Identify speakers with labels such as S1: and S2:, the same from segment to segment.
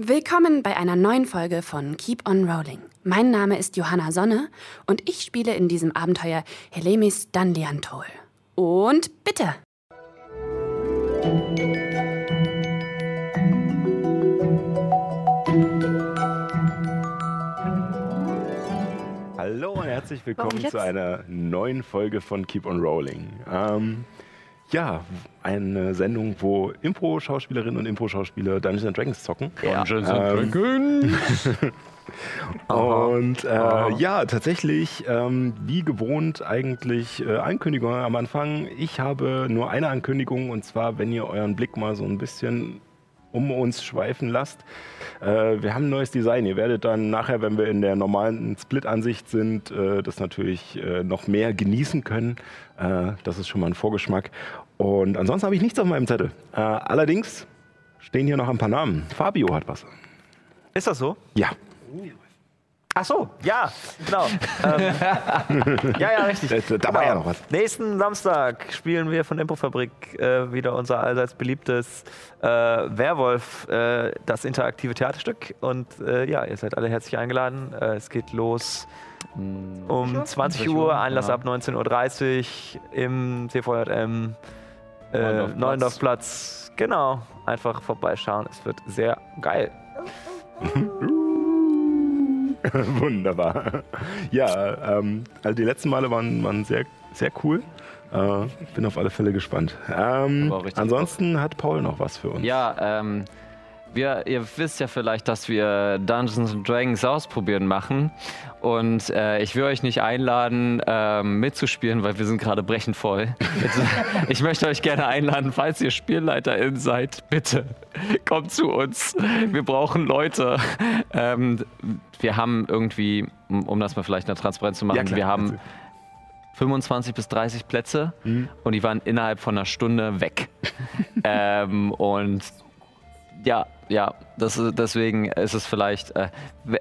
S1: Willkommen bei einer neuen Folge von Keep on Rolling. Mein Name ist Johanna Sonne und ich spiele in diesem Abenteuer Helemis Danliantol. Und bitte!
S2: Hallo und herzlich willkommen zu einer neuen Folge von Keep on Rolling. Ähm, ja, eine Sendung, wo Impro-Schauspielerinnen und Impro-Schauspieler Dungeons and Dragons zocken.
S3: Dungeons
S2: Ähm,
S3: Dragons.
S2: Und äh, ja, tatsächlich, ähm, wie gewohnt eigentlich äh, Ankündigung am Anfang. Ich habe nur eine Ankündigung und zwar, wenn ihr euren Blick mal so ein bisschen um uns schweifen lasst. Äh, wir haben ein neues Design. Ihr werdet dann nachher, wenn wir in der normalen Split-Ansicht sind, äh, das natürlich äh, noch mehr genießen können. Äh, das ist schon mal ein Vorgeschmack. Und ansonsten habe ich nichts auf meinem Zettel. Äh, allerdings stehen hier noch ein paar Namen. Fabio hat was.
S4: Ist das so?
S2: Ja.
S4: Ach so, ja, genau. ähm, ja, ja, richtig.
S2: Da- da war ja noch was.
S4: Nächsten Samstag spielen wir von Improfabrik äh, wieder unser allseits beliebtes äh, Werwolf, äh, das interaktive Theaterstück. Und äh, ja, ihr seid alle herzlich eingeladen. Äh, es geht los um 20 Uhr, Einlass
S3: ja.
S4: ab 19.30 Uhr im TVJM äh,
S3: Neuendorfplatz.
S4: Neuendorfplatz. Genau, einfach vorbeischauen. Es wird sehr geil.
S2: Wunderbar. Ja, ähm, also die letzten Male waren, waren sehr, sehr cool. Äh, bin auf alle Fälle gespannt. Ähm, ansonsten hat Paul noch was für uns.
S3: Ja, ähm, wir, ihr wisst ja vielleicht, dass wir Dungeons and Dragons ausprobieren machen. Und äh, ich will euch nicht einladen, ähm, mitzuspielen, weil wir sind gerade brechend voll. Jetzt, ich möchte euch gerne einladen, falls ihr SpielleiterInnen seid, bitte kommt zu uns. Wir brauchen Leute. Ähm, wir haben irgendwie, um das mal vielleicht in der Transparenz zu machen,
S2: Ja,
S3: wir haben 25 bis 30 Plätze und die waren innerhalb von einer Stunde weg. ähm, und ja, ja, das, ist- deswegen ist es vielleicht, äh,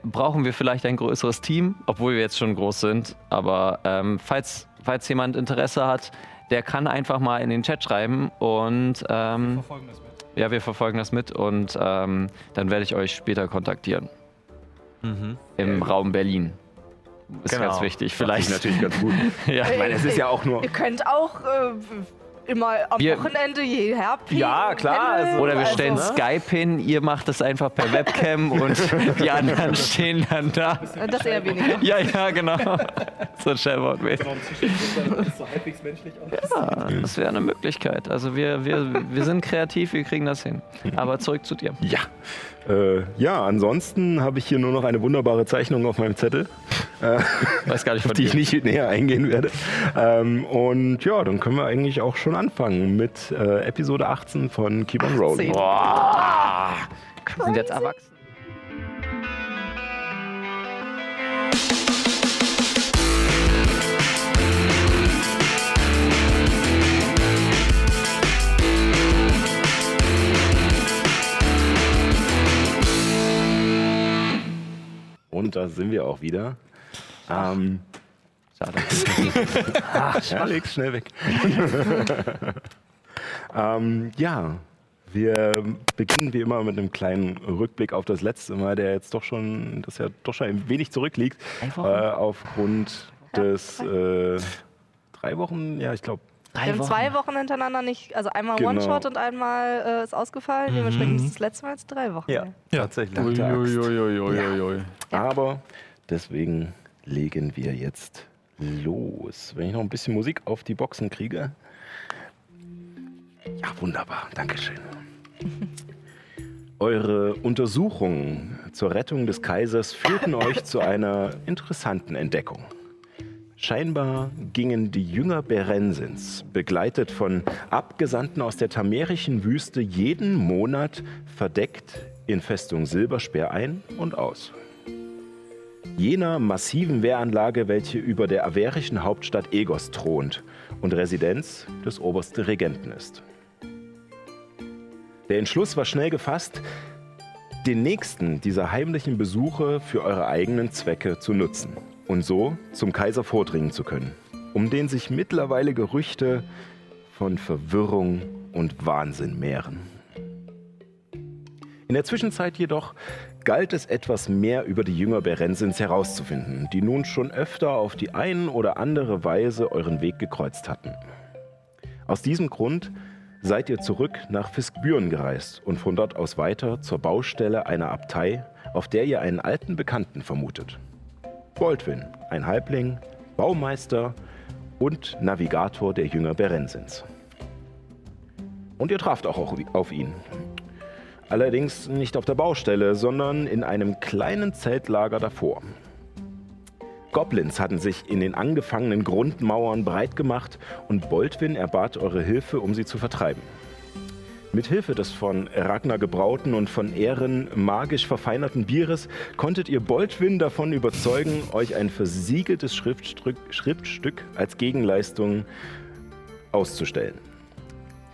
S3: brauchen wir vielleicht ein größeres Team, obwohl wir jetzt schon groß sind. Aber ähm, falls, falls jemand Interesse hat, der kann einfach mal in den Chat schreiben und ähm, ja, wir verfolgen das mit und ähm, dann werde ich euch später kontaktieren. Im Raum Berlin. Ist
S4: Genau.
S3: ganz wichtig.
S2: Finde ich
S3: Vielleicht.
S2: natürlich ganz gut.
S3: ja.
S2: Ich meine, es ist ja auch nur.
S5: Ihr könnt auch äh, immer am
S3: Wir-
S5: Wochenende hierher
S4: Ja, klar, also-
S3: Oder wir stellen
S5: also,
S3: Skype hin, ihr macht es einfach per Webcam und die anderen stehen dann da.
S5: Das eher weniger.
S3: Ja, ja, genau. So ein Shellboard -mäßig. Ja, das wäre eine Möglichkeit. Also wir, wir, wir sind kreativ, wir kriegen das hin. Aber zurück zu dir.
S2: Ja. Äh, ja, ansonsten habe ich hier nur noch eine wunderbare Zeichnung auf meinem Zettel,
S3: Weiß gar nicht,
S2: auf die ich nicht näher eingehen werde. Ähm, und ja, dann können wir eigentlich auch schon anfangen mit äh, Episode 18 von Keep on Rolling.
S3: Boah, wir sind jetzt erwachsen.
S2: Und da sind wir auch wieder. Ähm,
S3: Schade.
S2: Ja, leg's schnell weg. ähm, ja, wir beginnen wie immer mit einem kleinen Rückblick auf das letzte Mal, der jetzt doch schon, das ja doch schon ein wenig zurückliegt. Äh, aufgrund des äh, drei Wochen, ja, ich glaube,
S5: Wir haben zwei Wochen hintereinander nicht, also einmal
S2: Genau.
S5: One-Shot und einmal äh, ist ausgefallen. Dementsprechend ist das letzte Mal jetzt drei Wochen.
S4: Ja,
S5: her.
S4: tatsächlich.
S3: Uiuiuiuiui.
S2: aber deswegen legen wir jetzt los. Wenn ich noch ein bisschen Musik auf die Boxen kriege. Ja, wunderbar. Dankeschön. Eure Untersuchungen zur Rettung des Kaisers führten euch zu einer interessanten Entdeckung. Scheinbar gingen die Jünger Berensins, begleitet von Abgesandten aus der tamerischen Wüste, jeden Monat verdeckt in Festung Silberspeer ein und aus. Jener massiven Wehranlage, welche über der averischen Hauptstadt Egos thront und Residenz des obersten Regenten ist. Der Entschluss war schnell gefasst, den nächsten dieser heimlichen Besuche für eure eigenen Zwecke zu nutzen und so zum Kaiser vordringen zu können, um den sich mittlerweile Gerüchte von Verwirrung und Wahnsinn mehren. In der Zwischenzeit jedoch galt es etwas mehr über die Jünger Berensins herauszufinden, die nun schon öfter auf die ein oder andere Weise euren Weg gekreuzt hatten. Aus diesem Grund seid ihr zurück nach Fiskbüren gereist und von dort aus weiter zur Baustelle einer Abtei, auf der ihr einen alten Bekannten vermutet. Baldwin, ein Halbling, Baumeister und Navigator der Jünger Berensins. Und ihr traft auch auf ihn. Allerdings nicht auf der Baustelle, sondern in einem kleinen Zeltlager davor. Goblins hatten sich in den angefangenen Grundmauern breit gemacht und Boldwin erbat eure Hilfe, um sie zu vertreiben. Mit Hilfe des von Ragnar gebrauten und von Ehren magisch verfeinerten Bieres konntet ihr Boldwin davon überzeugen, euch ein versiegeltes Schriftstück, Schriftstück als Gegenleistung auszustellen.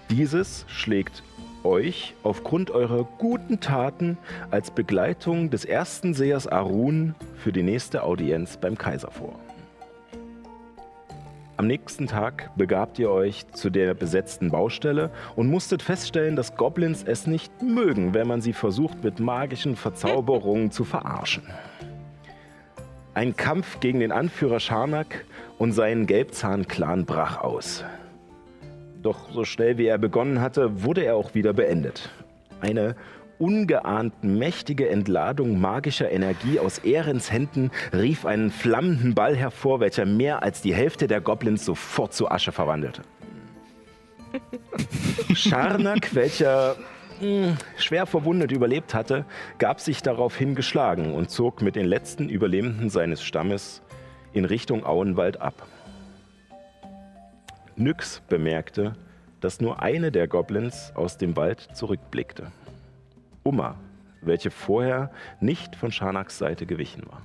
S2: Dieses schlägt euch aufgrund eurer guten Taten als Begleitung des ersten Sehers Arun für die nächste Audienz beim Kaiser vor. Am nächsten Tag begabt ihr euch zu der besetzten Baustelle und musstet feststellen, dass Goblins es nicht mögen, wenn man sie versucht, mit magischen Verzauberungen zu verarschen. Ein Kampf gegen den Anführer Scharnak und seinen Gelbzahn-Clan brach aus. Doch so schnell wie er begonnen hatte, wurde er auch wieder beendet. Eine ungeahnt mächtige Entladung magischer Energie aus Ehrens Händen rief einen flammenden Ball hervor, welcher mehr als die Hälfte der Goblins sofort zu Asche verwandelte. Scharnak, welcher mh, hm, schwer verwundet überlebt hatte, gab sich daraufhin geschlagen und zog mit den letzten Überlebenden seines Stammes in Richtung Auenwald ab. Nyx bemerkte, dass nur eine der Goblins aus dem Wald zurückblickte. Uma, welche vorher nicht von Scharnaks Seite gewichen war.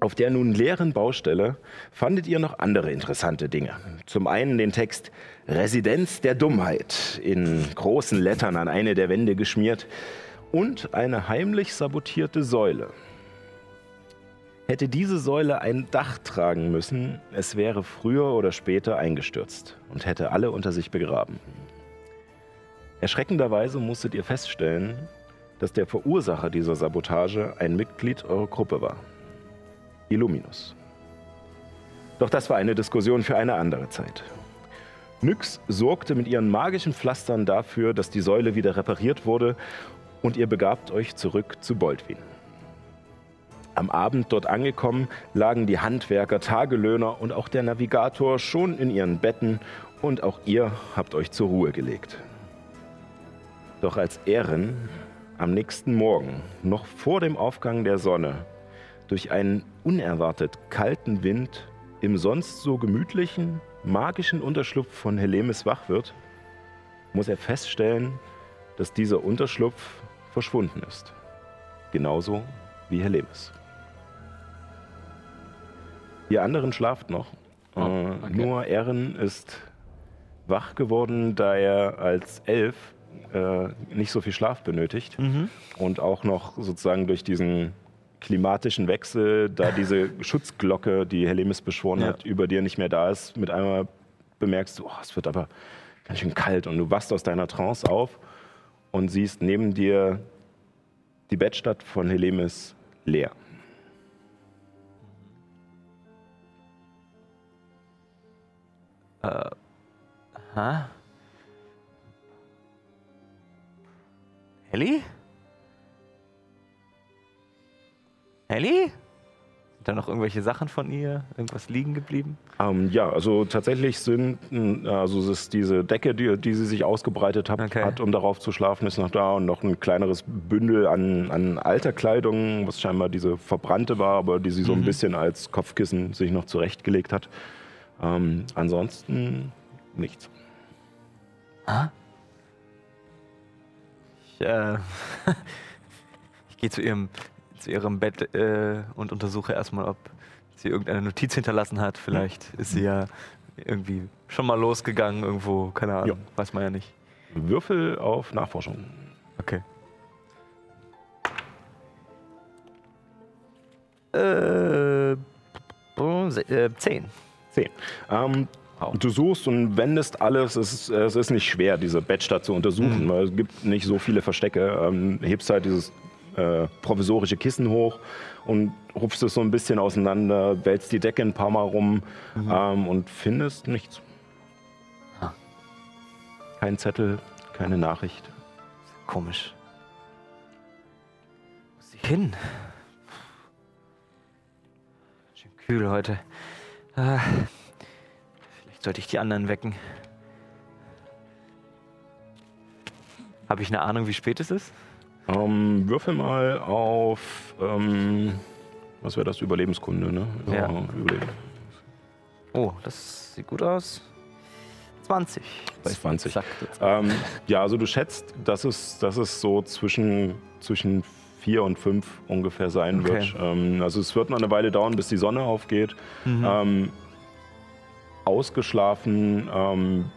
S2: Auf der nun leeren Baustelle fandet ihr noch andere interessante Dinge. Zum einen den Text Residenz der Dummheit in großen Lettern an eine der Wände geschmiert und eine heimlich sabotierte Säule, Hätte diese Säule ein Dach tragen müssen, es wäre früher oder später eingestürzt und hätte alle unter sich begraben. Erschreckenderweise musstet ihr feststellen, dass der Verursacher dieser Sabotage ein Mitglied eurer Gruppe war. Illuminus. Doch das war eine Diskussion für eine andere Zeit. Nyx sorgte mit ihren magischen Pflastern dafür, dass die Säule wieder repariert wurde und ihr begabt euch zurück zu Boldwin. Am Abend dort angekommen, lagen die Handwerker, Tagelöhner und auch der Navigator schon in ihren Betten und auch ihr habt euch zur Ruhe gelegt. Doch als Ehren am nächsten Morgen, noch vor dem Aufgang der Sonne, durch einen unerwartet kalten Wind im sonst so gemütlichen, magischen Unterschlupf von Helemis wach wird, muss er feststellen, dass dieser Unterschlupf verschwunden ist. Genauso wie Helemis. Ihr anderen schlaft noch. Oh, okay. Nur Erin ist wach geworden, da er als Elf äh, nicht so viel Schlaf benötigt mhm. und auch noch sozusagen durch diesen klimatischen Wechsel, da diese Schutzglocke, die Helemis beschworen ja. hat, über dir nicht mehr da ist, mit einmal bemerkst du, oh, es wird aber ganz schön kalt und du wachst aus deiner Trance auf und siehst neben dir die Bettstadt von Helemis leer.
S4: Äh. Hä? Ellie? Ellie? Sind da noch irgendwelche Sachen von ihr? Irgendwas liegen geblieben?
S2: Ähm, ja, also tatsächlich sind, also es ist diese Decke, die, die sie sich ausgebreitet hat, okay. hat, um darauf zu schlafen, ist noch da und noch ein kleineres Bündel an, an alter Kleidung, was scheinbar diese verbrannte war, aber die sie so ein mhm. bisschen als Kopfkissen sich noch zurechtgelegt hat. Ähm, ansonsten nichts.
S4: Ah? Ich, äh, ich gehe zu ihrem, zu ihrem Bett äh, und untersuche erstmal, ob sie irgendeine Notiz hinterlassen hat. Vielleicht ist sie ja irgendwie schon mal losgegangen irgendwo, keine Ahnung, ja. weiß man ja nicht.
S2: Würfel auf Nachforschung.
S4: Okay. Äh, äh, 10.
S2: 10. Ähm, Du suchst und wendest alles. Es ist, es ist nicht schwer, diese Bettstadt zu untersuchen, weil es gibt nicht so viele Verstecke. Ähm, hebst halt dieses äh, provisorische Kissen hoch und rupfst es so ein bisschen auseinander, wälzt die Decke ein paar Mal rum ähm, und findest nichts. Kein Zettel, keine Nachricht.
S4: Komisch. Wo ist sie hin? Schön kühl heute. Vielleicht sollte ich die anderen wecken. Habe ich eine Ahnung, wie spät es ist?
S2: Ähm, würfel mal auf, ähm, was wäre das, Überlebenskunde, ne?
S4: Ja.
S2: Überleben.
S4: Oh, das sieht gut aus. 20.
S2: Bei 20.
S3: Zack.
S2: Ähm, ja, also du schätzt, dass es, dass es so zwischen, zwischen vier und fünf ungefähr sein
S4: Okay.
S2: wird. Ähm, also es wird noch eine Weile dauern, bis die Sonne aufgeht.
S4: Mhm.
S2: Ähm, ausgeschlafen, ähm,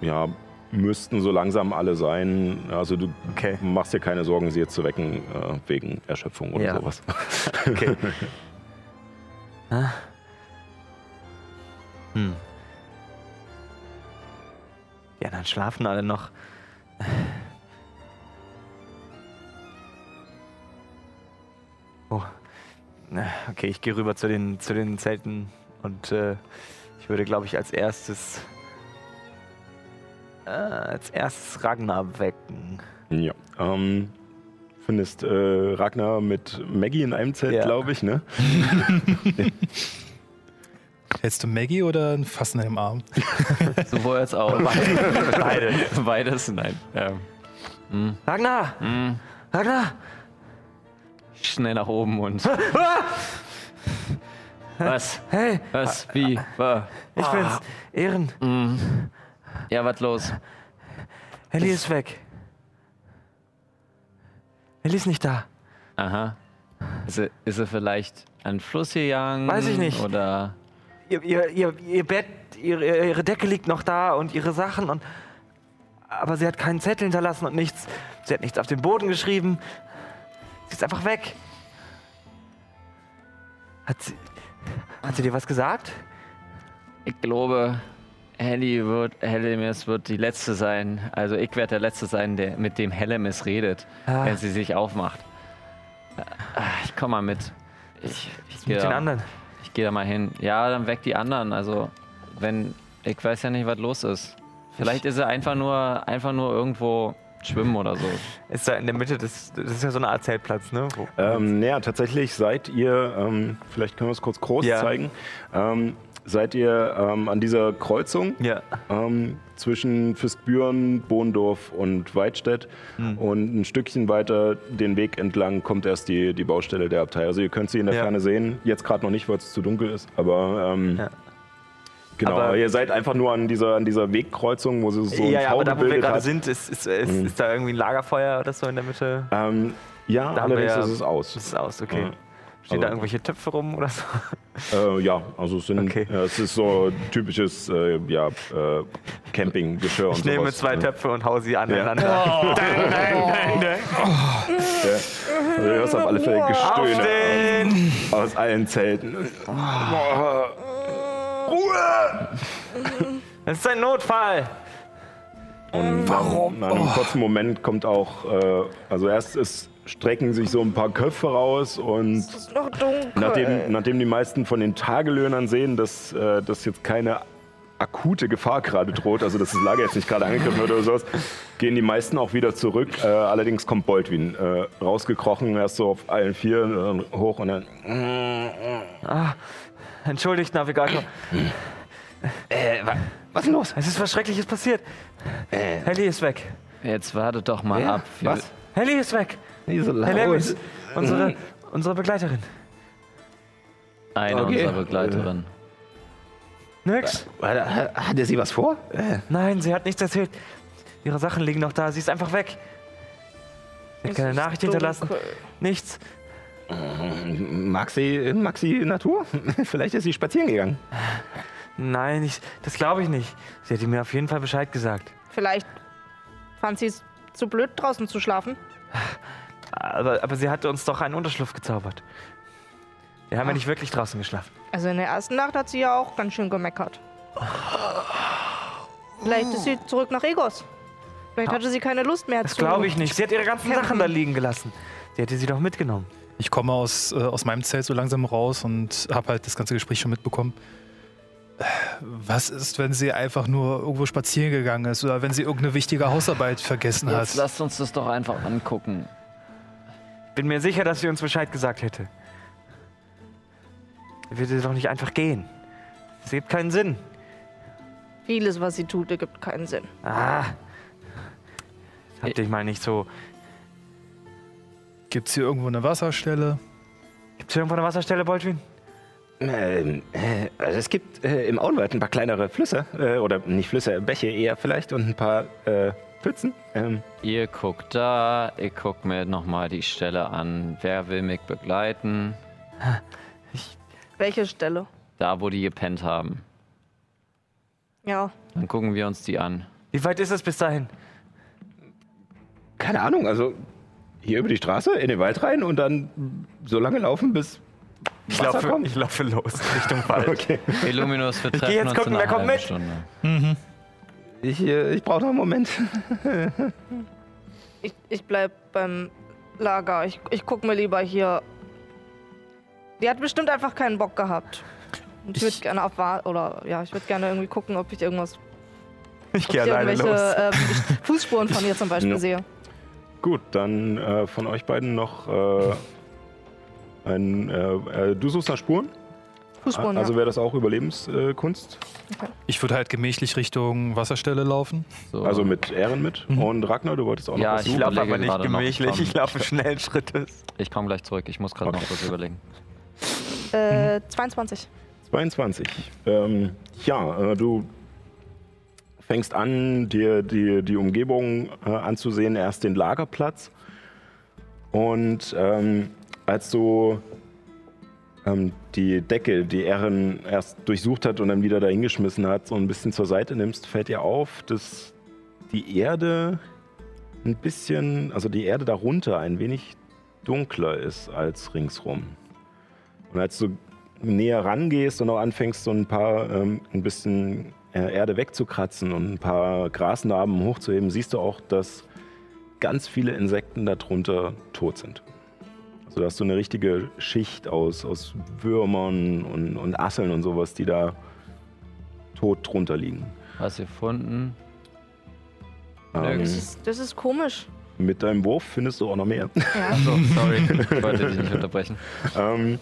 S2: ja, müssten so langsam alle sein. Also du
S4: Okay.
S2: machst dir keine Sorgen, sie jetzt zu wecken äh, wegen Erschöpfung oder
S4: Ja.
S2: sowas.
S4: Okay. Ah. hm. Die anderen schlafen alle noch. Oh. Okay, ich gehe rüber zu den, zu den Zelten und äh, ich würde, glaube ich, als erstes äh, als erstes Ragnar wecken.
S2: Ja. Ähm, findest äh, Ragnar mit Maggie in einem Zelt,
S4: Ja.
S2: glaube ich, ne?
S6: Hältst du Maggie oder einen Fassen im Arm?
S3: Sowohl als auch.
S4: Beide.
S3: Beides, nein. Ähm, mm,
S4: Ragnar!
S3: mm,
S4: Ragnar!
S3: schnell nach oben und. Was?
S4: Hey!
S3: Was? Wie? Wa?
S4: Ich bin's. Ehren.
S3: Mm. Ja, was los?
S4: Ellie ist weg. Ellie ist nicht da.
S3: Aha. Ist sie, ist sie vielleicht an den Fluss gegangen?
S4: Weiß ich nicht.
S3: Oder.
S4: Ihr, ihr, ihr, ihr Bett, ihre, ihre Decke liegt noch da und ihre Sachen und. Aber sie hat keinen Zettel hinterlassen und nichts. Sie hat nichts auf den Boden geschrieben. Sie ist einfach weg. Hat sie. Hat sie dir was gesagt?
S3: Ich glaube, Helly wird, Hellemis wird die Letzte sein. Also ich werde der Letzte sein, der mit dem Hellemis redet,
S4: Ah.
S3: wenn sie sich aufmacht. Ich komme mal mit. Ich, ich gehe
S4: Mit den
S3: da,
S4: anderen.
S3: ich geh da mal hin. Ja, dann weg die anderen. Also, wenn. Ich weiß ja nicht, was los ist. Vielleicht ist er einfach nur, einfach nur irgendwo schwimmen oder so.
S4: Ist da in der Mitte des. Das ist ja so eine Art Zeltplatz, ne?
S2: Ähm, naja, tatsächlich seid ihr, ähm, vielleicht können wir es kurz groß
S4: Ja.
S2: zeigen, ähm, seid ihr ähm, an dieser Kreuzung
S4: ja.
S2: ähm, zwischen Fiskbüren, Bohndorf und Weidstedt.
S4: Hm.
S2: Und ein Stückchen weiter den Weg entlang kommt erst die, die Baustelle der Abtei. Also ihr könnt sie in der
S4: Ja.
S2: Ferne sehen. Jetzt gerade noch nicht, weil es zu dunkel ist. Aber ähm,
S4: Ja.
S2: Genau,
S4: Aber-
S2: ihr seid einfach nur an dieser, an dieser Wegkreuzung, wo sie so ein
S4: ja, ja, aber da, wo wir gerade sind, ist, ist, ist,
S2: Mhm.
S4: ist da irgendwie ein Lagerfeuer oder so in der Mitte?
S2: Ähm, ja,
S4: Da haben wir
S2: allerdings
S4: ja-
S2: ist es aus.
S4: Das ist aus, okay.
S2: Ja.
S4: Stehen da
S2: Also-
S4: irgendwelche Töpfe rum oder so?
S2: Äh, ja, also es, sind,
S4: Okay.
S2: äh, es ist so typisches äh, ja, äh, Campinggeschirr und
S4: Ich nehme
S2: sowas.
S4: zwei
S2: ne?
S4: Töpfe und hau sie aneinander.
S2: Ja. Also, du hörst auf alle Fälle Gestöhne aus allen Zelten. Ruhe!
S4: Das ist ein Notfall!
S2: Und Warum? Nach einem kurzen Moment kommt auch, äh, also erst ist, strecken sich so ein paar Köpfe raus und
S5: ist noch dunkel.
S2: nachdem, nachdem die meisten von den Tagelöhnern sehen, dass, äh, dass jetzt keine akute Gefahr gerade droht, also dass das Lager jetzt nicht gerade angegriffen wird oder sowas, gehen die meisten auch wieder zurück. Äh, allerdings kommt Boldwin äh, rausgekrochen, erst so auf allen Vieren äh, hoch und dann.
S4: Entschuldigt, Navigator.
S2: Äh, was ist denn los?
S4: Es ist was Schreckliches passiert. Helly ist weg.
S3: Jetzt wartet doch mal ab. Wir-
S2: Was?
S4: Helly ist weg.
S2: Nie so laut.
S4: Helly ist unsere, unsere Begleiterin.
S3: Eine
S2: Okay.
S3: unserer Begleiterinnen.
S4: Nix.
S2: Hat er sie was vor?
S4: Nein, sie hat nichts erzählt. Ihre Sachen liegen noch da. Sie ist einfach weg. Sie hat keine Nachricht hinterlassen. Nichts.
S2: Mag sie, mag sie Natur? Vielleicht ist sie spazieren gegangen.
S4: Nein, ich, das glaube ich nicht. Sie hat mir auf jeden Fall Bescheid gesagt.
S5: Vielleicht fand sie es zu blöd, draußen zu schlafen.
S4: Aber, aber sie hatte uns doch einen Unterschlupf gezaubert. Wir haben ja nicht wirklich draußen geschlafen.
S5: Also in der ersten Nacht hat sie ja auch ganz schön gemeckert. Vielleicht ist sie zurück nach Egos. Vielleicht hatte sie keine Lust mehr
S4: Das
S5: zu.
S4: glaube ich nicht. Sie hat ihre ganzen. Sachen da liegen gelassen. Sie hätte sie doch mitgenommen.
S6: Ich komme aus, äh, aus meinem Zelt so langsam raus und habe halt das ganze Gespräch schon mitbekommen. Was ist, wenn sie einfach nur irgendwo spazieren gegangen ist oder wenn sie irgendeine wichtige Hausarbeit vergessen
S3: Jetzt
S6: hat?
S3: lasst uns das doch einfach angucken.
S4: Bin mir sicher, dass sie uns Bescheid gesagt hätte. Sie würde doch nicht einfach gehen. Es gibt keinen Sinn.
S5: Vieles, was sie tut, ergibt keinen Sinn.
S4: Ah. Hab dich mal nicht so.
S6: Gibt es hier irgendwo eine Wasserstelle?
S4: Gibt es irgendwo eine Wasserstelle, Boltwin?
S2: Ähm, äh, also es gibt äh, im Auenwald ein paar kleinere Flüsse, äh, oder nicht Flüsse, Bäche eher vielleicht und ein paar äh, Pfützen. Ähm,
S3: Ihr guckt da, ich guck mir nochmal die Stelle an. Wer will mich begleiten?
S5: Welche Stelle?
S3: Da, wo die gepennt haben.
S5: Ja.
S3: Dann gucken wir uns die an.
S4: Wie weit ist es bis dahin?
S2: keine Ahnung, also hier über die Straße, in den Wald rein und dann so lange laufen, bis
S4: Ich
S2: Wasser
S4: laufe,
S2: kommt.
S4: ich laufe los Richtung Wald.
S2: Okay.
S3: Illuminus, wir
S4: geh
S3: treffen
S4: jetzt
S3: uns
S4: gucken,
S3: in einer
S4: wer kommt mit.
S3: Stunde.
S2: Ich, äh, ich brauche noch einen Moment.
S5: Ich, ich bleib beim Lager. Ich, ich guck mir lieber hier. Die hat bestimmt einfach keinen Bock gehabt. Und ich würde
S6: Ich-
S5: gerne auf oder ja, ich würde gerne irgendwie gucken, ob ich irgendwas,
S4: Ich
S5: ob
S4: gehe
S5: ich
S4: alleine
S5: irgendwelche
S4: los.
S5: ähm, Fußspuren von ihr zum Beispiel
S2: Ja.
S5: sehe.
S2: Gut, dann äh, von euch beiden noch äh, ein. Äh, äh, du suchst nach Spuren?
S5: Fußspuren,
S2: also
S5: ja.
S2: wäre das auch Überlebenskunst?
S6: Ich würde halt gemächlich Richtung Wasserstelle laufen.
S3: So.
S2: Also mit Ehren mit. Und Ragnar, du wolltest auch noch
S3: Ja,
S2: was
S3: ich
S4: Ich
S2: suchen?
S4: laufe aber nicht
S3: noch,
S4: gemächlich, ich laufe schnellen Schrittes.
S3: ich komme gleich zurück. Ich muss gerade
S2: Okay.
S3: noch kurz überlegen.
S5: Äh, 22.
S2: 22. Ähm, ja, äh, du fängst an, dir die, die Umgebung äh, anzusehen, erst den Lagerplatz. Und ähm, als du ähm, die Decke, die Erin erst durchsucht hat und dann wieder dahingeschmissen hat, so ein bisschen zur Seite nimmst, fällt dir auf, dass die Erde ein bisschen, also die Erde darunter ein wenig dunkler ist als ringsrum. Und als du näher rangehst und auch anfängst, so ein paar, ähm, ein bisschen Erde wegzukratzen und ein paar Grasnarben hochzuheben, siehst du auch, dass ganz viele Insekten darunter tot sind. Also da hast du eine richtige Schicht aus, aus Würmern und, und Asseln und sowas, die da tot drunter liegen.
S3: Was ihr gefunden?
S2: Ähm,
S5: Das ist, das ist komisch.
S2: mit deinem Wurf findest du auch noch mehr.
S5: Ja.
S3: So, sorry. Ich wollte dich nicht unterbrechen.
S2: Ähm,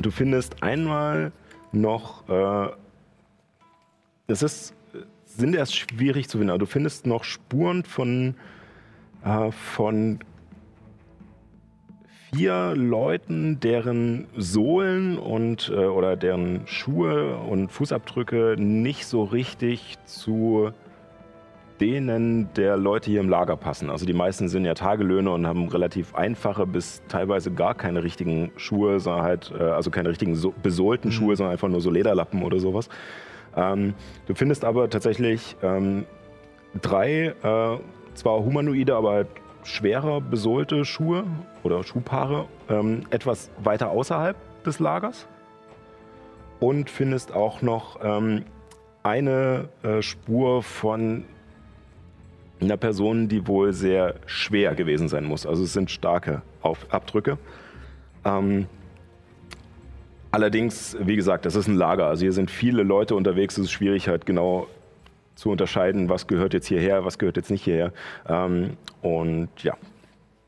S2: du findest einmal noch, äh, es ist, sind erst schwierig zu finden, aber du findest noch Spuren von, äh, von vier Leuten, deren Sohlen und äh, oder deren Schuhe und Fußabdrücke nicht so richtig zu denen der Leute hier im Lager passen. Also die meisten sind ja Tagelöhne und haben relativ einfache bis teilweise gar keine richtigen Schuhe, sondern halt, äh, also keine richtigen so besohlten Schuhe, sondern einfach nur so Lederlappen oder sowas. Ähm, du findest aber tatsächlich ähm, drei, äh, zwar humanoide, aber halt schwerer besohlte Schuhe oder Schuhpaare ähm, etwas weiter außerhalb des Lagers und findest auch noch ähm, eine äh, Spur von einer Person, die wohl sehr schwer gewesen sein muss. Also es sind starke Auf Abdrücke. Ähm, allerdings, wie gesagt, das ist ein Lager. Also hier sind viele Leute unterwegs. Es ist schwierig halt genau zu unterscheiden, was gehört jetzt hierher, was gehört jetzt nicht hierher. Ähm, und ja,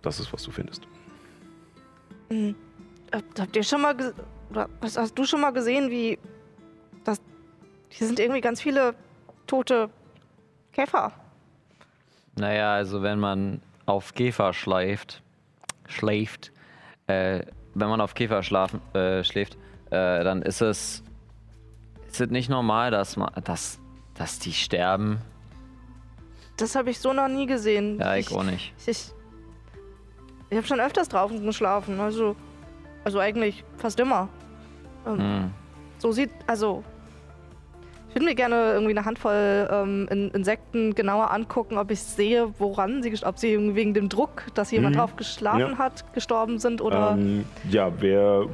S2: das ist, was du findest.
S5: Habt, habt ihr schon mal oder hast, hast du schon mal gesehen, wie das hier sind irgendwie ganz viele tote Käfer.
S3: Naja, also wenn man auf Käfer schleift, schläft, äh, wenn man auf Käfer schlafen, äh, schläft, äh, dann ist es, ist es nicht normal, dass, man, dass, dass die sterben.
S5: Das habe ich so noch nie gesehen.
S3: Ja, ich auch nicht.
S5: Ich, ich habe schon öfters draußen geschlafen, also also eigentlich fast immer. Ähm,
S3: Hm.
S5: So sieht, also. Ich würde mir gerne irgendwie eine Handvoll ähm, In Insekten genauer angucken, ob ich sehe, woran sie, ob sie wegen dem Druck, dass jemand
S2: Mhm.
S5: drauf geschlafen
S2: Ja.
S5: hat, gestorben sind oder.
S2: Ähm, ja, wer.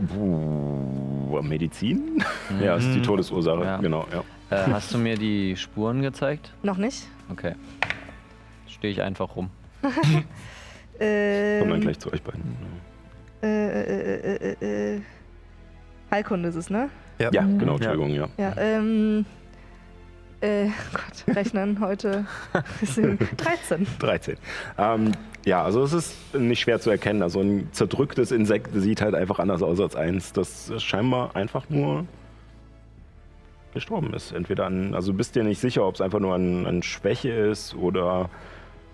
S2: Medizin? ja, das ist die Todesursache.
S3: Ja.
S2: Genau, ja.
S3: Äh, hast du mir die Spuren gezeigt?
S5: Noch nicht.
S3: Okay. Stehe ich einfach rum.
S5: Ähm,
S2: Kommen dann gleich zu euch beiden.
S5: Äh, äh, äh, äh, äh. Heilkunde ist es, ne?
S2: Ja, genau, Entschuldigung, ja.
S5: Ja, ähm. Äh, Gott, rechnen heute. Sind 13.
S2: 13. Ähm, ja, also es ist nicht schwer zu erkennen. Also ein zerdrücktes Insekt sieht halt einfach anders aus als eins, das scheinbar einfach nur gestorben ist. Entweder an, also du bist dir nicht sicher, ob es einfach nur an, an Schwäche ist oder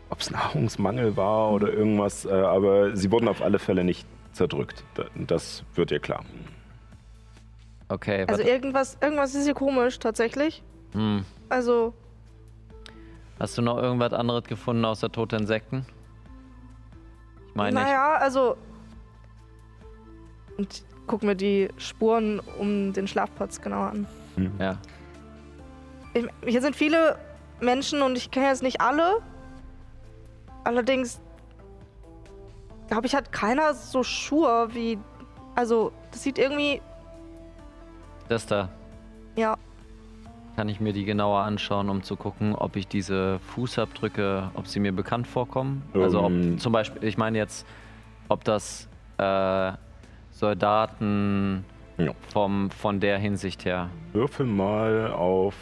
S2: ob es Nahrungsmangel war oder irgendwas, äh, aber sie wurden auf alle Fälle nicht zerdrückt. Da- Das wird dir klar.
S3: Okay,
S5: Also
S3: warte.
S5: irgendwas, irgendwas ist hier komisch, tatsächlich.
S3: Hm.
S5: Also,
S3: Hast du noch irgendwas anderes gefunden außer tote Insekten? Ich meine nicht.
S5: naja, also. Und ich guck mir die Spuren um den Schlafplatz genauer an.
S3: Ja.
S5: Ich, hier sind viele Menschen und ich kenne jetzt nicht alle. Allerdings glaube ich, hat keiner so Schuhe wie. Also, das sieht irgendwie.
S3: Das da. Kann ich mir die genauer anschauen, um zu gucken, ob ich diese Fußabdrücke, ob sie mir bekannt vorkommen? Also ob
S2: Ähm.
S3: zum Beispiel, ich meine jetzt, ob das äh, Soldaten
S2: Ja.
S3: vom, von der Hinsicht her.
S2: Würfel mal auf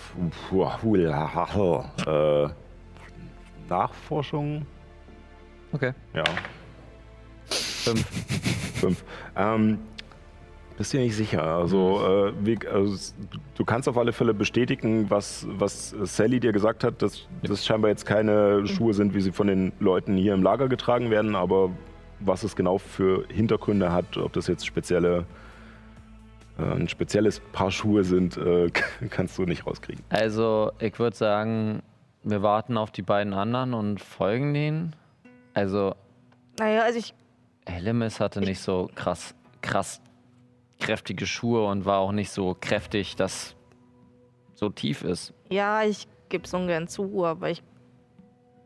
S2: äh, Nachforschung.
S3: Okay.
S2: Ja,
S3: Fünf.
S2: fünf. Ähm, bist dir nicht sicher. Also, äh, wie, also, du kannst auf alle Fälle bestätigen, was, was Sally dir gesagt hat, dass das scheinbar jetzt keine Schuhe sind, wie sie von den Leuten hier im Lager getragen werden, aber was es genau für Hintergründe hat, ob das jetzt spezielle äh, ein spezielles Paar Schuhe sind, äh, kannst du nicht rauskriegen.
S3: Also, ich würde sagen, wir warten auf die beiden anderen und folgen denen. Also,
S5: naja, also ich.
S3: Hellemis hatte nicht so krass, krass kräftige Schuhe und war auch nicht so kräftig, dass so tief ist.
S5: Ja, ich gebe es ungern zu, aber ich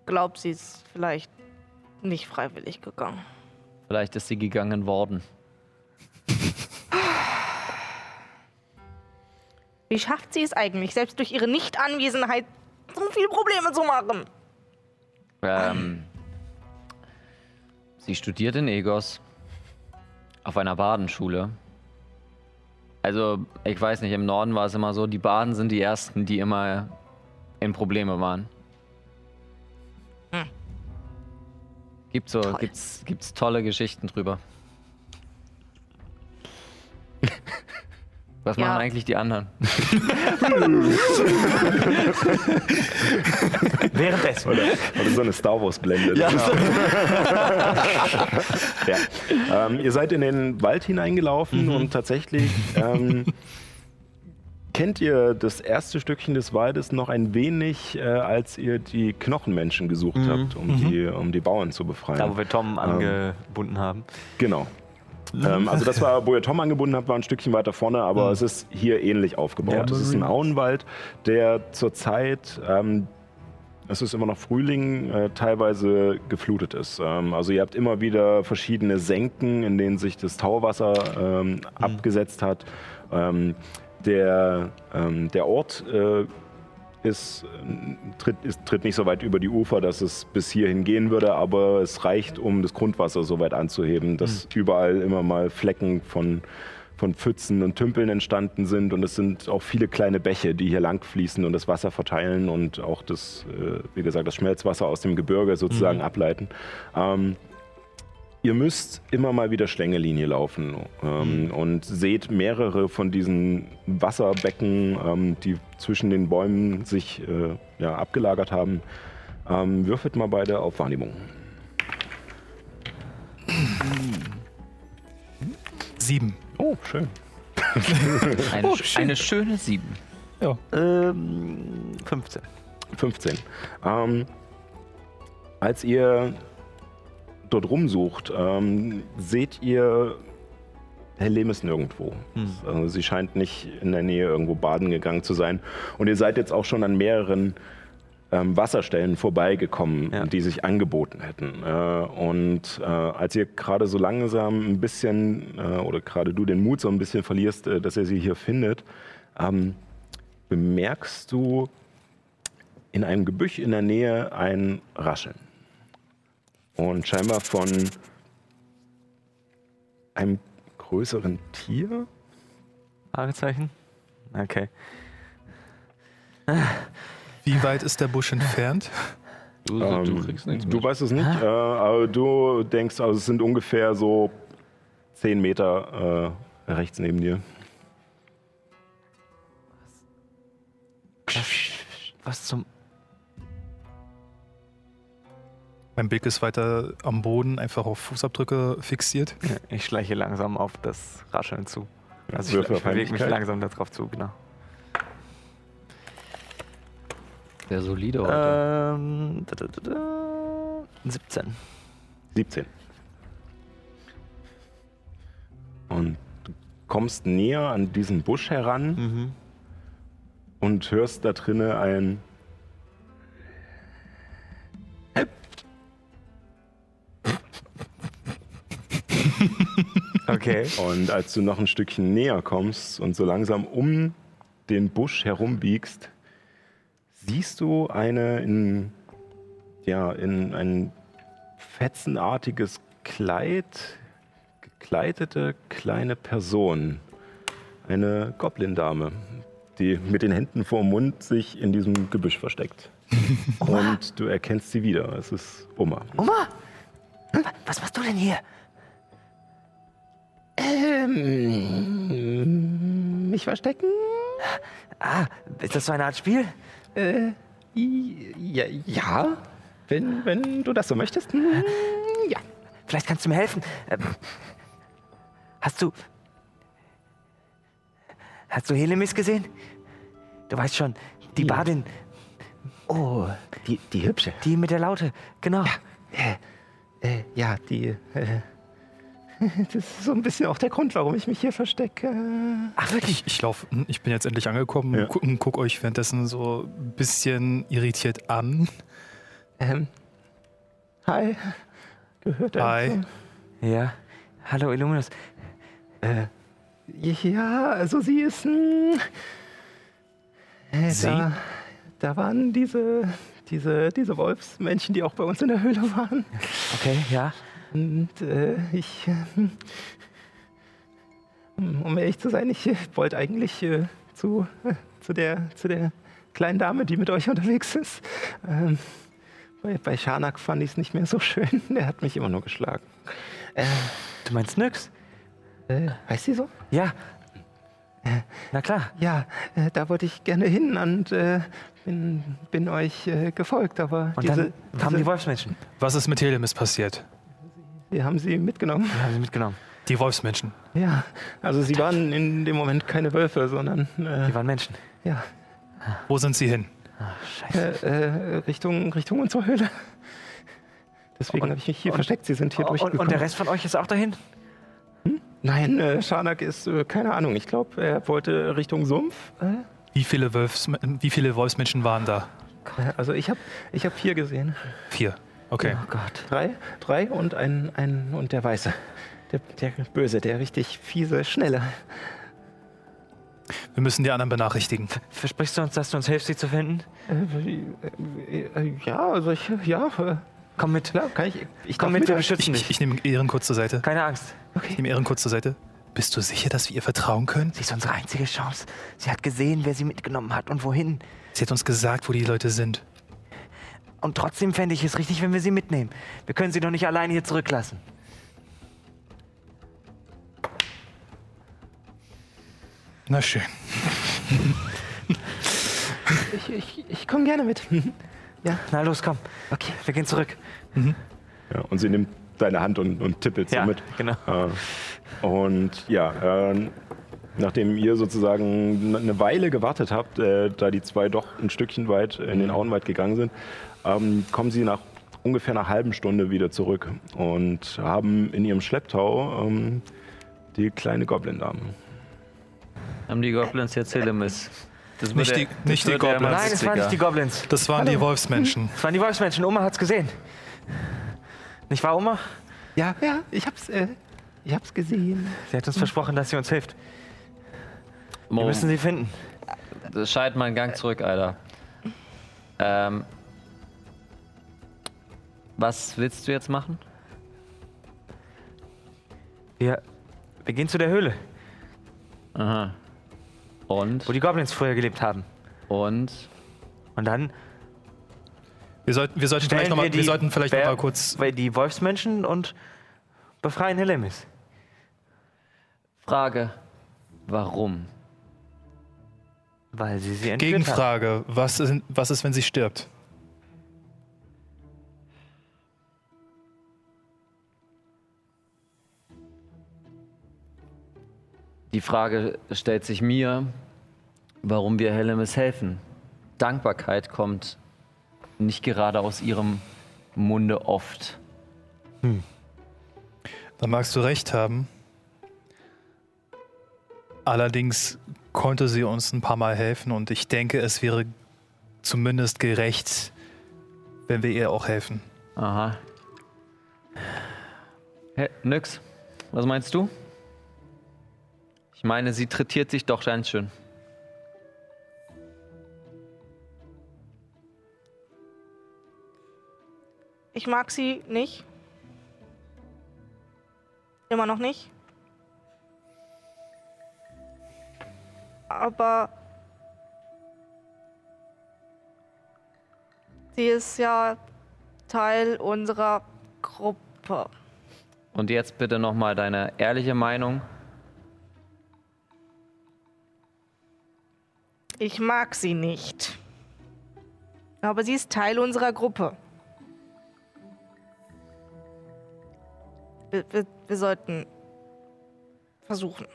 S5: glaube, sie ist vielleicht nicht freiwillig gegangen.
S3: Vielleicht ist sie gegangen worden.
S5: Wie schafft sie es eigentlich, selbst durch ihre Nichtanwesenheit so viele Probleme zu machen?
S3: Ähm, sie studiert in Egos auf einer Badenschule. Also, ich weiß nicht, im Norden war es immer so, die Baden sind die ersten, die immer in Probleme waren.
S5: Hm.
S3: Gibt so,
S5: Toll.
S3: gibt's, gibt's tolle Geschichten drüber. Was
S5: Ja.
S3: machen eigentlich die anderen?
S4: Währenddessen.
S2: Oder, oder so eine Star Wars-Blende.
S3: Ja.
S2: Ja. Ähm, ihr seid in den Wald hineingelaufen und tatsächlich ähm, kennt ihr das erste Stückchen des Waldes noch ein wenig, äh, als ihr die Knochenmenschen gesucht habt, um, die, um die Bauern zu befreien.
S4: Da, wo wir Tom angebunden haben.
S2: Genau. Ähm, also das war, wo ihr Tom angebunden habt, war ein Stückchen weiter vorne, aber es ist hier ähnlich aufgebaut. Es ist ein Auenwald, der zurzeit, ähm, es ist immer noch Frühling, äh, teilweise geflutet ist. Ähm, also ihr habt immer wieder verschiedene Senken, in denen sich das Tauwasser ähm, abgesetzt hat. Ähm, der, ähm, der Ort äh, ist, tritt, ist, tritt nicht so weit über die Ufer, dass es bis hierhin gehen würde, aber es reicht, um das Grundwasser so weit anzuheben, dass überall immer mal Flecken von, von Pfützen und Tümpeln entstanden sind. Und es sind auch viele kleine Bäche, die hier lang fließen und das Wasser verteilen und auch das, äh, wie gesagt, das Schmelzwasser aus dem Gebirge sozusagen ableiten. Ähm, Ihr müsst immer mal wieder Schlängelinie laufen ähm, und seht mehrere von diesen Wasserbecken, ähm, die zwischen den Bäumen sich äh, ja, abgelagert haben. Ähm, würfelt mal beide auf Wahrnehmung.
S6: Sieben.
S2: Oh, schön.
S3: Eine,
S6: Oh, schön.
S3: eine schöne Sieben.
S6: Ja.
S4: Ähm, 15.
S2: 15. Ähm, als ihr dort rumsucht, ähm, seht ihr Herr Lemes nirgendwo. Also sie scheint nicht in der Nähe irgendwo baden gegangen zu sein. Und ihr seid jetzt auch schon an mehreren ähm, Wasserstellen vorbeigekommen,
S4: Ja.
S2: die sich angeboten hätten. Äh, und äh, als ihr gerade so langsam ein bisschen, äh, oder gerade du den Mut so ein bisschen verlierst, äh, dass ihr sie hier findet, ähm, bemerkst du in einem Gebüsch in der Nähe ein Rascheln. Und scheinbar von einem größeren Tier.
S4: Fragezeichen? Okay.
S6: Wie weit ist der Busch entfernt?
S3: Du,
S2: Ähm,
S3: du kriegst nichts
S2: du weißt es nicht, äh, aber du denkst, also es sind ungefähr so 10 Meter äh, rechts neben dir.
S4: Was zum.
S6: Mein Blick ist weiter am Boden, einfach auf Fußabdrücke fixiert.
S4: Ich schleiche langsam auf das Rascheln zu. Also ich, bewege mich langsam darauf zu, genau.
S3: Der solide heute.
S4: Ähm, da, da, da, da, 17.
S2: 17. Und du kommst näher an diesen Busch heran
S4: Mhm.
S2: und hörst da drinnen ein
S4: Okay.
S2: Und als du noch ein Stückchen näher kommst und so langsam um den Busch herumbiegst, siehst du eine in, ja, in ein fetzenartiges Kleid gekleidete kleine Person. Eine Goblin-Dame, die mit den Händen vor dem Mund sich in diesem Gebüsch versteckt. und du erkennst sie wieder. Es ist Oma.
S4: Oma! Was machst du denn hier?
S2: Ähm, mich verstecken?
S4: Ah, ist das so eine Art Spiel?
S2: Äh, ja, ja. Wenn, wenn du das so möchtest. Hm, Ja.
S4: Vielleicht kannst du mir helfen. Ähm, hast du. Hast du Helemis gesehen? Du weißt schon, die
S2: Ja.
S4: Badin,
S2: Oh, die, die hübsche.
S4: die mit der Laute. Genau.
S2: Äh, äh, ja, die. Äh, das ist so ein bisschen auch der Grund, warum ich mich hier verstecke.
S4: Ach, wirklich?
S6: Ich, ich lauf, ich bin jetzt endlich angekommen
S2: Ja.
S6: gu- und guck euch währenddessen so ein bisschen irritiert an.
S2: Ähm, hi. Gehört er
S6: Hi.
S2: so?
S4: Ja. Hallo, Illuminus.
S2: Äh, ja, also sie ist. Hm, äh,
S6: Sie?
S2: Da, da waren diese, diese, diese Wolfsmännchen, die auch bei uns in der Höhle waren.
S4: Okay, ja.
S2: Und äh, ich, äh, um ehrlich zu sein, ich äh, wollte eigentlich äh, zu, äh, zu, der, zu der kleinen Dame, die mit euch unterwegs ist. Ähm, bei, bei Schanak fand ich es nicht mehr so schön. Der hat mich immer nur geschlagen. Äh,
S4: Du meinst nix?
S2: äh, heißt sie so?
S4: Ja. Na klar.
S2: Ja, äh, da wollte ich gerne hin und äh, bin, bin euch äh, gefolgt, aber
S4: Und
S2: diese,
S4: dann kamen die
S2: diese,
S4: Wolfsmenschen.
S6: Was ist mit Helemis passiert?
S2: Wir haben sie mitgenommen.
S4: Wir haben sie mitgenommen.
S6: Die Wolfsmenschen.
S2: Ja, also sie waren in dem Moment keine Wölfe, sondern äh,
S4: Die waren Menschen.
S2: ja,
S6: Wo sind sie hin?
S4: Scheiße.
S2: äh, äh, Richtung, Richtung unserer Höhle. Deswegen habe ich mich hier
S4: und-
S2: versteckt. Sie sind hier
S4: Und,
S2: durchgekommen.
S4: und der Rest von euch ist auch dahin?
S2: Nein, äh, Schanak ist, äh, keine Ahnung, ich glaube, er wollte Richtung Sumpf. Äh,
S6: Wie viele, Wölfs, wie viele Wolfsmenschen waren da?
S2: also ich habe ich hab vier gesehen.
S6: Vier. Okay.
S4: Oh Gott.
S2: Drei, drei und ein, ein und der Weiße. Der, der Böse, der richtig fiese, schnelle.
S6: Wir müssen die anderen benachrichtigen.
S4: Versprichst du uns, dass du uns hilfst, sie zu finden?
S2: Äh, äh, äh, ja, also ich, ja,
S4: Komm mit.
S2: klar, kann ich. Ich
S4: Komm mit, wir beschützen
S6: Ich,
S4: dich.
S6: ich, ich nehme Ehren kurz zur Seite.
S4: Keine Angst.
S6: Ich nehme Ehren kurz zur Seite. Bist du sicher, dass wir ihr vertrauen können?
S4: Sie ist unsere einzige Chance. Sie hat gesehen, wer sie mitgenommen hat und wohin.
S6: Sie hat uns gesagt, wo die Leute sind.
S4: Und trotzdem fände ich es richtig, wenn wir sie mitnehmen. Wir können sie doch nicht alleine hier zurücklassen.
S6: Na schön.
S2: Ich, ich, ich komme gerne mit.
S4: Na los, komm. Okay, wir gehen zurück.
S2: Ja, und sie nimmt deine Hand und, und tippelt so mit.
S4: genau.
S2: Äh, und ja, äh, nachdem ihr sozusagen eine Weile gewartet habt, äh, da die zwei doch ein Stückchen weit in den Auenwald gegangen sind, ähm, kommen sie nach ungefähr einer halben Stunde wieder zurück und haben in ihrem Schlepptau ähm, die kleine Goblin-Dame.
S3: Haben die Goblins jetzt Helemis? Das
S6: Nicht die-
S3: das
S6: nicht die Goblins.
S4: Nein, es waren nicht die. Goblins.
S6: Das waren die Wolfsmenschen.
S4: Es waren die Wolfsmenschen. Oma hat's gesehen. Nicht wahr, Oma?
S2: Ja, ja, ich hab's, äh, ich hab's gesehen.
S4: Sie hat uns versprochen, dass sie uns hilft. Wir
S3: Mo,
S4: müssen sie finden.
S3: schalt mal einen Gang zurück, Alter. Ähm, was willst du jetzt machen?
S4: Wir, wir gehen zu der Höhle,
S3: Aha. Und?
S4: wo die Goblins früher gelebt haben.
S3: Und?
S4: Und dann
S6: Wir sollten, wir sollten vielleicht nochmal
S4: wir
S6: sollten vielleicht noch mal kurz.
S4: weil die Wolfsmenschen und befreien Helemis.
S3: Frage. Warum?
S4: Weil sie sie entführt haben.
S6: Gegenfrage: was ist, was ist, wenn sie stirbt?
S3: Die Frage stellt sich mir, warum wir Hellemis helfen. Dankbarkeit kommt nicht gerade aus ihrem Munde oft.
S6: Da magst du recht haben. Allerdings konnte sie uns ein paar Mal helfen und ich denke, es wäre zumindest gerecht, wenn wir ihr auch helfen.
S3: Aha. Hä, nix. Was meinst du? Ich meine, sie trittiert sich doch ganz schön.
S5: Ich mag sie nicht. Immer noch nicht. Aber sie ist ja Teil unserer Gruppe.
S3: Und jetzt bitte nochmal deine ehrliche Meinung.
S5: Ich mag sie nicht. Aber sie ist Teil unserer Gruppe. Wir, wir, wir sollten versuchen.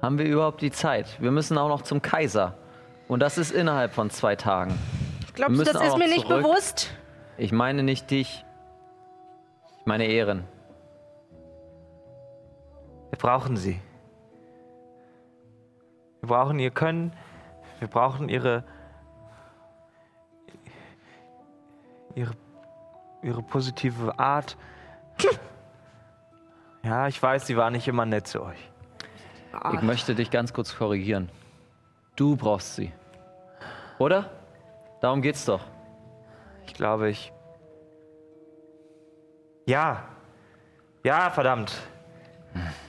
S3: Haben wir überhaupt die Zeit? Wir müssen auch noch zum Kaiser. Und das ist innerhalb von zwei Tagen.
S5: Glaubst du, das ist mir nicht
S3: zurück.
S5: bewusst?
S3: Ich meine nicht dich. Ich meine Ehren.
S4: Wir brauchen sie. Wir brauchen ihr Können. Wir brauchen ihre. ihre. ihre positive Art. Ja, ich weiß, sie war nicht immer nett zu euch.
S3: Ich möchte dich ganz kurz korrigieren. Du brauchst sie. Oder? Darum geht's doch.
S4: Ich glaube, ich. Ja. Ja, verdammt. Ich,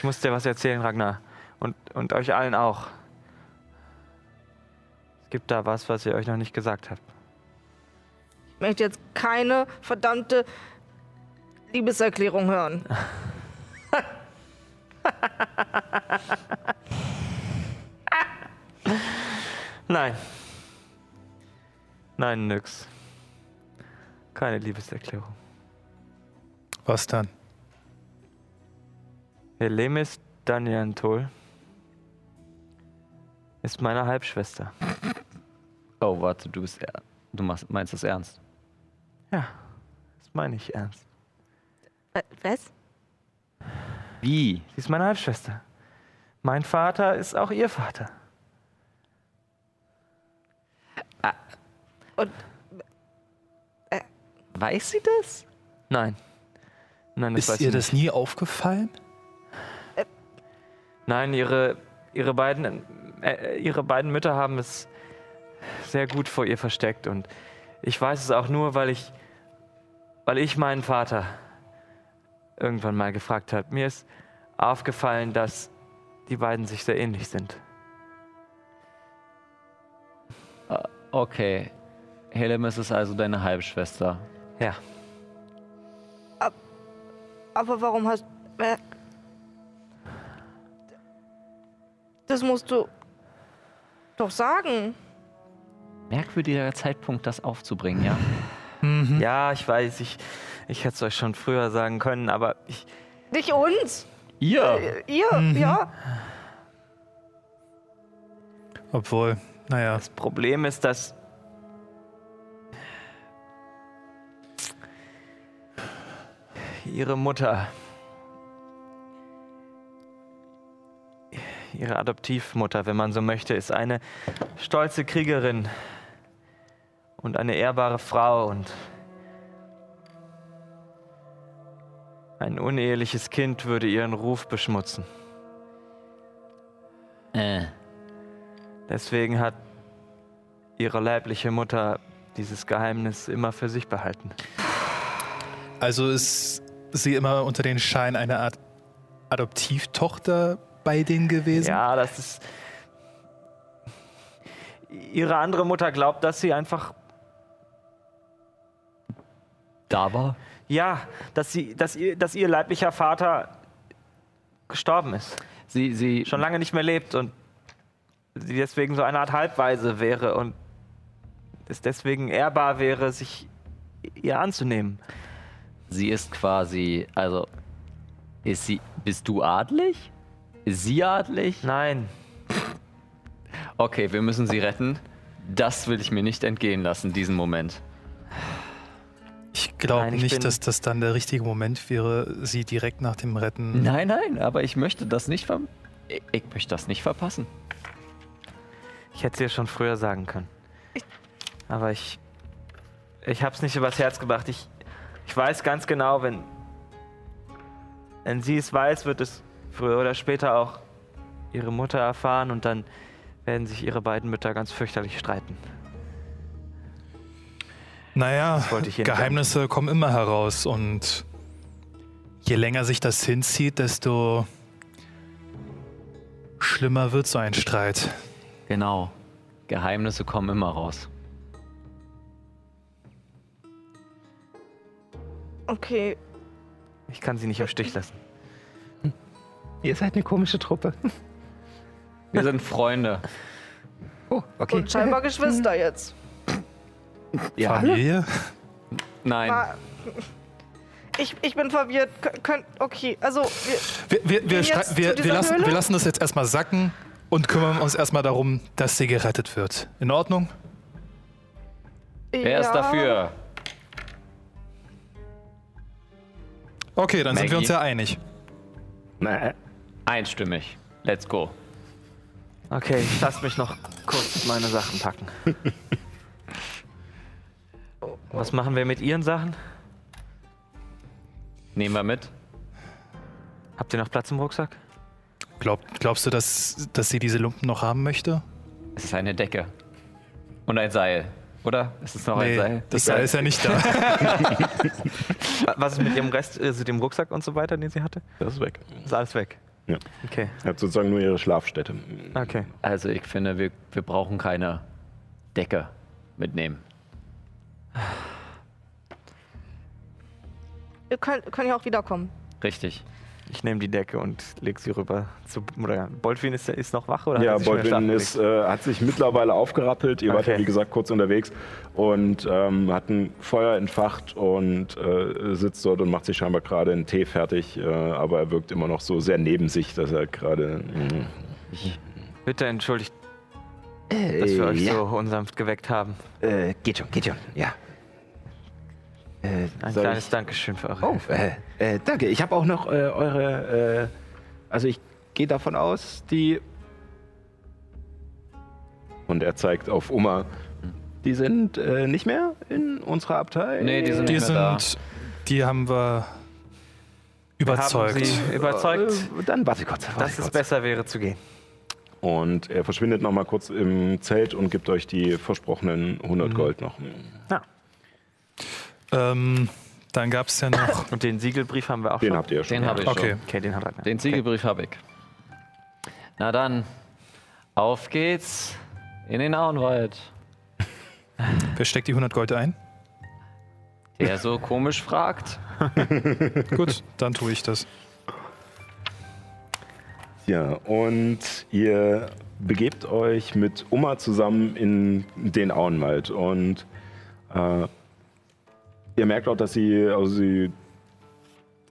S4: ich muss dir was erzählen, Ragnar. Und, und euch allen auch. Es gibt da was, was ihr euch noch nicht gesagt habt.
S5: Ich möchte jetzt keine verdammte Liebeserklärung hören.
S4: Nein. Nein, nix. Keine Liebeserklärung.
S6: Was dann?
S4: Helemis Daniantol ist meine Halbschwester.
S3: Oh, warte, du bist er du machst, meinst das ernst?
S4: Ja, das meine ich ernst.
S5: Äh, Was?
S3: Wie?
S4: Sie ist meine Halbschwester. Mein Vater ist auch ihr Vater.
S5: Und
S3: Weiß sie das?
S4: Nein. Nein, das
S6: Ist
S4: weiß
S6: ihr das
S4: nicht.
S6: nie aufgefallen?
S4: Nein, ihre, ihre, beiden, äh, ihre beiden Mütter haben es sehr gut vor ihr versteckt. Und ich weiß es auch nur, weil ich, weil ich meinen Vater irgendwann mal gefragt habe. Mir ist aufgefallen, dass die beiden sich sehr ähnlich sind.
S3: Okay. Helemis ist also deine Halbschwester.
S4: Ja.
S5: aber warum hast. Das musst du doch sagen.
S3: Merkwürdiger Zeitpunkt, das aufzubringen, ja?
S4: Ja, ich weiß, ich, ich hätte es euch schon früher sagen können, aber ich,
S5: Nicht uns.
S3: Ihr!
S5: Äh, Ihr, ja.
S6: Obwohl, naja,
S4: das Problem ist, dass ihre Mutter, ihre Adoptivmutter, wenn man so möchte, ist eine stolze Kriegerin und eine ehrbare Frau und ein uneheliches Kind würde ihren Ruf beschmutzen.
S3: Äh.
S4: Deswegen hat ihre leibliche Mutter dieses Geheimnis immer für sich behalten.
S6: Also ist sie immer unter den Schein einer Art Adoptivtochter bei denen gewesen?
S4: Ja, das ist. Ihre andere Mutter glaubt, dass sie einfach.
S3: Da war?
S4: Ja, dass, sie, dass, ihr, dass ihr leiblicher Vater gestorben ist.
S3: Sie, sie.
S4: Schon lange nicht mehr lebt und sie deswegen so eine Art Halbweise wäre und es deswegen ehrbar wäre, sich ihr anzunehmen.
S3: Sie ist quasi. Also. Ist sie. Bist du adlig? Sie adlig?
S4: Nein,
S3: Okay, wir müssen sie retten. Das will ich mir nicht entgehen lassen, diesen Moment.
S6: Ich glaube nicht,
S4: bin-
S6: dass das dann der richtige Moment wäre, sie direkt nach dem Retten.
S3: Nein, nein, aber ich möchte das nicht ver ich, ich möchte das nicht verpassen.
S4: ich hätte es dir schon früher sagen können. Aber ich. Ich hab's nicht übers Herz gebracht. Ich, ich weiß ganz genau, wenn. Wenn sie es weiß, wird es früher oder später auch ihre Mutter erfahren und dann werden sich ihre beiden Mütter ganz fürchterlich streiten.
S6: Naja, Geheimnisse kommen immer heraus und je länger sich das hinzieht, desto schlimmer wird so ein Streit.
S3: Genau. Geheimnisse kommen immer raus.
S5: Okay,
S4: Ich kann sie nicht im Stich lassen.
S2: Ihr seid eine komische Truppe.
S3: Wir sind Freunde.
S2: Oh, okay.
S5: und scheinbar Geschwister jetzt.
S3: Ja.
S6: Familie?
S3: Nein.
S5: Ma- Ich, ich bin verwirrt. Kön könnt, okay, also wir,
S6: Wir, wir, wir, wir,
S5: zu
S6: wir,
S5: dieser
S6: lassen,
S5: Höhle?
S6: wir lassen das jetzt erstmal sacken und kümmern uns erstmal darum, dass sie gerettet wird. In Ordnung?
S3: Wer ist
S5: ja,
S3: dafür?
S6: Okay, dann sind
S3: Maggie?
S6: wir uns ja einig.
S2: Na,
S3: Einstimmig. Let's go.
S4: Okay, ich lass mich noch kurz meine Sachen packen. Was machen wir mit Ihren Sachen?
S3: Nehmen wir mit.
S4: Habt ihr noch Platz im Rucksack?
S6: Glaub, glaubst du, dass, dass sie diese Lumpen noch haben möchte?
S3: Es ist eine Decke. Und ein Seil. Oder? Ist es noch ein Seil?
S6: das Seil ist ja nicht da.
S4: Wa- Was ist mit Ihrem Rest, also dem Rucksack und so weiter, den sie hatte?
S2: das ist weg.
S4: Ist alles weg.
S2: Ja.
S4: Okay,
S2: Ihr habt sozusagen nur ihre Schlafstätte.
S4: okay.
S3: Also ich finde, wir, wir brauchen keine Decke mitnehmen.
S5: Ihr könnt, könnt ja auch wiederkommen.
S3: Richtig.
S4: Ich nehme die Decke und leg sie rüber zu. Oder Boldwin ist, ist noch wach oder?
S2: Ja,
S4: sich schon in den
S2: Baldwin
S4: Schlaf
S2: ist, äh, hat sich mittlerweile aufgerappelt. Ihr wart ja,
S4: Okay.
S2: wie gesagt, kurz unterwegs und ähm, hat ein Feuer entfacht und äh, sitzt dort und macht sich scheinbar gerade einen Tee fertig. Äh, aber er wirkt immer noch so sehr neben sich, dass er gerade.
S4: gelegt? Bitte entschuldigt, dass wir euch so unsanft geweckt haben.
S2: Äh, geht schon, geht schon, ja. Äh,
S4: Ein kleines
S2: ich-
S4: Dankeschön für eure
S2: Oh,
S4: Hilfe.
S2: Äh, danke. Ich habe auch noch äh, eure. Äh, also, ich gehe davon aus, die. Und er zeigt auf Oma. Die sind äh, nicht mehr in unserer Abtei.
S3: Nee, die sind
S6: Die
S3: nicht mehr da.
S6: sind, die haben wir
S4: Wir
S6: überzeugt.
S4: Haben sie überzeugt,
S2: Äh, dann warte kurz. Warte
S4: dass es
S2: kurz.
S4: besser wäre zu gehen.
S2: Und er verschwindet noch mal kurz im Zelt und gibt euch die versprochenen 100 Gold noch.
S4: Ja.
S6: Ähm, dann gab es ja noch.
S4: Und den Siegelbrief haben wir auch
S2: Den
S4: schon.
S2: habt ihr ja schon.
S3: Den habe ich
S6: Okay.
S3: schon.
S4: Okay, den hat Ragnar.
S3: Den Siegelbrief habe ich. Na dann, auf geht's in den Auenwald.
S6: Wer steckt die 100 Gold ein?
S3: Der so komisch fragt.
S6: Gut, dann tue ich das.
S2: Ja, und ihr begebt euch mit Oma zusammen in den Auenwald. Und äh, ihr merkt auch, dass sie, also sie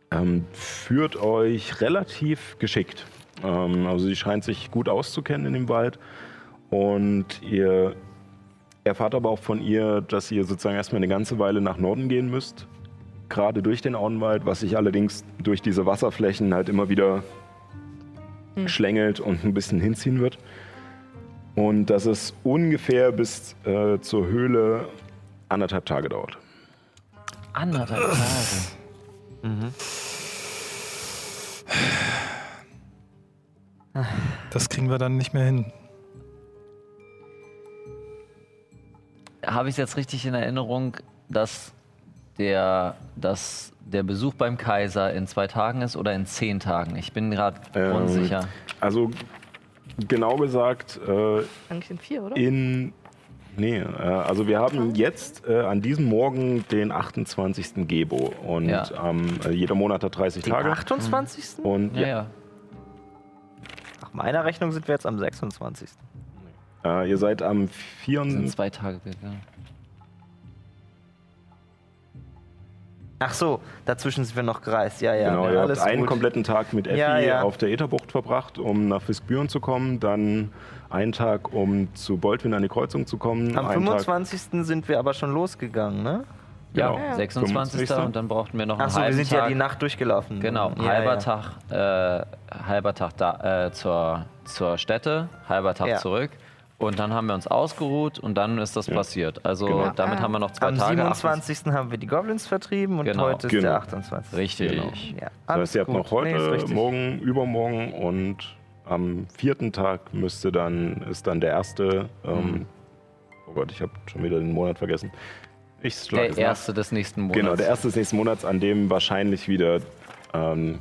S2: ähm, führt euch relativ geschickt. Ähm, also sie scheint sich gut auszukennen in dem Wald. Und ihr erfahrt aber auch von ihr, dass ihr sozusagen erstmal eine ganze Weile nach Norden gehen müsst. Gerade durch den Auenwald, was sich allerdings durch diese Wasserflächen halt immer wieder schlängelt und ein bisschen hinziehen wird. Und dass es ungefähr bis äh, zur Höhle anderthalb Tage dauert.
S3: Anderthalb Tage.
S6: Das kriegen wir dann nicht mehr hin.
S3: Habe ich es jetzt richtig in Erinnerung, dass der, dass der Besuch beim Kaiser in zwei Tagen ist oder in zehn Tagen? Ich bin gerade
S2: Ähm,
S3: unsicher.
S2: Also genau gesagt, äh,
S5: Eigentlich in vier, oder?
S2: in. Nee, äh, also wir haben jetzt äh, an diesem Morgen den 28. Gebo und
S3: Ja.
S2: ähm, äh, jeder Monat hat 30
S4: Den
S2: Tage.
S4: 28.
S2: Und
S3: Ja,
S2: ja,
S3: ja.
S4: Nach meiner Rechnung sind wir jetzt am 26.
S2: Äh, ihr seid am
S3: Das sind
S2: 4.
S3: zwei Tage gegangen.
S4: Ach so, dazwischen sind wir noch gereist. Ja, ja.
S2: Genau,
S4: ja,
S2: ihr habt einen
S4: gut.
S2: kompletten Tag mit Effi
S4: Ja, ja.
S2: auf der Ätherbucht verbracht, um nach Fiskbüren zu kommen, dann einen Tag, um zu Boltwin an die Kreuzung zu kommen.
S4: Am
S2: einen Tag,
S4: 25. sind wir aber schon losgegangen, ne?
S3: Ja,
S2: Genau.
S3: 26.
S2: 25.
S3: und dann brauchten wir noch einen
S4: Ach so, wir
S3: halben
S4: sind
S3: Tag.
S4: ja die Nacht durchgelaufen.
S3: Genau,
S4: ja,
S3: halber
S4: ja.
S3: Tag, äh, halber Tag da, äh, zur, zur Stätte, halber Tag
S4: Ja.
S3: zurück. Und dann haben wir uns ausgeruht und dann ist das passiert. Also
S2: Genau.
S3: damit
S5: Ah.
S3: haben wir noch zwei
S4: Am
S3: Tage.
S4: 27. haben wir die Goblins vertrieben und
S3: Genau.
S4: heute ist
S2: Genau.
S4: der 28.
S3: Richtig.
S2: Genau.
S4: Ja,
S2: Das heißt, ihr habt noch heute,
S4: Nee,
S2: morgen, übermorgen und am vierten Tag müsste dann, ist dann der erste,
S3: Mhm.
S2: ähm, oh Gott, ich habe schon wieder den Monat vergessen. Ich
S3: Der
S2: es nach.
S3: erste des nächsten Monats.
S2: Genau, der erste des nächsten Monats, an dem wahrscheinlich wieder, ähm,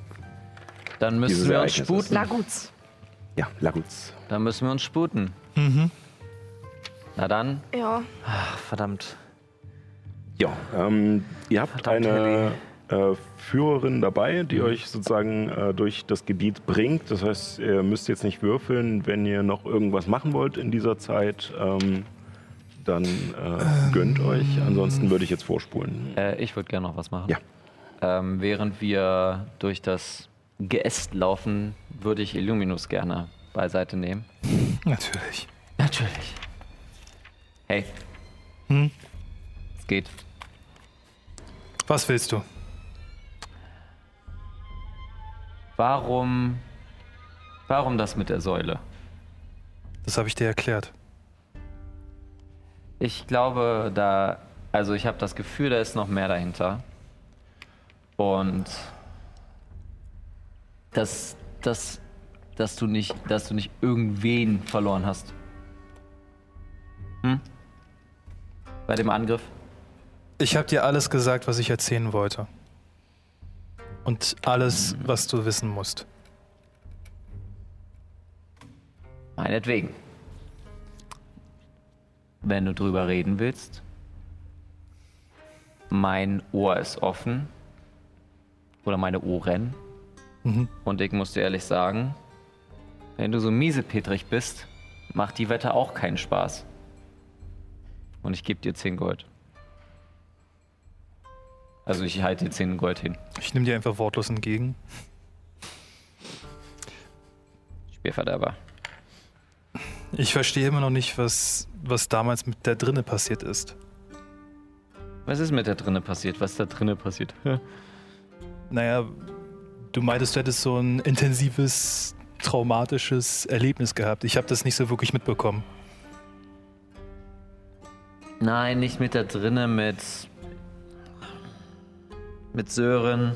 S3: Dann müssen wir uns sputen.
S5: Na gut.
S2: ja, Laguz.
S3: Dann müssen wir uns sputen.
S6: Mhm.
S3: Na dann,
S5: Ja.
S4: Ach, verdammt.
S2: Ja, ähm, ihr habt
S4: Verdammt,
S2: eine äh, Führerin dabei,
S3: Mhm.
S2: die euch sozusagen äh, durch das Gebiet bringt. Das heißt, ihr müsst jetzt nicht würfeln, wenn ihr noch irgendwas machen wollt in dieser Zeit. Ähm, dann äh, gönnt euch. Ansonsten würde ich jetzt vorspulen.
S3: äh, ich würde gerne noch was machen.
S2: Ja.
S3: Ähm, während wir durch das Geäst laufen, würde ich Illuminus gerne beiseite nehmen.
S6: Natürlich.
S3: Natürlich. Hey.
S6: Hm?
S3: Es geht.
S6: Was willst du?
S3: Warum. Warum das mit der Säule?
S6: Das habe ich dir erklärt.
S3: Ich glaube, da. Also, ich habe das Gefühl, da ist noch mehr dahinter. Und. Dass. Dass. Dass du nicht. Dass du nicht irgendwen verloren hast. Hm? Bei dem Angriff?
S6: Ich habe dir alles gesagt, was ich erzählen wollte. Und alles, was du wissen musst.
S3: Meinetwegen. Wenn du drüber reden willst. Mein Ohr ist offen. Oder meine Ohren.
S6: Mhm.
S3: Und ich muss dir ehrlich sagen, wenn du so miesepetrig bist, macht die Wette auch keinen Spaß. Und ich gebe dir 10 Gold. Also ich halte dir 10 Gold hin.
S6: Ich nehme dir einfach wortlos entgegen.
S3: Spielverderber.
S6: Ich verstehe immer noch nicht, was, was damals mit der drinne passiert ist.
S3: Was ist mit der drinne passiert? Was ist da drinne passiert?
S6: Naja, du meintest, du hättest so ein intensives, traumatisches Erlebnis gehabt. Ich habe das nicht so wirklich mitbekommen.
S3: Nein, nicht mit da drinne, mit. mit Sören.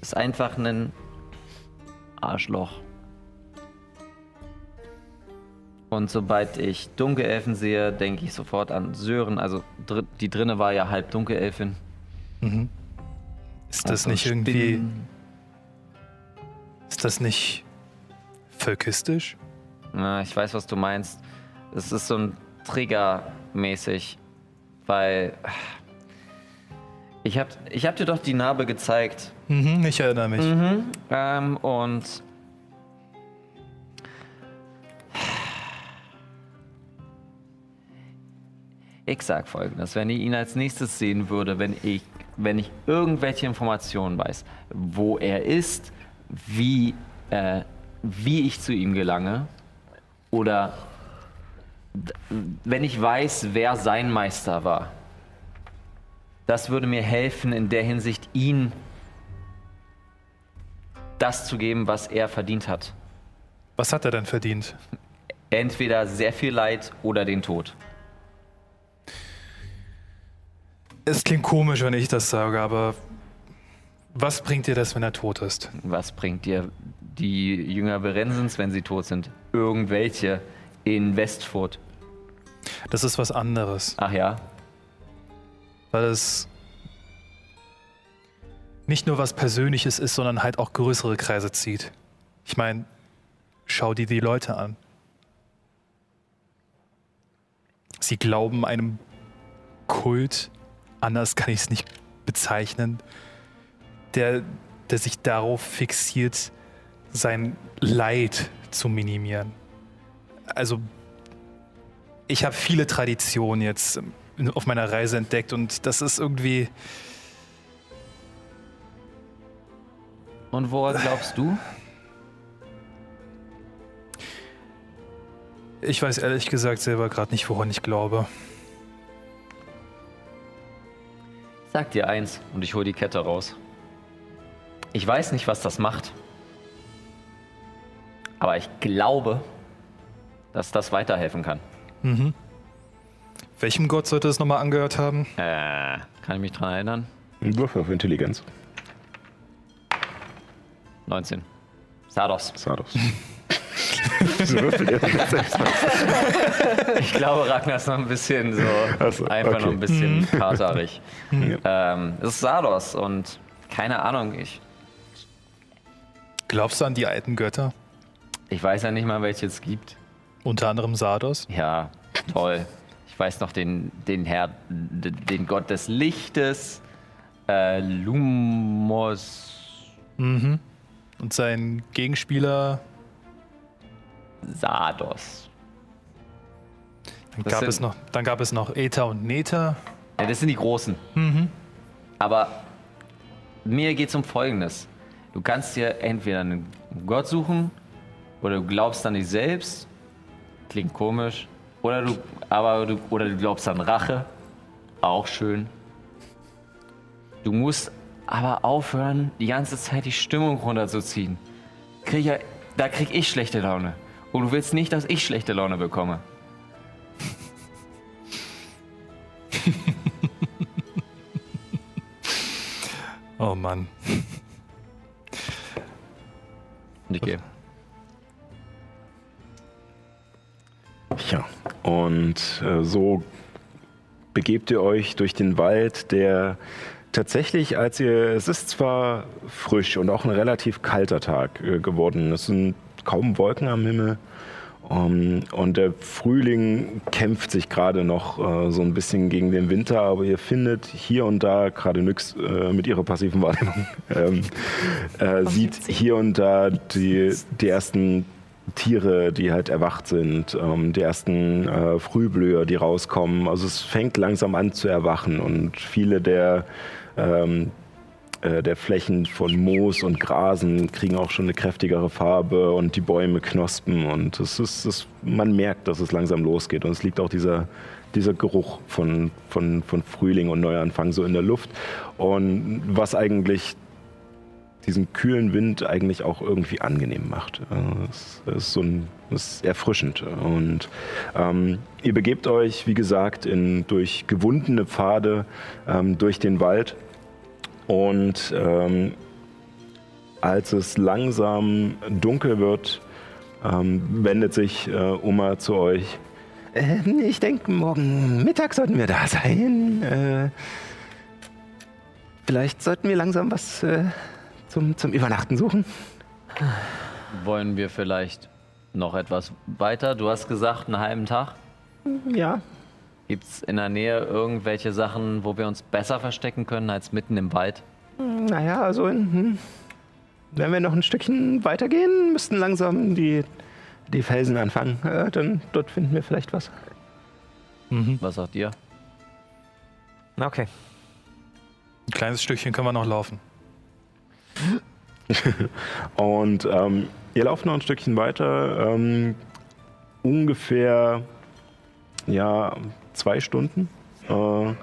S3: Ist einfach ein Arschloch. Und sobald ich Dunkelelfen sehe, denke ich sofort an Sören. Also dr die drinne war ja halb Dunkelelfin.
S6: Mhm. Ist das
S3: Also
S6: nicht irgendwie.
S3: Spinnen.
S6: Ist das nicht völkistisch?
S3: Na, ich weiß, was du meinst. Es ist so ein Trigger-mäßig, weil ich hab, ich hab dir doch die Narbe gezeigt.
S6: Mhm, ich erinnere mich.
S3: Ähm, und ich sag folgendes, wenn ich ihn als nächstes sehen würde, wenn ich, wenn ich irgendwelche Informationen weiß, wo er ist, wie, äh, wie ich zu ihm gelange, oder wenn ich weiß, wer sein Meister war, das würde mir helfen, in der Hinsicht ihn das zu geben, was er verdient hat.
S6: Was hat er denn verdient?
S3: Entweder sehr viel Leid oder den Tod.
S6: Es klingt komisch, wenn ich das sage, aber Was bringt dir das, wenn er tot ist?
S3: Was bringt dir die Jünger Berensens, wenn sie tot sind? Irgendwelche in Westfurt.
S6: Das ist was anderes,
S3: Ach ja,
S6: weil es nicht nur was Persönliches ist, sondern halt auch größere Kreise zieht. Ich meine, schau dir die Leute an. Sie glauben einem Kult, anders kann ich es nicht bezeichnen, der, der sich darauf fixiert, sein Leid zu minimieren. Also, ich habe viele Traditionen jetzt ähm, auf meiner Reise entdeckt und das ist irgendwie.
S3: Und woran glaubst du?
S6: Ich weiß ehrlich gesagt selber gerade nicht, woran ich glaube.
S3: Sag dir eins und ich hole die Kette raus. Ich weiß nicht, was das macht. Aber ich glaube, dass das weiterhelfen kann.
S6: Welchem Gott sollte es nochmal angehört haben?
S3: Äh, kann ich mich dran erinnern?
S2: Ein Würfel auf Intelligenz.
S3: 19. Sardos.
S2: Sardos. Wieso würfelt sich selbst auf?
S3: Ich glaube, Ragnar ist noch ein bisschen so,
S2: Ach so,
S3: einfach
S2: okay.
S3: noch ein bisschen katerig.
S2: Ja.
S3: Ähm, es ist Sardos und keine Ahnung, ich,
S6: Glaubst du an die alten Götter?
S3: ich weiß ja nicht mal, welche es gibt.
S6: Unter anderem Sardos?
S3: Ja, toll. Ich weiß noch den, den Herr, den Gott des Lichtes, äh, Lumos
S6: Mhm. Und sein Gegenspieler,
S3: Sardos.
S6: dann
S3: Das
S6: gab, es noch, dann gab es noch Eta und Neta.
S3: Ja, das sind die Großen. Aber mir geht es um Folgendes. Du kannst dir entweder einen Gott suchen oder du glaubst an dich selbst. Klingt komisch. Oder du, aber du, oder du glaubst an Rache. Auch schön. Du musst aber aufhören, die ganze Zeit die Stimmung runterzuziehen. Krieg ja, da krieg ich schlechte Laune. Und du willst nicht, dass ich schlechte Laune bekomme.
S6: Oh Mann.
S3: Gehe.
S2: Ja, und äh, so begebt ihr euch durch den Wald, der tatsächlich, als ihr, es ist zwar frisch und auch ein relativ kalter Tag äh, geworden, es sind kaum Wolken am Himmel. Um, und der Frühling kämpft sich gerade noch äh, so ein bisschen gegen den Winter, aber ihr findet hier und da, gerade Nyx äh, mit ihrer passiven Wahrnehmung, ähm, äh, sieht hier und da die, die ersten Tiere, die halt erwacht sind, ähm, die ersten äh, Frühblüher, die rauskommen. Also es fängt langsam an zu erwachen und viele der, ähm, äh, der Flächen von Moos und Grasen kriegen auch schon eine kräftigere Farbe und die Bäume knospen und es ist, es, man merkt, dass es langsam losgeht und es liegt auch dieser, dieser Geruch von, von, von Frühling und Neuanfang so in der Luft und was eigentlich diesen kühlen Wind eigentlich auch irgendwie angenehm macht. Äh, Es ist, so ein, es ist erfrischend. Und ähm, ihr begebt euch, wie gesagt, in, durch gewundene Pfade ähm, durch den Wald. Und ähm, als es langsam dunkel wird, ähm, wendet sich äh, Oma zu euch. Ähm, ich denke, morgen Mittag sollten wir da sein. Äh, vielleicht sollten wir langsam was äh, zum, zum Übernachten suchen.
S3: Wollen wir vielleicht noch etwas weiter? Du hast gesagt, einen halben Tag.
S2: Ja.
S3: Gibt es in der Nähe irgendwelche Sachen, wo wir uns besser verstecken können als mitten im Wald?
S2: Naja, also in, hm, wenn wir noch ein Stückchen weitergehen, müssten langsam die, die Felsen anfangen. Äh, dann dort finden wir vielleicht was.
S3: Was sagt ihr?
S4: Na, Okay.
S6: Ein kleines Stückchen können wir noch laufen.
S2: Und ähm, ihr lauft noch ein Stückchen weiter. Ähm, ungefähr ja, zwei Stunden. Äh,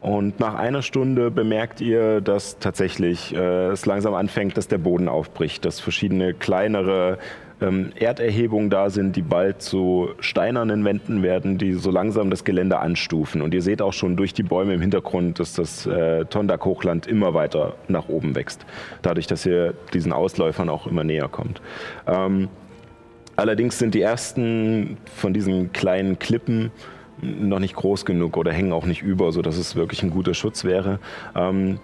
S2: und nach einer Stunde bemerkt ihr, dass tatsächlich äh, es langsam anfängt, dass der Boden aufbricht, dass verschiedene kleinere ähm, Erderhebungen da sind, die bald zu steinernen Wänden werden, die so langsam das Gelände anstufen. Und ihr seht auch schon durch die Bäume im Hintergrund, dass das äh, Tondak-Hochland immer weiter nach oben wächst. Dadurch, dass ihr diesen Ausläufern auch immer näher kommt. Ähm, allerdings sind die ersten von diesen kleinen Klippen noch nicht groß genug oder hängen auch nicht über, sodass es wirklich ein guter Schutz wäre. Ähm,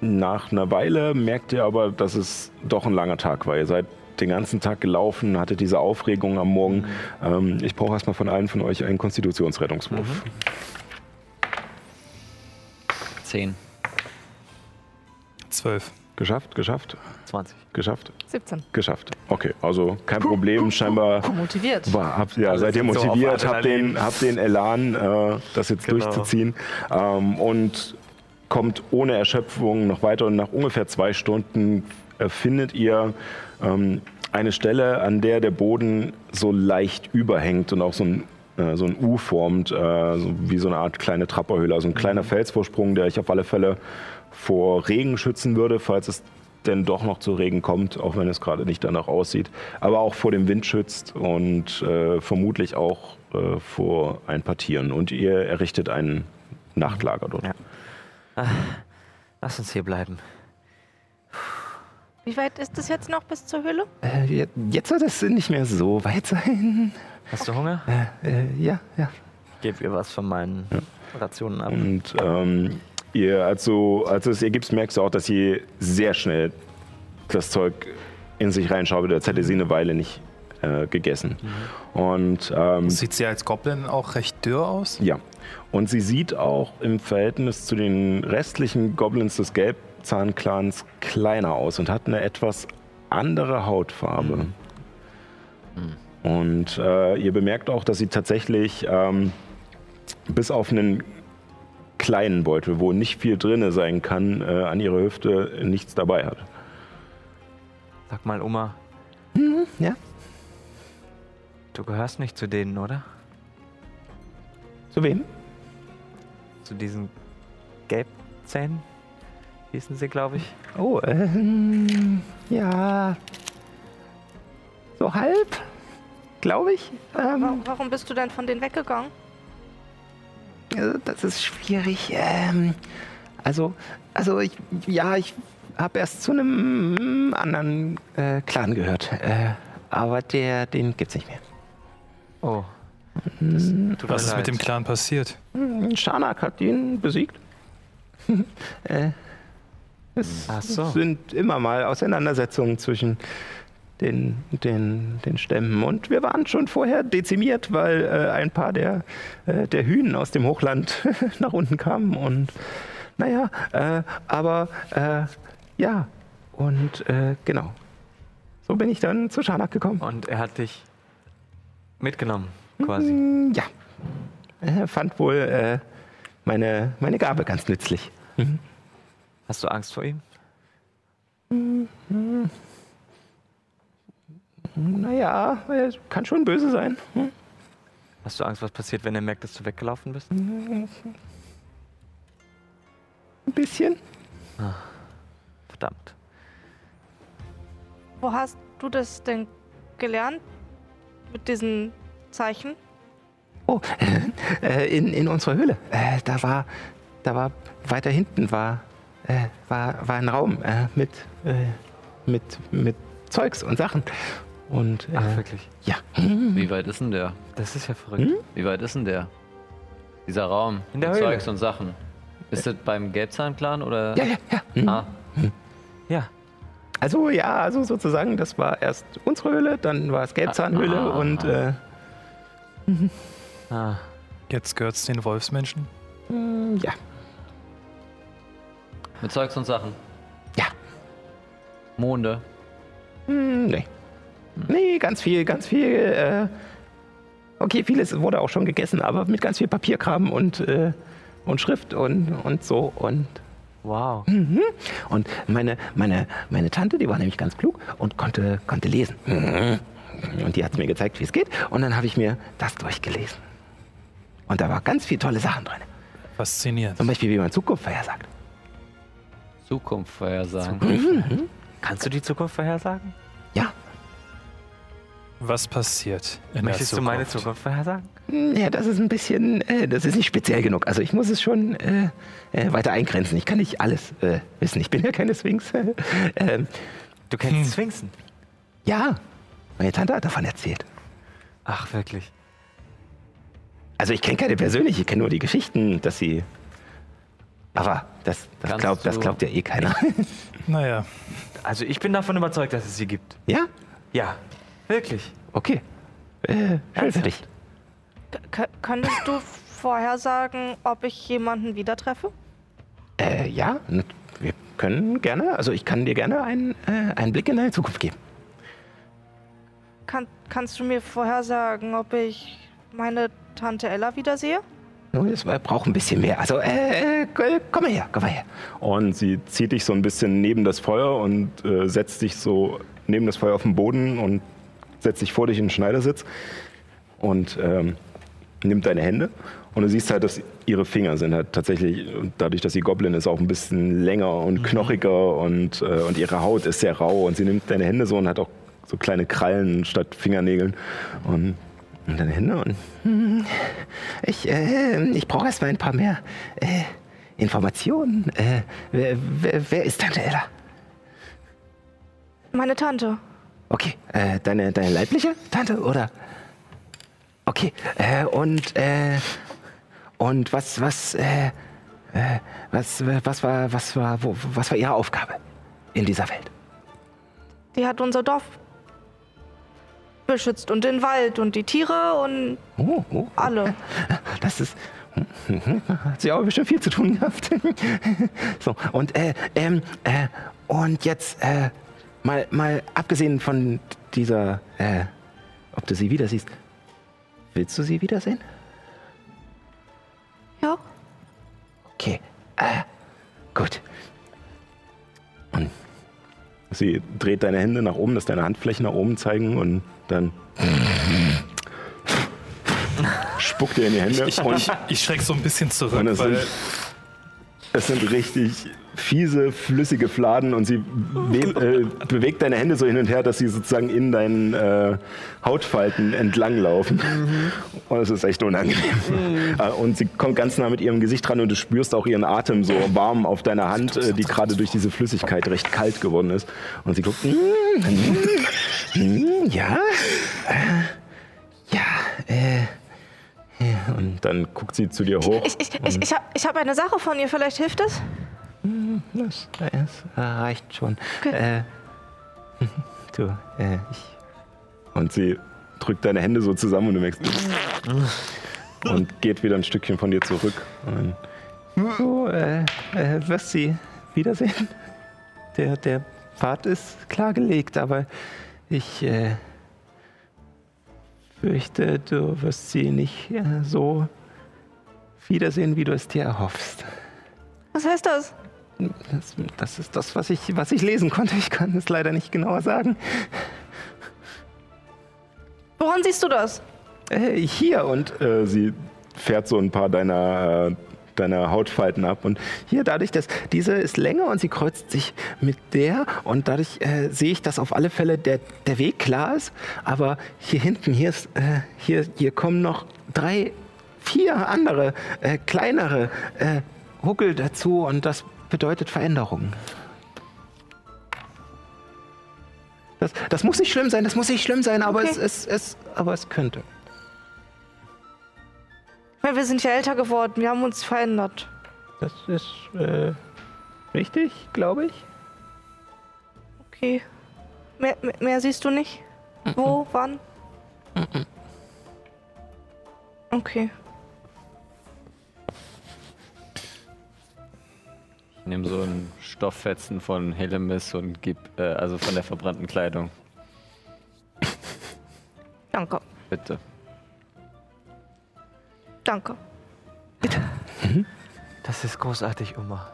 S2: nach einer Weile merkt ihr aber, dass es doch ein langer Tag war. Ihr seid den ganzen Tag gelaufen, hattet diese Aufregung am Morgen. Ähm, ich brauche erstmal von allen von euch einen Konstitutionsrettungswurf.
S3: Zehn.
S6: Zwölf.
S2: Geschafft, geschafft,
S4: 20.
S2: geschafft,
S5: 17.
S2: geschafft. Okay, also kein Problem. Scheinbar
S5: Motiviert.
S2: war, habt, ja,
S4: Alle
S2: seid ihr
S4: sind so
S2: motiviert, habt den, habt den Elan, äh, das jetzt
S4: Genau.
S2: durchzuziehen. Ähm, und kommt ohne Erschöpfung noch weiter und nach ungefähr zwei Stunden äh, findet ihr ähm, eine Stelle, an der der Boden so leicht überhängt und auch so ein, äh, so ein U formt, äh, so wie so eine Art kleine Trapperhöhle, also ein kleiner Felsvorsprung, der euch auf alle Fälle vor Regen schützen würde, falls es denn doch noch zu Regen kommt, auch wenn es gerade nicht danach aussieht, aber auch vor dem Wind schützt und äh, vermutlich auch äh, vor ein paar Tieren. Und ihr errichtet ein Nachtlager dort.
S4: Ja. Lass uns hier bleiben.
S5: Wie weit ist es jetzt noch bis zur Höhle?
S2: Äh, je- jetzt soll es nicht mehr so weit sein.
S4: Hast du Hunger?
S2: Äh, äh, ja, ja.
S4: Ich gebe ihr was von meinen Rationen ab.
S2: Und ähm, ihr, also, als du es ihr gibst, merkst du auch, dass sie sehr schnell das Zeug in sich reinschaubelt, als hätte sie eine Weile nicht äh, gegessen. Und ähm,
S6: Sieht sie als Goblin auch recht dürr aus?
S2: ja, und sie sieht auch im Verhältnis zu den restlichen Goblins des Gelbzahn-Clans kleiner aus und hat eine etwas andere Hautfarbe. Und äh, ihr bemerkt auch, dass sie tatsächlich ähm, bis auf einen kleinen Beutel, wo nicht viel drin sein kann, äh, an ihrer Hüfte nichts dabei hat.
S4: Sag mal, Oma,
S2: Ja.
S4: du gehörst nicht zu denen, oder?
S2: Zu wem?
S4: Zu diesen Gelbzähnen? Hießen sie, glaube ich.
S2: Oh, ähm, ja. So halb, glaube ich. Ähm,
S5: Wa- Warum bist du denn von denen weggegangen?
S2: Also, das ist schwierig. Ähm, also, also ich, ja, ich habe erst zu einem anderen äh, Clan gehört. Äh, aber der, den gibt's nicht mehr.
S4: Oh.
S6: Was ist mit dem Clan passiert?
S2: Hm, Schanak hat ihn besiegt. äh, es
S4: Ach so.
S2: sind immer mal Auseinandersetzungen zwischen den, den, den Stämmen. Und wir waren schon vorher dezimiert, weil äh, ein paar der, äh, der Hühnen aus dem Hochland nach unten kamen. Und naja, äh, aber äh, ja, und äh, genau. So bin ich dann zu Schanak gekommen.
S4: Und er hat dich mitgenommen, quasi.
S2: Mm, Ja. Er fand wohl äh, meine, meine Gabe ganz nützlich.
S4: Hast du Angst vor ihm?
S2: Naja, er kann schon böse sein. Hm?
S4: Hast du Angst, was passiert, wenn er merkt, dass du weggelaufen bist?
S2: Ein bisschen.
S4: Verdammt.
S5: Wo hast du das denn gelernt? Mit diesen Zeichen?
S2: Oh, äh, in, in unserer Höhle. Äh, da war, da war weiter hinten war, äh, war, war ein Raum äh, mit, äh, mit, mit Zeugs und Sachen. Und äh,
S4: Ach, wirklich?
S2: ja.
S3: Wie weit ist denn der?
S4: Das ist ja verrückt.
S3: Wie weit ist denn der? Dieser Raum.
S4: In der Höhle.
S3: Zeugs und Sachen. Ist das beim Gelbzahn-Clan oder?
S2: Ja, ja, ja. Hm.
S3: Ah,
S4: Ja.
S2: Also ja, also sozusagen, das war erst unsere Höhle, dann war es Gelbzahnhöhle
S3: Ah.
S2: und äh,
S4: Ah.
S6: Jetzt gehört's den Wolfsmenschen?
S2: mm, ja.
S3: mit Zeugs und Sachen.
S2: Ja.
S3: Monde.
S2: Hm, nee. Nee, ganz viel, ganz viel. Äh, okay, vieles wurde auch schon gegessen, aber mit ganz viel Papierkram und, äh, und Schrift und, und so. Und,
S4: Wow.
S2: und meine, meine, meine Tante, die war nämlich ganz klug und konnte, konnte lesen. Und die hat mir gezeigt, wie es geht. Und dann habe ich mir das durchgelesen. Und da war ganz viel tolle Sachen drin.
S6: Faszinierend.
S2: Zum Beispiel, wie man Zukunft vorhersagt.
S3: Zukunft vorhersagen.
S4: Zukunft. Kannst du die Zukunft vorhersagen?
S6: Was passiert in
S4: Möchtest
S6: der
S4: du meine
S6: Zukunft?
S4: Vorhersagen?
S2: Ja, das ist ein bisschen, äh, das ist nicht speziell genug. Also ich muss es schon äh, äh, weiter eingrenzen. Ich kann nicht alles äh, wissen. Ich bin ja keine Sphinx. ähm,
S4: Du kennst Sphinxen.
S2: ja, meine Tante hat davon erzählt.
S4: Ach, wirklich.
S2: Also ich kenne keine persönlich, ich kenne nur die Geschichten, dass sie... Aber das, das, glaubt, das glaubt ja eh keiner.
S6: Naja,
S4: Also ich bin davon überzeugt, dass es sie gibt.
S2: ja?
S4: Ja, wirklich.
S2: Okay. Äh, schön für dich.
S5: K könntest du vorhersagen, ob ich jemanden wieder treffe?
S2: Äh, ja, wir können gerne, also ich kann dir gerne einen, äh, einen Blick in deine Zukunft geben.
S5: Kann, kannst du mir vorhersagen, ob ich meine Tante Ella wiedersehe?
S2: Nun, das äh, braucht ein bisschen mehr. Also, äh, äh, komm mal her, komm mal her.
S7: Und sie zieht dich so ein bisschen neben das Feuer und äh, setzt dich so neben das Feuer auf den Boden und setzt dich vor dich in den Schneidersitz und ähm, nimmt deine Hände. Und du siehst halt, dass ihre Finger sind halt tatsächlich, dadurch, dass sie Goblin ist, auch ein bisschen länger und knochiger und, äh, und ihre Haut ist sehr rau. Und sie nimmt deine Hände so und hat auch so kleine Krallen statt Fingernägeln. Und, und deine Hände und
S2: Hm, Ich, äh, ich brauche erst mal ein paar mehr äh, Informationen. Äh, wer, wer, wer ist Tante Ella?
S5: Meine Tante.
S2: Okay, äh, deine, deine leibliche Tante, oder? Okay, äh, und, äh, und was, was, äh, äh, was, was war, was war, wo, was war ihre Aufgabe in dieser Welt?
S5: Die hat unser Dorf beschützt und den Wald und die Tiere und
S2: Oh, oh,
S5: alle.
S2: das ist, hat sie aber bestimmt viel zu tun gehabt. so, und, äh, ähm, äh, und jetzt, äh, mal, mal abgesehen von dieser, äh, ob du sie wieder siehst, willst du sie wiedersehen?
S5: Ja.
S2: Okay, äh, gut.
S7: Und sie dreht deine Hände nach oben, dass deine Handflächen nach oben zeigen und dann spuckt ihr in die Hände
S6: ich, ich, ich schreck so ein bisschen zurück, weil
S7: es sind richtig fiese, flüssige Fladen und sie äh, bewegt deine Hände so hin und her, dass sie sozusagen in deinen äh, Hautfalten entlanglaufen. Und es ist echt unangenehm. Äh, Und sie kommt ganz nah mit ihrem Gesicht dran und du spürst auch ihren Atem so warm auf deiner Hand, äh, die gerade durch diese Flüssigkeit recht kalt geworden ist. Und sie guckt, "Mm,
S2: Hm, ja, äh, ja, äh, ja, und
S7: und dann guckt sie zu dir hoch.
S5: Ich, ich, ich, ich habe ich hab eine Sache von ihr, vielleicht hilft es?
S2: das, das reicht schon.
S5: Okay.
S2: Äh, du, äh, ich
S7: Und sie drückt deine Hände so zusammen und du merkst. und geht wieder ein Stückchen von dir zurück. Und
S2: Du äh, äh, wirst sie wiedersehen. Der, der Pfad ist klargelegt, aber ich äh, fürchte, du wirst sie nicht äh, so wiedersehen, wie du es dir erhoffst.
S5: Was heißt das?
S2: Das, das ist das, was ich, was ich lesen konnte. Ich kann es leider nicht genauer sagen.
S5: Woran siehst du das?
S2: Äh, hier und
S7: äh, sie fährt so ein paar deiner, äh, deiner Hautfalten ab. Und
S2: Hier dadurch, dass diese ist länger und sie kreuzt sich mit der und dadurch äh, sehe ich, dass auf alle Fälle der, der Weg klar ist. Aber hier hinten, hier ist, äh, hier, hier kommen noch drei, vier andere äh, kleinere äh, Huckel dazu und das bedeutet Veränderungen. Das, das muss nicht schlimm sein, das muss nicht schlimm sein, aber,
S5: Okay.
S2: es, es, es, aber es könnte.
S5: Meine, wir sind ja älter geworden, wir haben uns verändert.
S2: Das ist äh, richtig, glaube ich.
S5: Okay. Mehr, mehr, mehr siehst du nicht? Wo? Wann? Okay.
S3: Ich nehme so einen Stofffetzen von Helemis und gib, äh, also von der verbrannten Kleidung.
S5: Danke.
S3: Bitte.
S5: Danke.
S4: Das ist großartig, Oma.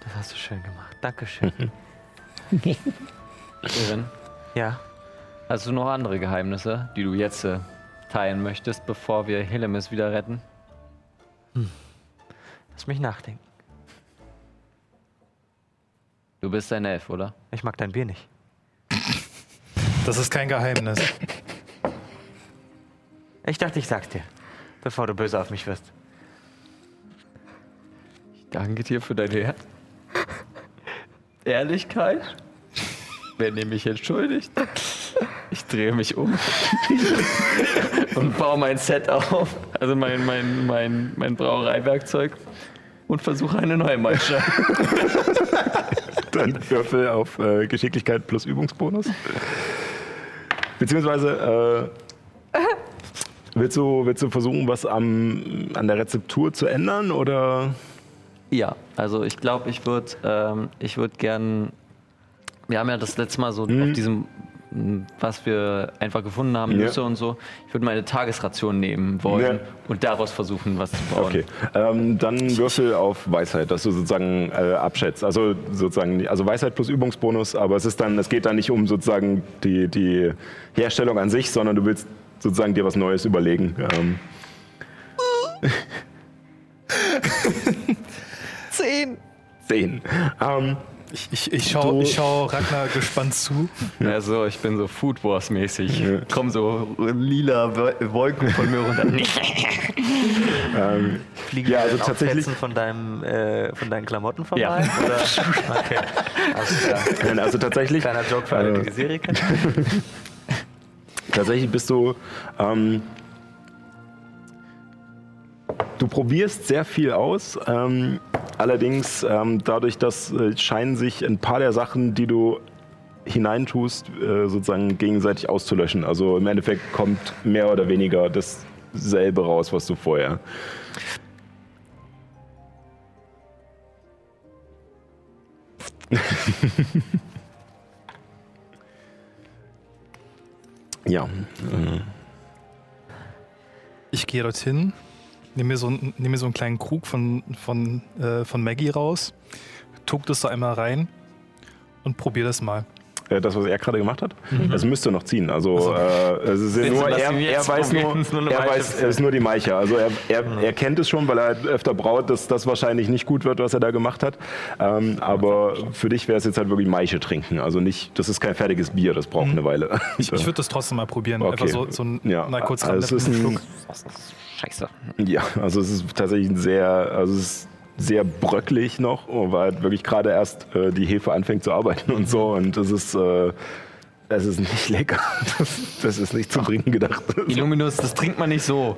S4: Das hast du schön gemacht. Dankeschön.
S3: Irin,
S4: ja.
S3: hast du noch andere Geheimnisse, die du jetzt äh, teilen möchtest, bevor wir Helemis wieder retten?
S4: Lass mich nachdenken.
S3: Du bist ein Elf, oder?
S4: Ich mag dein Bier nicht.
S6: Das ist kein Geheimnis.
S4: Ich dachte, ich sag's dir, bevor du böse auf mich wirst.
S3: Danke dir für deine Ehr Ehrlichkeit. Wer nehme ich entschuldigt? Ich drehe mich um und baue mein Set auf, also mein, mein, mein, mein Brauereiwerkzeug und versuche eine neue Mannschaft.
S2: Dann Würfel auf äh, Geschicklichkeit plus Übungsbonus. Beziehungsweise, äh, willst, du, willst du versuchen, was am, an der Rezeptur zu ändern? Oder?
S3: Ja, also ich glaube, ich würde ähm, ich würd gern. Wir haben ja das letzte Mal so auf diesem, was wir einfach gefunden haben,
S2: Ja.
S3: Nüsse und so. Ich würde meine Tagesration nehmen wollen
S2: Ja.
S3: und daraus versuchen, was zu bauen.
S2: Okay, ähm, dann Würfel auf Weisheit, dass du sozusagen äh, abschätzt. Also sozusagen, also Weisheit plus Übungsbonus, aber es ist dann, es geht dann nicht um sozusagen die, die Herstellung an sich, sondern du willst sozusagen dir was Neues überlegen. Ähm,
S4: Zehn!
S2: zehn. Ähm,
S6: Ich, ich, ich schaue schau Ragnar gespannt zu.
S3: Also ich bin so Food Wars mäßig. Kommen so lila Wo- Wolken von mir runter.
S2: ähm,
S4: Fliegen
S2: Ja,
S4: ja,
S2: also
S4: also
S2: tatsächlich-
S4: Fetzen von, deinem, äh, von deinen Klamotten vorbei?
S3: Ja.
S4: Oder? Okay, alles klar.
S2: nein, also tatsächlich,
S4: Kleiner Joke für alle, die die Serie kennen.
S2: Tatsächlich bist du, ähm, du probierst sehr viel aus. Ähm, allerdings ähm, dadurch, dass äh, scheinen sich ein paar der Sachen, die du hineintust, äh, sozusagen gegenseitig auszulöschen. Also im Endeffekt kommt mehr oder weniger dasselbe raus, was du vorher. ja. Äh,
S6: Ich gehe dorthin, nehme mir, so, nehm mir so einen kleinen Krug von, von, äh, von Maggie raus, tuck das da einmal rein und probiere das mal.
S2: Äh, Das, was er gerade gemacht hat, das müsste noch ziehen. Also, äh, es ist nur,
S3: dass
S2: er, er weiß nur,
S3: es ist
S2: er weiß, es ist nur die Maiche. Also er, er, er kennt es schon, weil er halt öfter braut, dass das wahrscheinlich nicht gut wird, was er da gemacht hat. Ähm, aber für dich wäre es jetzt halt wirklich Maische trinken. Also nicht, das ist kein fertiges Bier, das braucht eine Weile.
S6: Ich, ich würde das trotzdem mal probieren.
S2: Okay.
S6: Einfach so, so ein,
S2: Ja,
S6: mal kurz
S2: also es
S6: rannippen,
S2: ist
S6: einen
S2: ein-
S6: Schluck.
S3: Scheiße.
S2: Ja, also es ist tatsächlich ein sehr, also es ist sehr bröcklig noch, weil halt wirklich gerade erst äh, die Hefe anfängt zu arbeiten und so. Und das ist, äh, das ist nicht lecker. Das, das ist nicht zum Trinken gedacht.
S3: Illuminus, das trinkt man nicht so.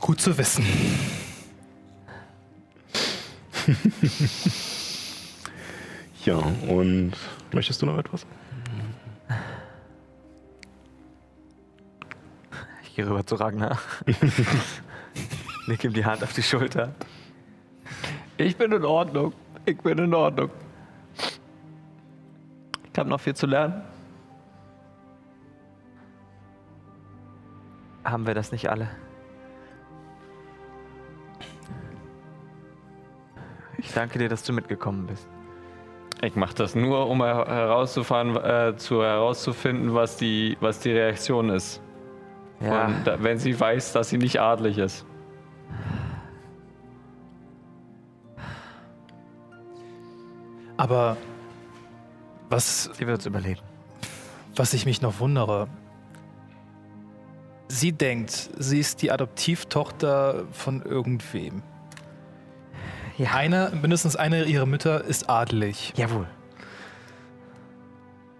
S6: Gut zu wissen.
S2: Ja, und möchtest du noch etwas?
S4: Ich gehe rüber zu Ragnar. Leg ihm die Hand auf die Schulter.
S3: Ich bin in Ordnung. Ich bin in Ordnung. Ich habe noch viel zu lernen.
S4: Haben wir das nicht alle? Ich danke dir, dass du mitgekommen bist.
S3: Ich mache das nur, um her- herauszufahren, äh, zu herauszufinden, was die, was die Reaktion ist.
S4: Ja,
S3: Von, wenn sie weiß, dass sie nicht adlig ist.
S6: Aber was,
S4: sie wird es überleben.
S6: was ich mich noch wundere, sie denkt, sie ist die Adoptivtochter von irgendwem.
S4: Ja.
S6: Eine, mindestens eine ihrer Mütter ist adelig.
S4: Jawohl.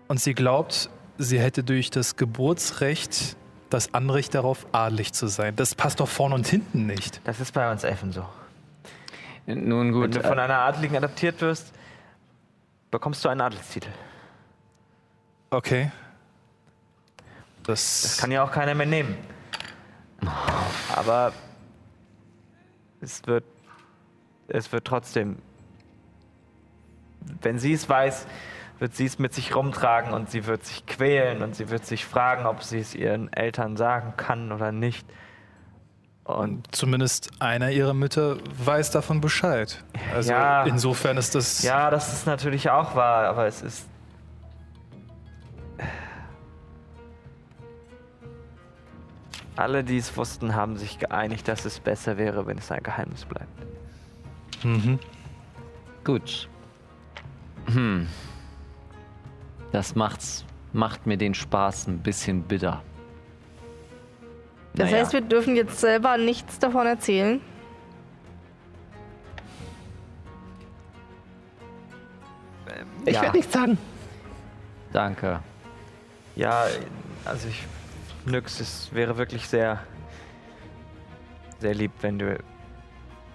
S6: Und sie glaubt, sie hätte durch das Geburtsrecht das Anrecht darauf, adelig zu sein. Das passt doch vorne und hinten nicht.
S4: Das ist bei uns Elfen so.
S3: Nun
S4: Wenn
S3: gut.
S4: du von
S3: äh,
S4: einer Adligen adoptiert wirst, bekommst du einen Adelstitel.
S6: Okay. Das,
S4: Das kann ja auch keiner mehr nehmen. Aber es wird, es wird trotzdem, wenn sie es weiß, wird sie es mit sich rumtragen und sie wird sich quälen und sie wird sich fragen, ob sie es ihren Eltern sagen kann oder nicht. Und
S6: zumindest einer ihrer Mütter weiß davon Bescheid. Also
S4: Ja.
S6: insofern ist das.
S4: ja, das ist natürlich auch wahr, aber es ist. Alle, die es wussten, haben sich geeinigt, dass es besser wäre, wenn es ein Geheimnis bleibt.
S6: Mhm.
S3: Gut. Hm. Das macht's, macht mir den Spaß ein bisschen bitter.
S5: Das
S3: Naja,
S5: heißt, wir dürfen jetzt selber nichts davon erzählen.
S8: Ich
S3: Ja.
S8: werde nichts sagen.
S3: danke.
S4: Ja, also ich. Nix, es wäre wirklich sehr. sehr lieb, wenn du.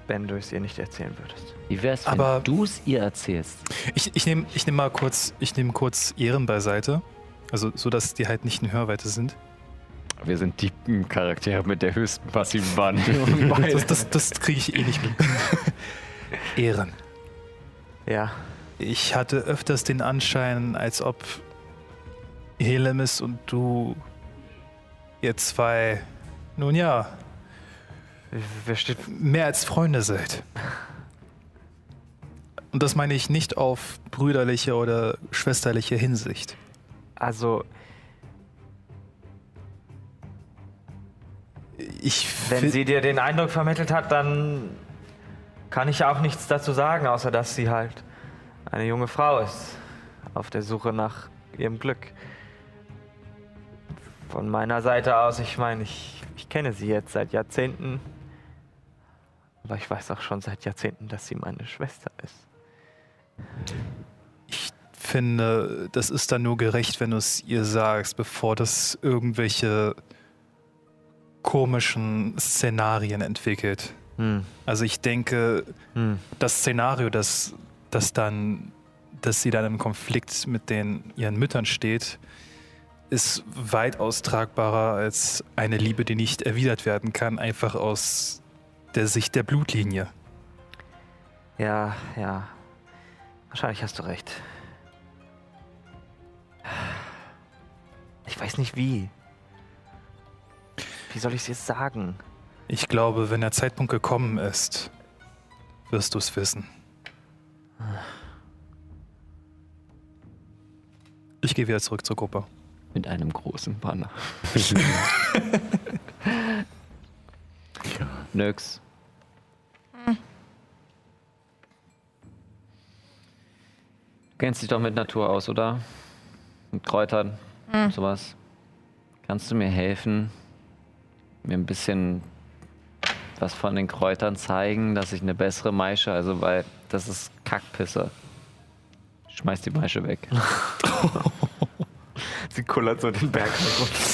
S4: Wenn du es ihr nicht erzählen würdest.
S3: Wie wär's, wenn
S6: Aber-
S3: du es ihr erzählst?
S6: Ich, ich nehme ich nehm mal kurz, ich nehm kurz Ehren beiseite. Also, so dass die halt nicht in Hörweite sind.
S3: Wir sind die Charaktere mit der höchsten passiven Wahrnehmung.
S6: Das, das, das kriege ich eh nicht mit. Ehren.
S4: Ja.
S6: Ich hatte öfters den Anschein, als ob Helemis und du, ihr zwei, nun ja,
S4: Wer steht.
S6: mehr als Freunde seid. Und das meine ich nicht auf brüderliche oder schwesterliche Hinsicht.
S4: Also,
S6: Ich
S4: wenn sie dir den Eindruck vermittelt hat, dann kann ich auch nichts dazu sagen, außer dass sie halt eine junge Frau ist. Auf der Suche nach ihrem Glück. Von meiner Seite aus, ich meine, ich, ich kenne sie jetzt seit Jahrzehnten. Aber ich weiß auch schon seit Jahrzehnten, dass sie meine Schwester ist.
S6: Ich finde, das ist dann nur gerecht, wenn du es ihr sagst, bevor das irgendwelche komischen Szenarien entwickelt.
S4: Hm.
S6: Also ich denke,
S4: Hm.
S6: das Szenario, dass, dass dann, dass sie dann im Konflikt mit den ihren Müttern steht, ist weitaus tragbarer als eine Liebe, die nicht erwidert werden kann, einfach aus der Sicht der Blutlinie.
S4: Ja, ja. Wahrscheinlich hast du recht. Ich weiß nicht wie. Wie soll ich es jetzt sagen?
S6: Ich glaube, wenn der Zeitpunkt gekommen ist, wirst du es wissen. Ich gehe wieder zurück zur Gruppe.
S3: Mit einem großen Banner. Nix. Du kennst dich doch mit Natur aus, oder? Mit Kräutern, sowas. Kannst du mir helfen, mir ein bisschen was von den Kräutern zeigen, dass ich eine bessere Maische, also weil das ist Kackpisse. Schmeiß die Maische weg.
S4: Sie kullert so den Berg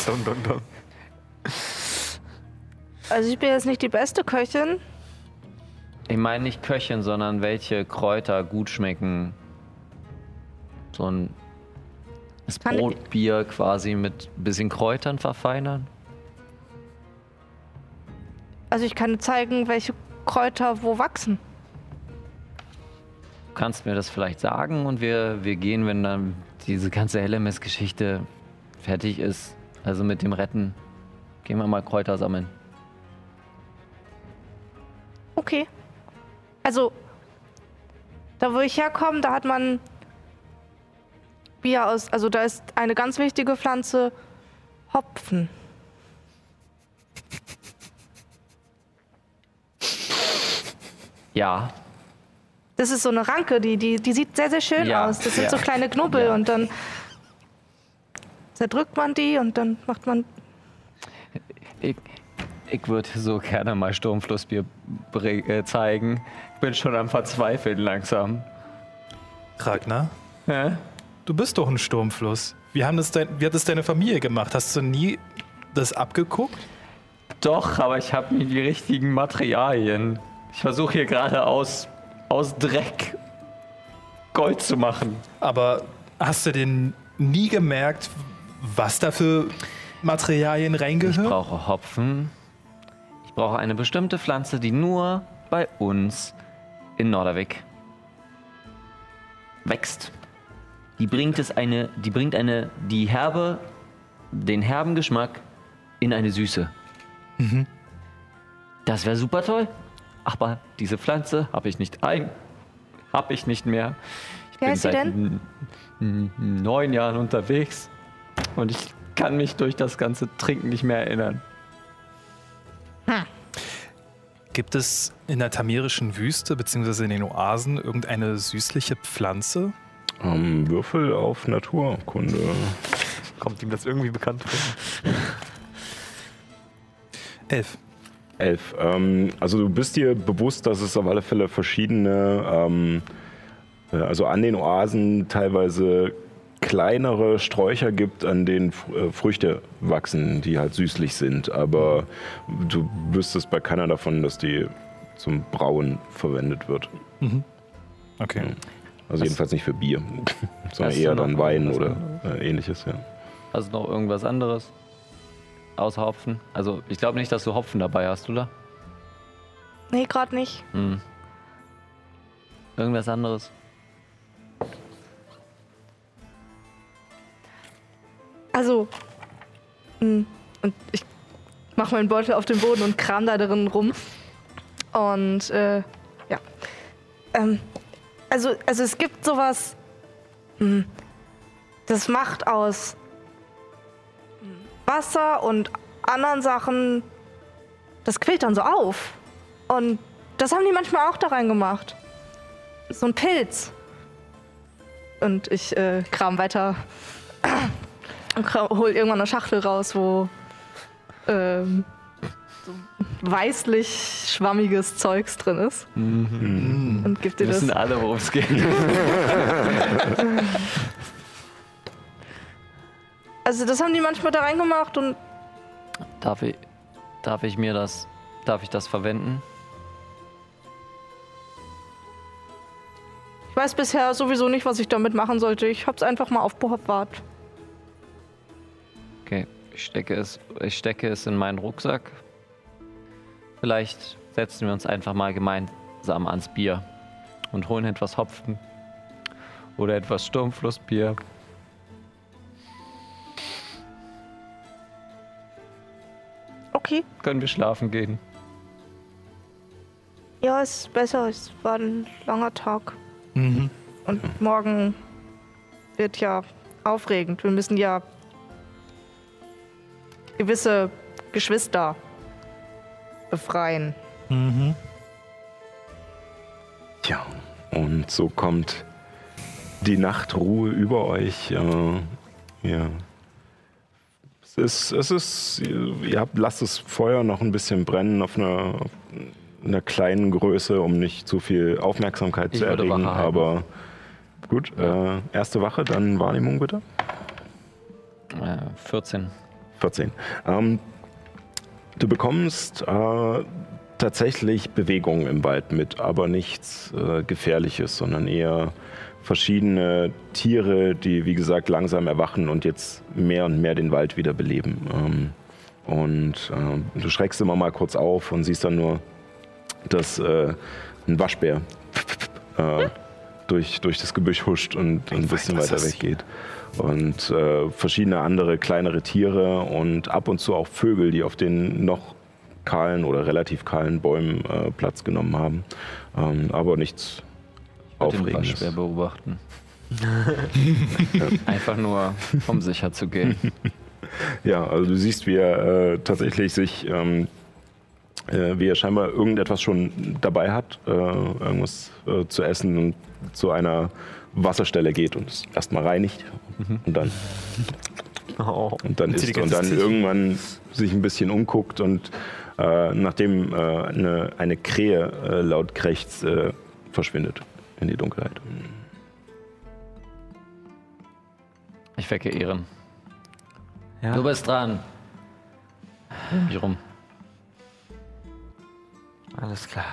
S4: runter.
S5: Also ich bin jetzt nicht die beste Köchin.
S3: Ich meine nicht Köchin, sondern welche Kräuter gut schmecken. So ein das
S5: Kann ich-
S3: Brotbier quasi mit ein bisschen Kräutern verfeinern.
S5: Also ich kann zeigen, welche Kräuter wo wachsen.
S3: Du kannst mir das vielleicht sagen und wir, wir gehen, wenn dann diese ganze LMS-Geschichte fertig ist. Also mit dem Retten. Gehen wir mal Kräuter sammeln.
S5: Okay. Also, da wo ich herkomme, da hat man Bier aus, also da ist eine ganz wichtige Pflanze Hopfen.
S3: Ja,
S5: Das ist so eine Ranke, die, die, die sieht sehr, sehr schön
S3: Ja,
S5: aus. Das sind
S3: ja.
S5: so kleine Knubbel
S3: Ja.
S5: und dann zerdrückt man die und dann macht man.
S3: ich, ich würde so gerne mal Sturmflussbier zeigen. Ich bin schon am Verzweifeln langsam.
S6: Ragnar,
S3: Hä?
S6: du bist doch ein Sturmfluss. Wie, haben das dein, wie hat das deine Familie gemacht? Hast du nie das abgeguckt?
S3: Doch, aber ich habe nie die richtigen Materialien. Ich versuche hier gerade aus, aus Dreck Gold zu machen.
S6: Aber hast du denn nie gemerkt, was da für Materialien
S3: Ich
S6: reingehören?
S3: brauche Hopfen. Ich brauche eine bestimmte Pflanze, die nur bei uns in Norderwick wächst. Die bringt es eine, die bringt eine, die herbe, den herben Geschmack in eine Süße. Das wäre super toll. Aber diese Pflanze habe ich nicht ein, habe ich nicht mehr. Ich
S5: Wie
S3: bin seit n- neun Jahren unterwegs und ich kann mich durch das ganze Trinken nicht mehr erinnern.
S6: Gibt es in der tamirischen Wüste bzw. in den Oasen irgendeine süßliche Pflanze?
S2: Ähm, Würfel auf Naturkunde.
S4: Kommt ihm das irgendwie bekannt vor?
S6: Elf.
S2: Elf. Ähm, also du bist dir bewusst, dass es auf alle Fälle verschiedene, ähm, äh, also an den Oasen teilweise kleinere Sträucher gibt, an denen äh, Früchte wachsen, die halt süßlich sind. Aber du wüsstest bei keiner davon, dass die zum Brauen verwendet wird.
S6: Okay.
S2: Also jedenfalls nicht für Bier, sondern
S3: Hast
S2: eher dann Wein oder äh, ähnliches. Ja.
S3: Also noch irgendwas anderes? Außer Hopfen? Also ich glaube nicht, dass du Hopfen dabei hast, oder?
S5: Nee, gerade nicht.
S3: Hm. Irgendwas anderes?
S5: Also, mh, und ich mache meinen Beutel auf den Boden und kram da drin rum. Und äh, ja. Ähm, also, also es gibt sowas, mh, das macht aus Wasser und anderen Sachen, das quillt dann so auf. Und das haben die manchmal auch da reingemacht. So ein Pilz. Und ich äh, kram weiter und hol irgendwann eine Schachtel raus, wo ähm, so weißlich schwammiges Zeugs drin ist. Und gib dir
S3: Wir
S5: das.
S3: wissen alle, worum es geht.
S5: Also das haben die manchmal da reingemacht und
S3: darf, ich, darf ich mir das, darf ich das verwenden?
S5: ich weiß bisher sowieso nicht, was ich damit machen sollte. Ich hab's einfach mal aufbewahrt.
S3: Okay, ich stecke es, ich stecke es in meinen Rucksack. Vielleicht setzen wir uns einfach mal gemeinsam ans Bier und holen etwas Hopfen oder etwas Sturmflussbier.
S5: Okay.
S3: Können wir schlafen gehen?
S5: Ja, ist besser. Es war ein langer Tag.
S6: Mhm.
S5: Und morgen wird ja aufregend. Wir müssen ja gewisse Geschwister befreien.
S6: Mhm.
S2: Tja, und so kommt die Nachtruhe über euch. Äh, ja. Es ist, es ist, ihr habt, lasst das Feuer noch ein bisschen brennen auf einer, auf einer kleinen Größe, um nicht zu viel Aufmerksamkeit
S3: Ich
S2: zu erregen. Aber gut, äh, erste Wache, dann Wahrnehmung bitte.
S3: Äh, 14.
S2: 14. Ähm, du bekommst äh, tatsächlich Bewegung im Wald mit, aber nichts äh, Gefährliches, sondern eher verschiedene Tiere, die, wie gesagt, langsam erwachen und jetzt mehr und mehr den Wald wieder beleben. Ähm, und äh, du schreckst immer mal kurz auf und siehst dann nur, dass äh, ein Waschbär äh, durch, durch das Gebüsch huscht und ein bisschen weiter weggeht. Und äh, verschiedene andere kleinere Tiere und ab und zu auch Vögel, die auf den noch kahlen oder relativ kahlen Bäumen äh, Platz genommen haben. Ähm, aber nichts
S3: Den
S2: Aufregendes.
S3: Waschbär beobachten. Einfach nur, um sicher zu gehen.
S2: Ja, also du siehst, wie er äh, tatsächlich sich, ähm, äh, wie er scheinbar irgendetwas schon dabei hat, äh, irgendwas äh, zu essen und zu einer Wasserstelle geht und es erstmal reinigt und dann
S4: Oh.
S2: und dann isst und dann irgendwann sich ein bisschen umguckt und äh, nachdem äh, eine, eine Krähe äh, laut krächzt, äh, verschwindet in die Dunkelheit.
S3: Ich wecke Ehren.
S4: Ja.
S3: Du bist dran. Wie rum?
S4: Alles klar.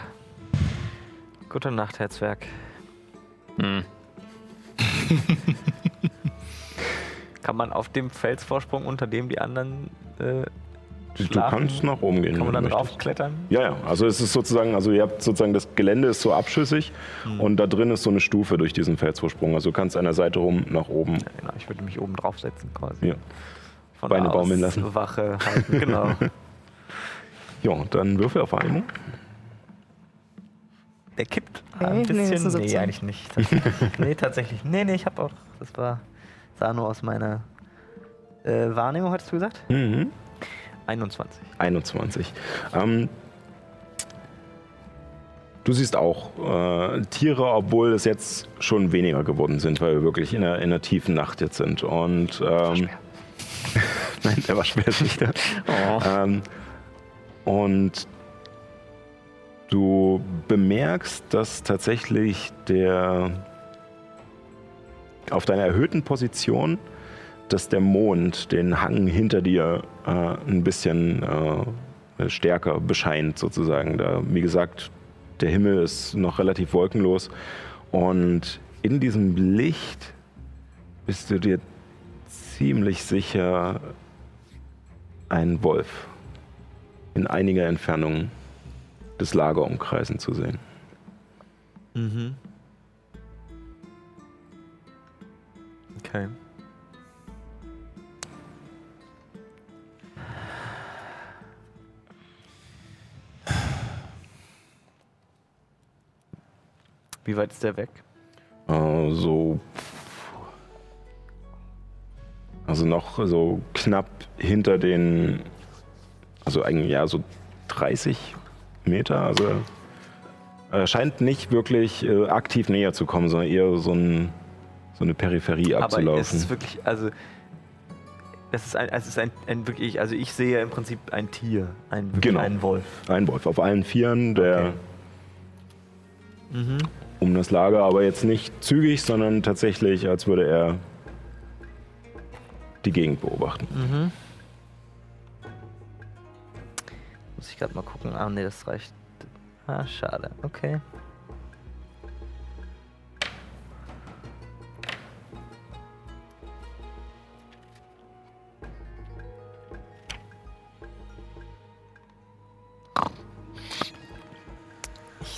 S4: Gute Nacht, Herzwerk.
S3: Hm.
S4: Kann man auf dem Felsvorsprung, unter dem die anderen äh,
S2: Du
S4: schlafen,
S2: kannst nach oben gehen.
S4: kann man dann
S2: du
S4: draufklettern?
S2: Ja, ja. Also es ist sozusagen, also ihr habt sozusagen das Gelände ist so abschüssig
S4: Hm.
S2: und da drin ist so eine Stufe durch diesen Felsvorsprung. Also du kannst an der Seite rum nach oben.
S4: Ja, genau, ich würde mich oben draufsetzen quasi.
S2: Ja.
S4: Von
S2: Beine baumeln lassen.
S4: Wache halten, genau.
S2: Ja, dann Würfel auf Wahrnehmung.
S4: Der kippt
S5: Nee,
S4: ein
S5: nee,
S4: bisschen.
S5: das ist eine
S4: Nee,
S5: 17.
S4: eigentlich nicht. Tatsächlich. nee, tatsächlich. Nee, nee, ich habe auch. Das war. Sah nur aus meiner äh, Wahrnehmung, hattest du gesagt?
S2: Mhm.
S4: 21.
S2: 21. Ähm, du siehst auch äh, Tiere, obwohl es jetzt schon weniger geworden sind, weil wir wirklich in der, in der tiefen Nacht jetzt sind. Und ähm, Nein, der war schwer nicht da. Ähm, und du bemerkst, dass tatsächlich der auf deiner erhöhten Position, dass der Mond den Hang hinter dir äh, ein bisschen äh, stärker bescheint, sozusagen. Da, wie gesagt, der Himmel ist noch relativ wolkenlos. Und in diesem Licht bist du dir ziemlich sicher einen Wolf in einiger Entfernung des Lagerumkreisen zu sehen.
S4: Mhm. Okay. Wie weit ist der weg?
S2: Äh, so. Also noch so knapp hinter den. Also eigentlich ja so 30 Meter. Also er scheint nicht wirklich äh, aktiv näher zu kommen, sondern eher so, ein, so eine Peripherie
S4: Aber
S2: abzulaufen.
S4: es ist wirklich, also es ist ein, es ist ein, ein wirklich, also ich sehe im Prinzip ein Tier, ein,
S2: Genau.
S4: einen Wolf.
S2: Ein Wolf auf allen Vieren, der
S4: Okay. Mhm.
S2: um das Lager, aber jetzt nicht zügig, sondern tatsächlich, als würde er die Gegend beobachten.
S4: Mhm. Muss ich gerade mal gucken. Ah, nee, das reicht. Ah, schade. Okay.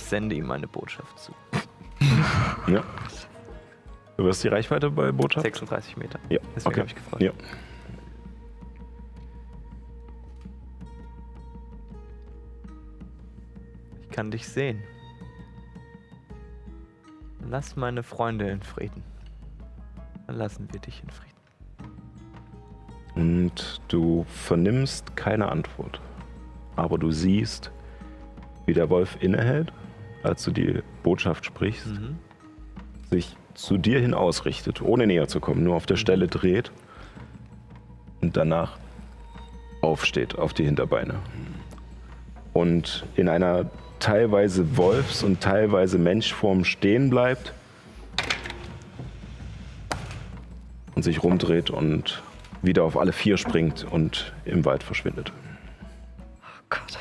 S4: Sende ihm eine Botschaft zu.
S2: Ja. Du wirst die Reichweite bei Botschaft?
S4: 36 Meter.
S2: Ja,
S4: Deswegen
S2: okay.
S4: habe ich gefragt.
S2: Ja.
S4: Ich kann dich sehen. Lass meine Freunde in Frieden. Dann lassen wir dich in Frieden.
S2: Und du vernimmst keine Antwort. Aber du siehst, wie der Wolf innehält, als du die Botschaft sprichst,
S4: Mhm.
S2: sich zu dir hin ausrichtet, ohne näher zu kommen, nur auf der Stelle dreht und danach aufsteht auf die Hinterbeine. Und in einer teilweise Wolfs- und teilweise Menschform stehen bleibt und sich rumdreht und wieder auf alle vier springt und im Wald verschwindet.
S5: Gott.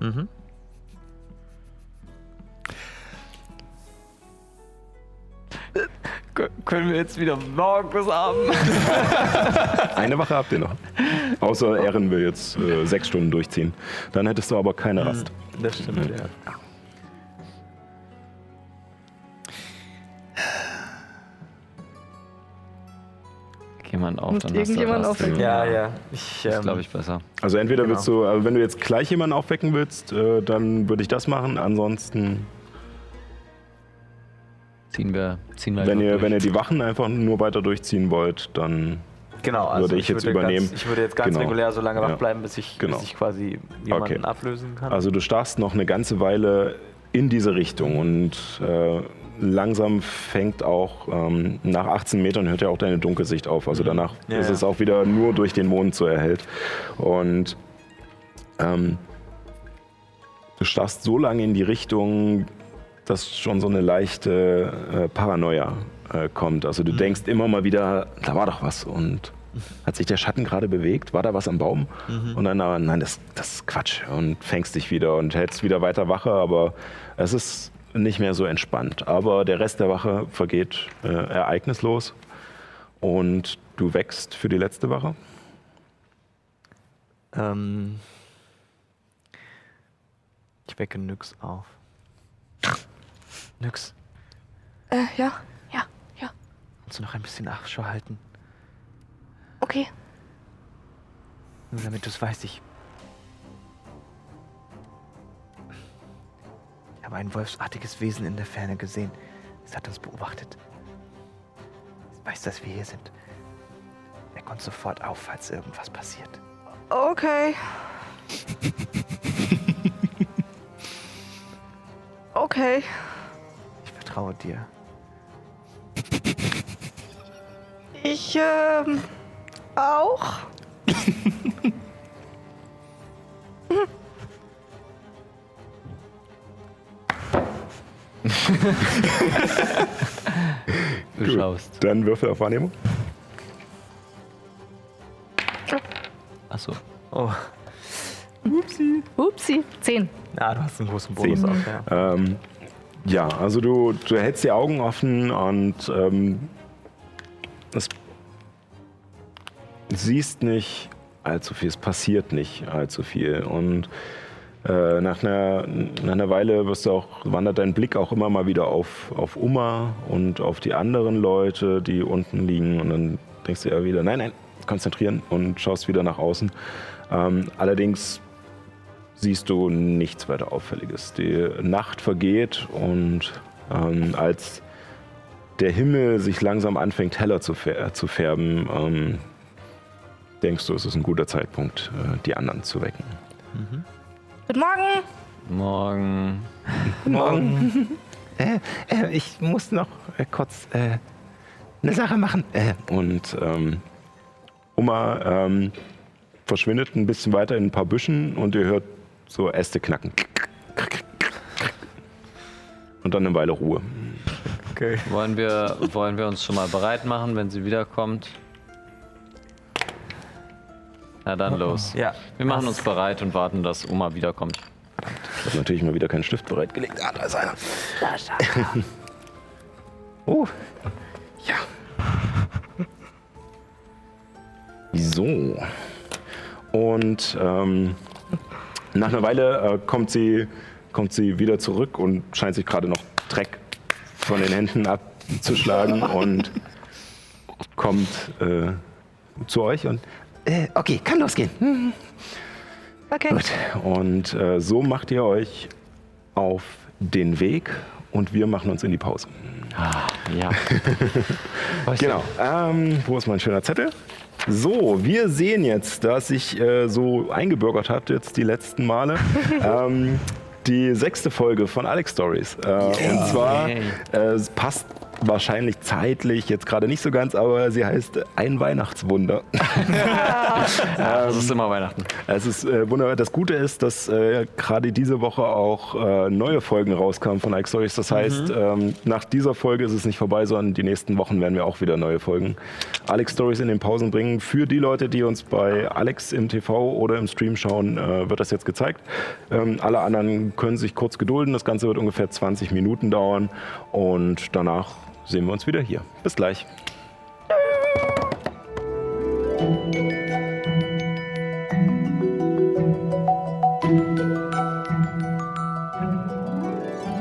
S4: Mhm. Können wir jetzt wieder morgen bis Abend?
S2: Eine Wache habt ihr noch. Außer Ehren will jetzt äh, sechs Stunden durchziehen. Dann hättest du aber keine Rast.
S4: Das stimmt, ja.
S3: Jemand auf, dann hast du
S5: irgendjemand
S3: Rast.
S5: aufwecken?
S4: Ja, ja. Ich,
S3: Das
S4: ähm,
S3: glaube ich besser.
S2: Also entweder
S4: Genau.
S2: willst du, also wenn du jetzt gleich jemanden aufwecken willst, äh, dann würde ich das machen. Ansonsten,
S3: Ziehen wir, ziehen wir
S2: wenn ihr,
S3: durch.
S2: wenn ihr die Wachen einfach nur weiter durchziehen wollt, dann
S4: Genau, also
S2: Würde ich jetzt übernehmen.
S4: Ganz, ich würde jetzt ganz
S2: Genau.
S4: regulär so lange wach
S2: Ja.
S4: bleiben, bis ich,
S2: Genau.
S4: bis ich quasi jemanden
S2: Okay.
S4: ablösen kann.
S2: Also du starrst noch eine ganze Weile in diese Richtung und äh, langsam fängt auch, ähm, nach 18 Metern hört ja auch deine Dunkelsicht auf. Also danach
S4: Mhm. Ja,
S2: ist es auch wieder nur durch den Mond so erhellt. Und ähm, du starrst so lange in die Richtung, dass schon so eine leichte äh, Paranoia äh, kommt. Also du denkst immer mal wieder, da war doch was und hat sich der Schatten gerade bewegt? War da was am Baum? Und dann, aber nein, das, das ist Quatsch. Und fängst dich wieder und hältst wieder weiter Wache, aber es ist nicht mehr so entspannt. Aber der Rest der Wache vergeht äh, ereignislos und du wächst für die letzte Wache.
S4: Ähm, ich wecke Nyx auf. Nyx,
S5: Äh, ja, ja, ja.
S4: kannst du noch ein bisschen Ausschau halten?
S5: Okay.
S4: Nur damit du es weißt, ich. Habe ein wolfsartiges Wesen in der Ferne gesehen. Es hat uns beobachtet. Es weiß, dass wir hier sind. Er kommt sofort auf, falls irgendwas passiert.
S5: Okay. Okay.
S4: Ich vertraue dir.
S5: Ich, ähm, auch.
S3: Du schaust.
S2: Dann Würfel auf Wahrnehmung.
S3: Achso.
S4: Oh,
S5: Upsi. Zehn.
S4: ja, du hast einen großen Bonus
S2: Zehn.
S4: auch, ja.
S2: Ähm, ja, also du, du hältst die Augen offen und ähm, es siehst nicht allzu viel, es passiert nicht allzu viel. Und äh, nach, einer, nach einer Weile wirst du auch, wandert dein Blick auch immer mal wieder auf, auf Uma und auf die anderen Leute, die unten liegen. Und dann denkst du ja wieder, nein, nein, konzentrieren und schaust wieder nach außen. Ähm, allerdings siehst du nichts weiter Auffälliges. Die Nacht vergeht und ähm, als der Himmel sich langsam anfängt heller zu, fär zu färben, ähm, denkst du, es ist ein guter Zeitpunkt, äh, die anderen zu wecken.
S5: Guten Morgen.
S3: Morgen.
S8: Morgen. äh, äh, ich muss noch äh, kurz äh, eine Sache machen. Äh,
S2: Und ähm, Oma ähm, verschwindet ein bisschen weiter in ein paar Büschen und ihr hört so Äste knacken. Und dann eine Weile Ruhe.
S4: Okay.
S3: Wollen wir, wollen wir uns schon mal bereit machen, wenn sie wiederkommt? Na dann los.
S4: Ja.
S3: Wir machen uns bereit und warten, dass Oma wiederkommt.
S2: Ich habe natürlich mal wieder keinen Stift bereitgelegt. Ah, da ist einer.
S8: oh,
S2: Ja. So. Und ähm, nach einer Weile äh, kommt, sie, kommt sie wieder zurück und scheint sich gerade noch Dreck von den Händen abzuschlagen und kommt äh, zu euch und
S8: äh, okay, kann losgehen. Hm.
S5: Okay.
S2: Gut. Und äh, so macht ihr euch auf den Weg und wir machen uns in die Pause.
S3: Ja.
S2: Genau. Ähm, wo ist mein schöner Zettel? So, wir sehen jetzt, dass sich äh, so eingebürgert hat, jetzt die letzten Male, ähm, die sechste Folge von Alex Stories. Äh, Und zwar, äh, es passt wahrscheinlich zeitlich jetzt gerade nicht so ganz, aber sie heißt Ein Weihnachtswunder.
S3: Das ist immer Weihnachten.
S2: Es ist äh, wunderbar. Das Gute ist, dass äh, gerade diese Woche auch äh, neue Folgen rauskamen von Ike Stories. Das heißt, ähm, nach dieser Folge ist es nicht vorbei, sondern die nächsten Wochen werden wir auch wieder neue Folgen Alex Stories in den Pausen bringen. Für die Leute, die uns bei Alex im TV oder im Stream schauen, äh, wird das jetzt gezeigt. Ähm, alle anderen können sich kurz gedulden. Das Ganze wird ungefähr 20 Minuten dauern und danach sehen wir uns wieder hier. Bis gleich.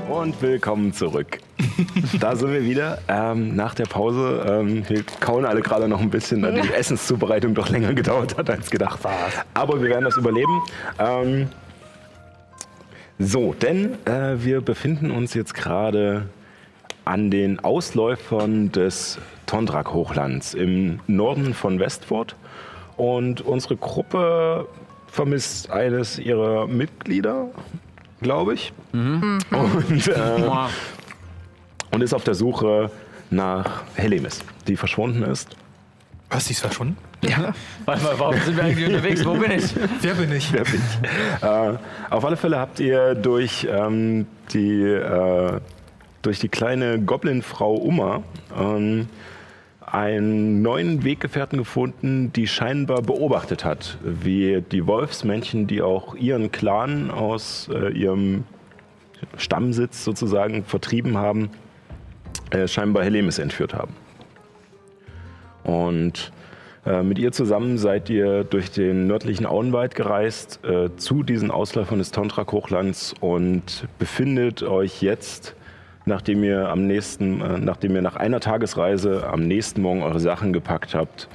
S2: Und willkommen zurück. Da sind wir wieder. Ähm, nach der Pause. Ähm, wir kauen alle gerade noch ein bisschen, da die Essenszubereitung doch länger gedauert hat als gedacht. Aber wir werden das überleben. Ähm, so, denn äh, wir befinden uns jetzt gerade an den Ausläufern des Tondrak-Hochlands im Norden von Westford. Und unsere Gruppe vermisst eines ihrer Mitglieder, glaube ich. Und, äh, und ist auf der Suche nach Helemis, die verschwunden ist.
S6: Was, die ist verschwunden?
S3: Warte mal, warum sind wir eigentlich unterwegs? Wo bin ich?
S6: Wer bin ich?
S2: Wer bin ich? äh, auf alle Fälle habt ihr durch ähm, die äh, durch die kleine Goblin-Frau Uma ähm, einen neuen Weggefährten gefunden, die scheinbar beobachtet hat, wie die Wolfsmännchen, die auch ihren Clan aus äh, ihrem Stammsitz sozusagen vertrieben haben, äh, scheinbar Helemis entführt haben. Und äh, mit ihr zusammen seid ihr durch den nördlichen Auenwald gereist äh, zu diesen Ausläufern des Tontrak-Hochlands und befindet euch jetzt, nachdem ihr am nächsten, äh, nachdem ihr nach einer Tagesreise am nächsten Morgen eure Sachen gepackt habt,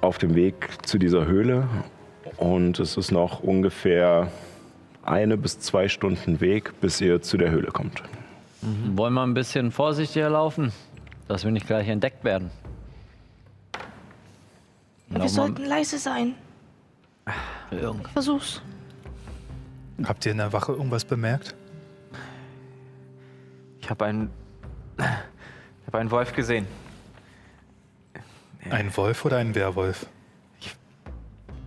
S2: auf dem Weg zu dieser Höhle. Und es ist noch ungefähr eine bis zwei Stunden Weg, bis ihr zu der Höhle kommt.
S3: Wollen wir ein bisschen vorsichtiger laufen, dass wir nicht gleich entdeckt werden?
S5: Wir
S3: Lauf mal-
S5: sollten leise sein.
S3: Irgend.
S5: Versuch's.
S6: Habt ihr in der Wache irgendwas bemerkt?
S4: Ich habe einen, ich habe einen Wolf gesehen.
S6: Ein Wolf oder ein Werwolf?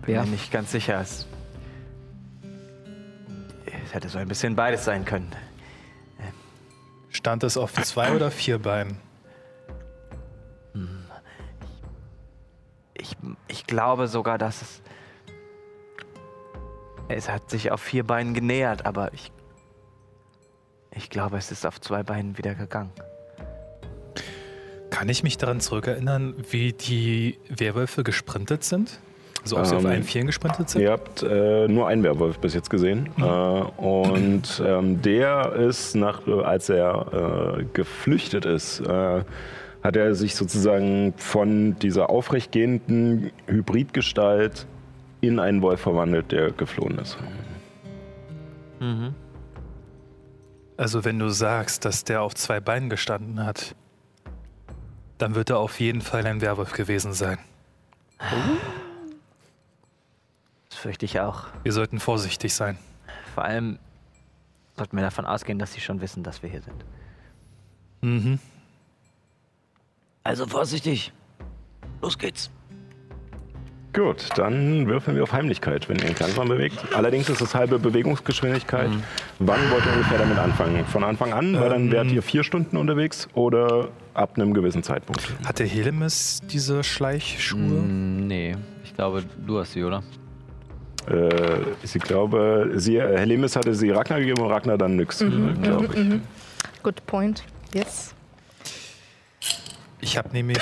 S4: Bin mir nicht ganz sicher. Es, es hätte so ein bisschen beides sein können.
S6: Stand es auf zwei oder vier Beinen?
S4: Ich, ich glaube sogar, dass es. Es hat sich auf vier Beinen genähert, aber ich. Ich glaube, es ist auf zwei Beinen wieder gegangen.
S6: Kann ich mich daran zurückerinnern, wie die Werwölfe gesprintet sind? Also ob sie auf
S2: Ähm,
S6: allen Vieren gesprintet sind?
S2: Ihr habt äh, nur einen Werwolf bis jetzt gesehen. Äh, und ähm, der ist, nach, äh, als er äh, geflüchtet ist, äh, hat er sich sozusagen von dieser aufrechtgehenden Hybridgestalt in einen Wolf verwandelt, der geflohen ist.
S6: Also wenn du sagst, dass der auf zwei Beinen gestanden hat, dann wird er auf jeden Fall ein Werwolf gewesen sein.
S4: Das fürchte ich auch.
S6: Wir sollten vorsichtig sein.
S4: Vor allem sollten wir davon ausgehen, dass sie schon wissen, dass wir hier sind.
S6: Mhm.
S3: Also vorsichtig. Los geht's.
S2: Gut, dann würfeln wir auf Heimlichkeit, wenn ihr ihn langsam bewegt. Allerdings ist es halbe Bewegungsgeschwindigkeit. Wann wollt ihr ungefähr damit anfangen? Von Anfang an, weil dann wärt ihr vier Stunden unterwegs oder ab einem gewissen Zeitpunkt?
S6: Hat der Helemis diese Schleichschuhe?
S3: Mm, nee, ich glaube, du hast sie, oder?
S2: Äh, ich glaube, sie, äh, Helemis hatte sie Ragnar gegeben und Ragnar dann nix,
S5: Mhm,
S2: glaube ich.
S5: Good point. Yes.
S6: Ich habe nämlich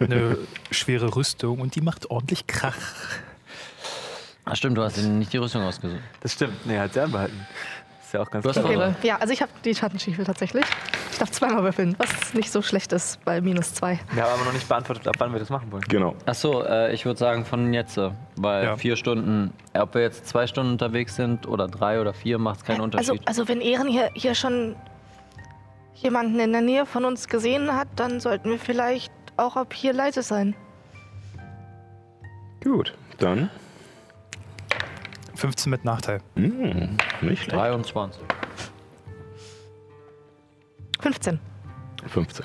S6: eine schwere Rüstung und die macht ordentlich Krach.
S3: Ach stimmt, du hast nicht die Rüstung ausgesucht.
S4: Das stimmt. Nee, hat sie anbehalten. Ist ja auch ganz clever.
S5: Ja, also ich habe die Schattenstiefel tatsächlich. Ich darf zweimal würfeln, was nicht so schlecht ist bei minus zwei.
S4: Wir haben aber noch nicht beantwortet, ab wann wir das machen wollen.
S2: Genau.
S3: Achso, äh, ich würde sagen von jetzt, äh, weil
S6: Ja.
S3: vier Stunden, ob wir jetzt zwei Stunden unterwegs sind oder drei oder vier, macht keinen
S5: Also,
S3: Unterschied.
S5: also wenn Ehren hier, hier schon jemanden in der Nähe von uns gesehen hat, dann sollten wir vielleicht auch ab hier leise sein.
S2: Gut, dann.
S6: 15 mit Nachteil.
S2: Hm, nicht schlecht.
S3: 23.
S5: 15.
S2: 15.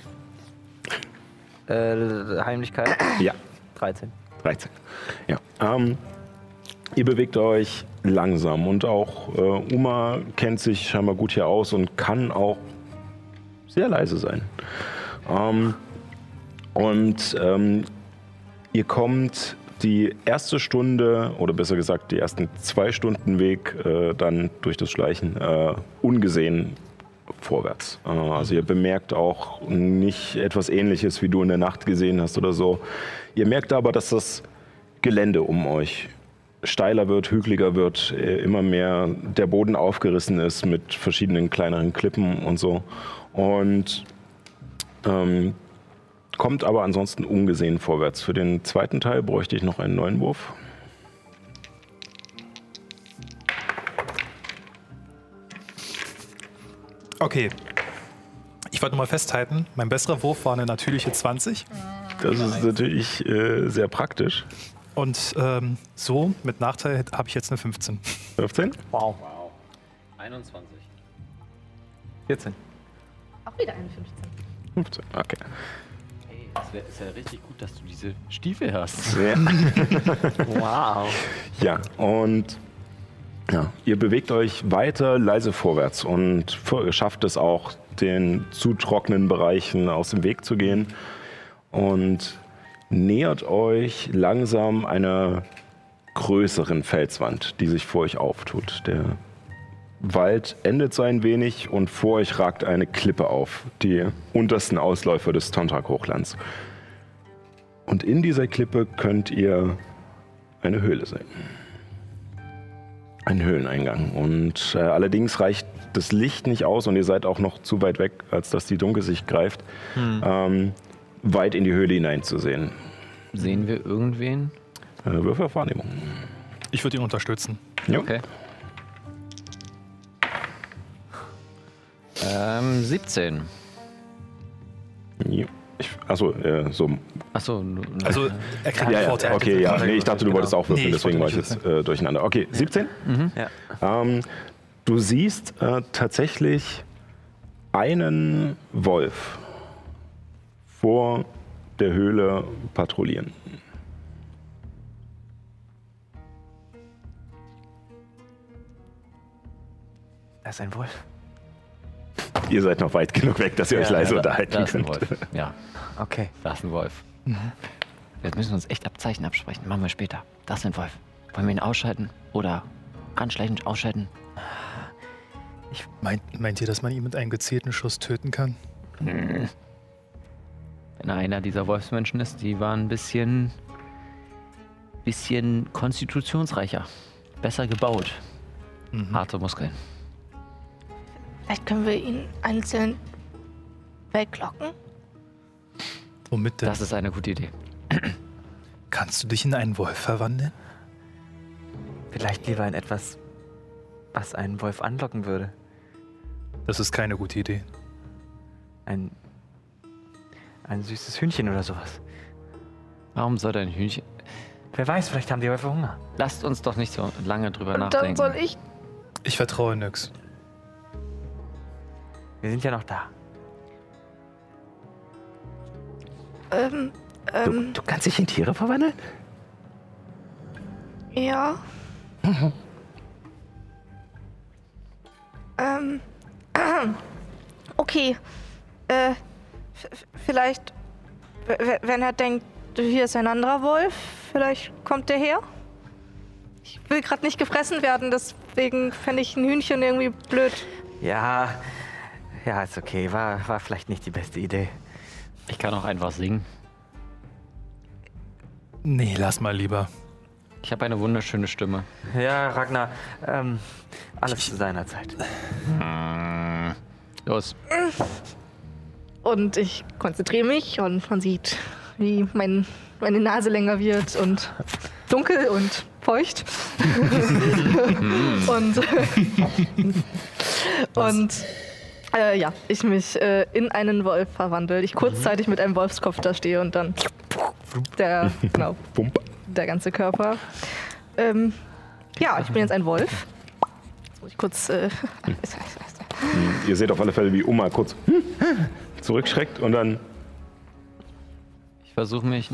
S4: Äh, Heimlichkeit
S2: Ja,
S4: 13.
S2: 13. Ja. Ähm, ihr bewegt euch langsam und auch äh, Uma kennt sich scheinbar gut hier aus und kann auch sehr leise sein. Ähm, und ähm, ihr kommt die erste Stunde oder besser gesagt die ersten zwei Stunden Weg äh, dann durch das Schleichen äh, ungesehen vorwärts. Äh, also ihr bemerkt auch nicht etwas Ähnliches, wie du in der Nacht gesehen hast oder so. Ihr merkt aber, dass das Gelände um euch steiler wird, hügeliger wird, äh, immer mehr der Boden aufgerissen ist mit verschiedenen kleineren Klippen und so. Und ähm, kommt aber ansonsten ungesehen vorwärts. Für den zweiten Teil bräuchte ich noch einen neuen Wurf.
S6: Okay. Ich wollte nur mal festhalten, mein besserer Wurf war eine natürliche 20.
S2: Das ist natürlich äh, sehr praktisch.
S6: Und ähm, so, mit Nachteil habe ich jetzt eine 15.
S2: 15?
S4: Wow.
S3: 21.
S4: 14.
S5: Auch wieder eine 15.
S2: 15, okay.
S3: Hey, das wär, ist ja richtig gut, dass du diese Stiefel hast.
S2: Sehr.
S4: Wow.
S2: Ja, und ja, ihr bewegt euch weiter leise vorwärts und schafft es auch, den zu trockenen Bereichen aus dem Weg zu gehen und nähert euch langsam einer größeren Felswand, die sich vor euch auftut. Der Wald endet so ein wenig und vor euch ragt eine Klippe auf, die untersten Ausläufer des Tontrak-Hochlands. Und in dieser Klippe könnt ihr eine Höhle sehen. Ein Höhleneingang. Und äh, allerdings reicht das Licht nicht aus und ihr seid auch noch zu weit weg, als dass die Dunkelsicht greift, ähm, weit in die Höhle hineinzusehen.
S3: Sehen wir irgendwen?
S2: Äh, Würfel auf Wahrnehmung.
S6: Ich würde ihn unterstützen.
S2: Ja.
S3: Okay. Ähm, 17.
S2: Ja. Ich, achso, äh, so.
S3: Achso,
S6: Also er kriegt
S2: Ja, ja,
S6: Vorteil.
S2: okay, ja. Nee, ich dachte, du
S4: Genau.
S2: wolltest auch würfeln,
S6: Nee,
S2: deswegen war
S6: wollte
S2: ich jetzt äh, durcheinander. Okay, 17.
S4: Ja.
S2: Ähm, du siehst äh, tatsächlich einen Wolf vor der Höhle patrouillieren.
S4: Da ist ein Wolf.
S2: Ihr seid noch weit genug weg, dass ihr euch leise
S3: da,
S2: unterhalten
S3: da ist ein
S2: könnt.
S3: Wolf. Ja,
S4: Okay.
S3: da ist ein Wolf. Jetzt müssen wir uns echt Abzeichen absprechen. Machen wir später. Das ist ein Wolf. Wollen wir ihn ausschalten? Oder ganz schlecht ausschalten?
S6: Meint, meint ihr, dass man ihn mit einem gezielten Schuss töten kann?
S3: Wenn er einer dieser Wolfsmenschen ist, die waren ein bisschen, bisschen konstitutionsreicher. Besser gebaut. Harte Muskeln.
S5: Vielleicht können wir ihn einzeln weglocken.
S6: Womit denn?
S3: Das ist eine gute Idee.
S6: Kannst du dich in einen Wolf verwandeln?
S4: Vielleicht lieber in etwas, was einen Wolf anlocken würde.
S6: Das ist keine gute Idee.
S4: Ein, ein süßes Hühnchen oder sowas.
S3: Warum soll dein Hühnchen...
S4: Wer weiß, vielleicht haben die Wölfe Hunger.
S3: Lasst uns doch nicht so lange drüber
S5: Und
S3: nachdenken.
S5: dann soll ich.
S6: Ich vertraue nix.
S4: Wir sind ja noch da.
S5: Ähm,
S8: Du,
S5: ähm,
S8: du kannst dich in Tiere verwandeln?
S5: ja. ähm, okay. Äh, vielleicht, wenn er denkt, hier ist ein anderer Wolf, vielleicht kommt der her. Ich will gerade nicht gefressen werden, deswegen fände ich ein Hühnchen irgendwie blöd.
S4: Ja, ja, ist okay. War, war vielleicht nicht die beste Idee.
S3: Ich kann auch einfach singen.
S6: Nee, lass mal lieber.
S3: Ich habe eine wunderschöne Stimme.
S4: Ja, Ragnar, ähm, alles zu seiner Zeit.
S3: Los.
S5: Und ich konzentriere mich und man sieht, wie mein, meine Nase länger wird und dunkel und feucht. und und äh, ja, ich mich äh, in einen Wolf verwandle. Ich kurzzeitig mit einem Wolfskopf da stehe und dann der, genau, der ganze Körper. Ähm, ja, ich bin jetzt ein Wolf. Ich kurz. Äh,
S2: Ihr seht auf alle Fälle, wie Oma kurz zurückschreckt und dann
S3: Ich versuche mich,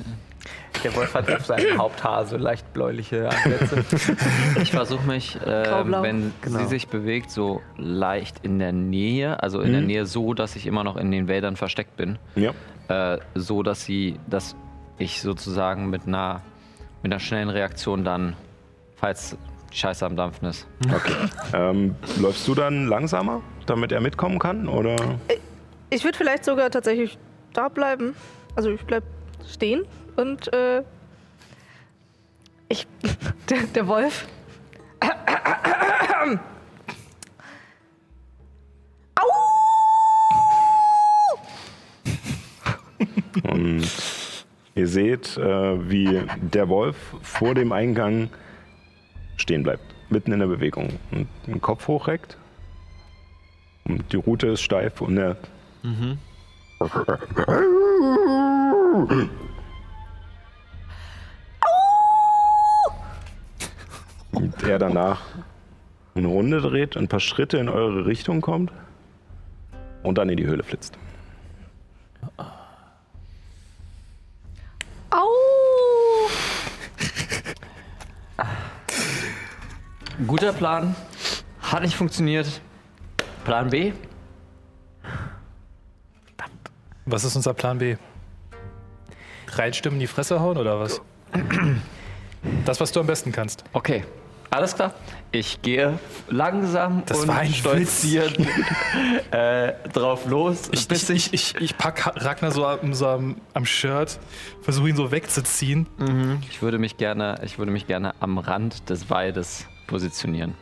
S4: Der Wolf hat auf seinem Haupthaar so leicht bläuliche Ansätze.
S3: ich versuche mich,
S5: Graublau.
S3: wenn
S4: Genau.
S3: sie sich bewegt, so leicht in der Nähe, also in der Nähe so, dass ich immer noch in den Wäldern versteckt bin,
S2: ja,
S3: äh, so dass sie, dass ich sozusagen mit einer, mit einer schnellen Reaktion dann, falls die Scheiße am Dampfen ist.
S2: okay. ähm, läufst du dann langsamer, damit er mitkommen kann? Oder?
S5: Ich würde vielleicht sogar tatsächlich da bleiben. Also ich bleib stehen und äh, ich der, der Wolf.
S2: Und ihr seht, äh, wie der Wolf vor dem Eingang stehen bleibt, mitten in der Bewegung und den Kopf hochreckt. Und die Route ist steif und er. Und er danach eine Runde dreht, ein paar Schritte in eure Richtung kommt und dann in die Höhle flitzt.
S5: Au!
S3: Guter Plan, hat nicht funktioniert. Plan B?
S6: Was ist unser Plan B? Reitstimmen in die Fresse hauen oder was? Das, was du am besten kannst.
S3: Okay, alles klar. Ich gehe langsam
S6: Das
S3: und
S6: war ein
S3: stolziert äh, drauf los.
S6: Ich, ich, ich, ich, ich pack Ha- Ragnar so am, so am, am Shirt, versuche ihn so wegzuziehen.
S3: Ich würde mich gerne, ich würde mich gerne am Rand des Waldes positionieren.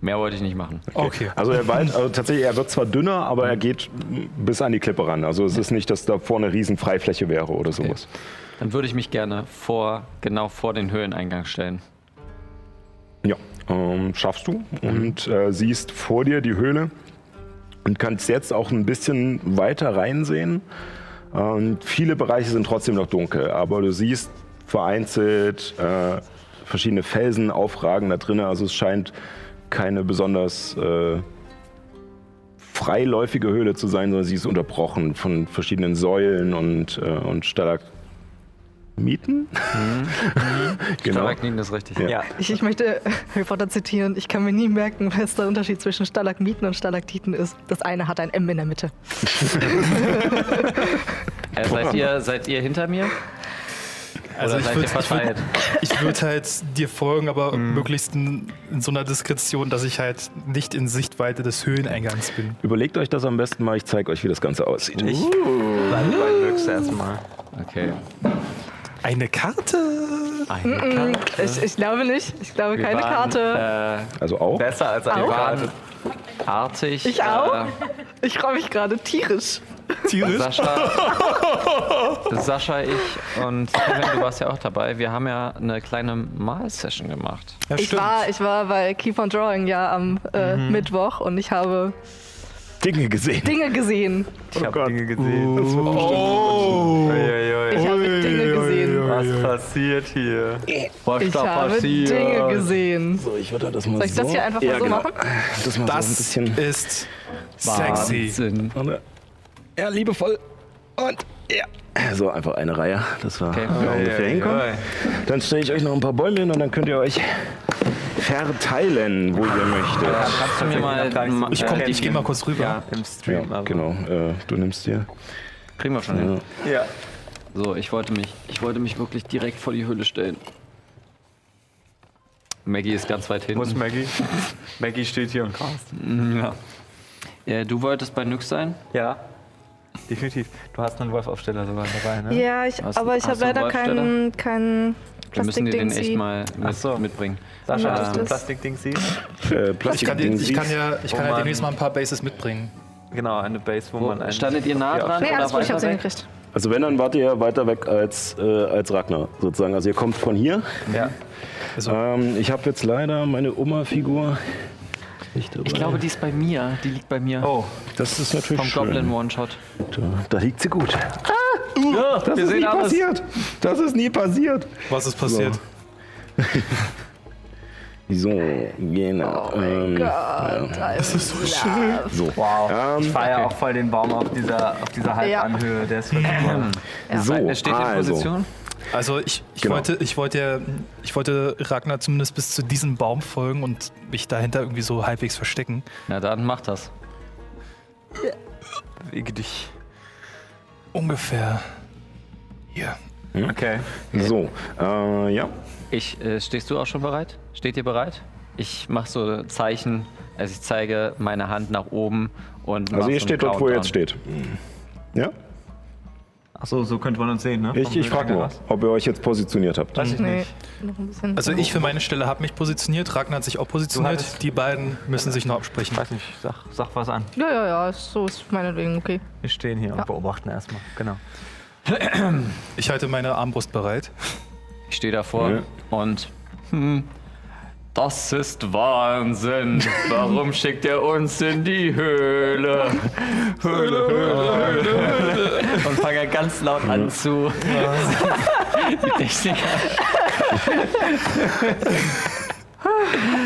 S3: Mehr wollte ich nicht machen.
S6: Okay.
S2: Also der Wald, also tatsächlich, er wird zwar dünner, aber er geht bis an die Klippe ran. Also es ist nicht, dass da vorne eine riesen Freifläche wäre oder sowas.
S3: Dann würde ich mich gerne vor, genau vor den Höhleneingang stellen.
S2: Ja, ähm, schaffst du und äh, siehst vor dir die Höhle und kannst jetzt auch ein bisschen weiter reinsehen. Und viele Bereiche sind trotzdem noch dunkel, aber du siehst vereinzelt äh, verschiedene Felsen aufragen da drinnen. Also es scheint keine besonders äh, freiläufige Höhle zu sein, sondern sie ist unterbrochen von verschiedenen Säulen und, äh, und Stalagmiten. genau.
S3: Stalagmiten ist richtig.
S2: Ja.
S4: Ja.
S5: Ich, ich möchte Harry Potter zitieren. Ich kann mir nie merken, was der Unterschied zwischen Stalagmiten und Stalaktiten ist. Das eine hat ein M in der Mitte.
S3: Äh, seid, ihr, seid ihr hinter mir?
S6: Also
S3: Oder
S6: ich würde
S3: verteilt?
S6: ich würd halt dir folgen, aber möglichst in, in so einer Diskretion, dass ich halt nicht in Sichtweite des Höheneingangs bin.
S2: Überlegt euch das am besten mal, ich zeige euch, wie das Ganze aussieht.
S4: Ich bleib bei erstmal.
S3: Okay.
S6: Eine Karte?
S3: Eine Karte.
S5: Ich, ich glaube nicht. Ich glaube
S3: Wir
S5: keine
S3: waren,
S5: Karte.
S3: Äh,
S2: Also auch.
S4: Besser als eine
S5: Auch?
S4: Karte.
S3: artig.
S5: Ich auch?
S3: Äh,
S5: Ich freue mich gerade tierisch.
S6: Tierisch?
S3: Sascha, Sascha, ich und Kevin, du warst ja auch dabei. Wir haben ja eine kleine Mal-Session gemacht.
S6: Ja,
S5: Ich war, ich war bei Keep on Drawing ja am äh, Mittwoch und ich habe
S2: Dinge gesehen.
S5: Dinge gesehen.
S4: Ich habe
S2: Gott.
S4: Dinge gesehen.
S6: Oh.
S4: Uiuiui.
S5: Ich habe Dinge gesehen.
S4: Was passiert hier?
S3: Was
S5: Ich habe Dinge gesehen.
S2: So, ich würde das mal
S5: Soll ich das
S2: so.
S5: hier einfach mal
S2: ja,
S5: so
S2: genau.
S5: machen?
S2: Das mal so ein
S6: Das
S2: bisschen.
S6: ist sexy.
S3: Wahnsinn.
S2: Ja, liebevoll. Und ja. So, einfach eine Reihe. Das war
S3: Okay.
S2: wir ungefähr hinkommen. Dann stelle ich euch noch ein paar Bäume hin und dann könnt ihr euch verteilen, wo ihr möchtet.
S3: Kannst du mir mal. ma-
S6: Ich, komm,
S3: äh,
S6: ich gehe mal kurz rüber.
S4: Ja, im Stream.
S2: Ja,
S4: aber-
S2: genau. Äh, du nimmst dir.
S3: Kriegen wir schon hin.
S2: Ja.
S4: Ja.
S3: So, ich wollte mich, ich wollte mich wirklich direkt vor die Höhle stellen. Maggie ist ganz weit
S4: Wo ist
S3: hinten.
S4: Maggie? Maggie steht hier und grast.
S3: Ja. Äh, du wolltest bei Nyx sein?
S4: Ja. Definitiv. Du hast einen Wolfaufsteller sogar dabei, ne?
S5: Ja, ich,
S3: Hast-
S5: aber ich habe leider keinen keinen
S3: Wir müssen dir den echt mal mit,
S4: so.
S3: mitbringen.
S4: Sascha,
S5: Ja,
S4: hast du Plastikding siehst?
S2: Äh,
S6: Ich
S2: Plastik
S6: kann, dir- ich kann ja, ich kann ja
S4: Mann.
S6: demnächst mal ein paar Bases mitbringen.
S4: Genau, eine Base, wo,
S3: Wo,
S4: man einen
S3: standet ihr nah dran?
S5: Nee, alles gut, ich hab's hingekriegt.
S2: Also wenn, dann wart ihr weiter weg als, äh, als Ragnar sozusagen. Also ihr kommt von hier.
S4: Ja.
S6: Also,
S2: Ähm, ich habe jetzt leider meine Oma-Figur nicht dabei.
S3: Ich glaube, die ist bei mir. Die liegt bei mir.
S4: Oh,
S2: das ist natürlich
S3: Vom
S2: schön.
S3: Goblin One-Shot.
S2: Da, da liegt sie gut.
S3: Ja,
S2: Das ist nie passiert. Das ist nie passiert.
S6: was ist passiert?
S2: So, genau.
S5: Oh mein
S2: ähm,
S5: Gott, das ist so schön.
S2: So.
S4: wow.
S2: Ähm,
S4: ich feiere auch voll den Baum auf dieser, auf dieser Halbanhöhe. Der ist wirklich toll.
S2: so,
S3: Er steht in
S2: also.
S3: Position.
S6: Also ich, ich,
S2: Genau.
S6: wollte, ich, wollte ja, ich wollte Ragnar zumindest bis zu diesem Baum folgen und mich dahinter irgendwie so halbwegs verstecken.
S3: Na dann mach das.
S4: Bewege dich.
S6: Ungefähr hier.
S4: Okay.
S2: So, äh, ja.
S3: Ich, äh, stehst du auch schon bereit? Steht ihr bereit? Ich mache so Zeichen, also ich zeige meine Hand nach oben und mach
S2: Also ihr
S3: so
S2: steht dort, wo ihr jetzt steht. Ja?
S4: Achso, so könnte man uns sehen, ne?
S2: Ich, ich frage nur, ob ihr euch jetzt positioniert habt.
S4: Weiß ich
S5: Nee,
S4: nicht.
S6: Also ich für meine Stelle habe mich positioniert, Ragnar hat sich auch positioniert. Die beiden müssen sich noch absprechen.
S4: Weiß nicht, sag, sag was an.
S5: Ja, ja, ja, so ist meinetwegen okay.
S4: Wir stehen hier
S5: Ja.
S4: und beobachten erstmal. Genau.
S6: Ich halte meine Armbrust bereit.
S3: Ich stehe davor
S2: Ja.
S3: und hm, das ist Wahnsinn. Warum schickt er uns in die Höhle? Höhle, Höhle, Höhle. Und fange ganz laut an zu. Die.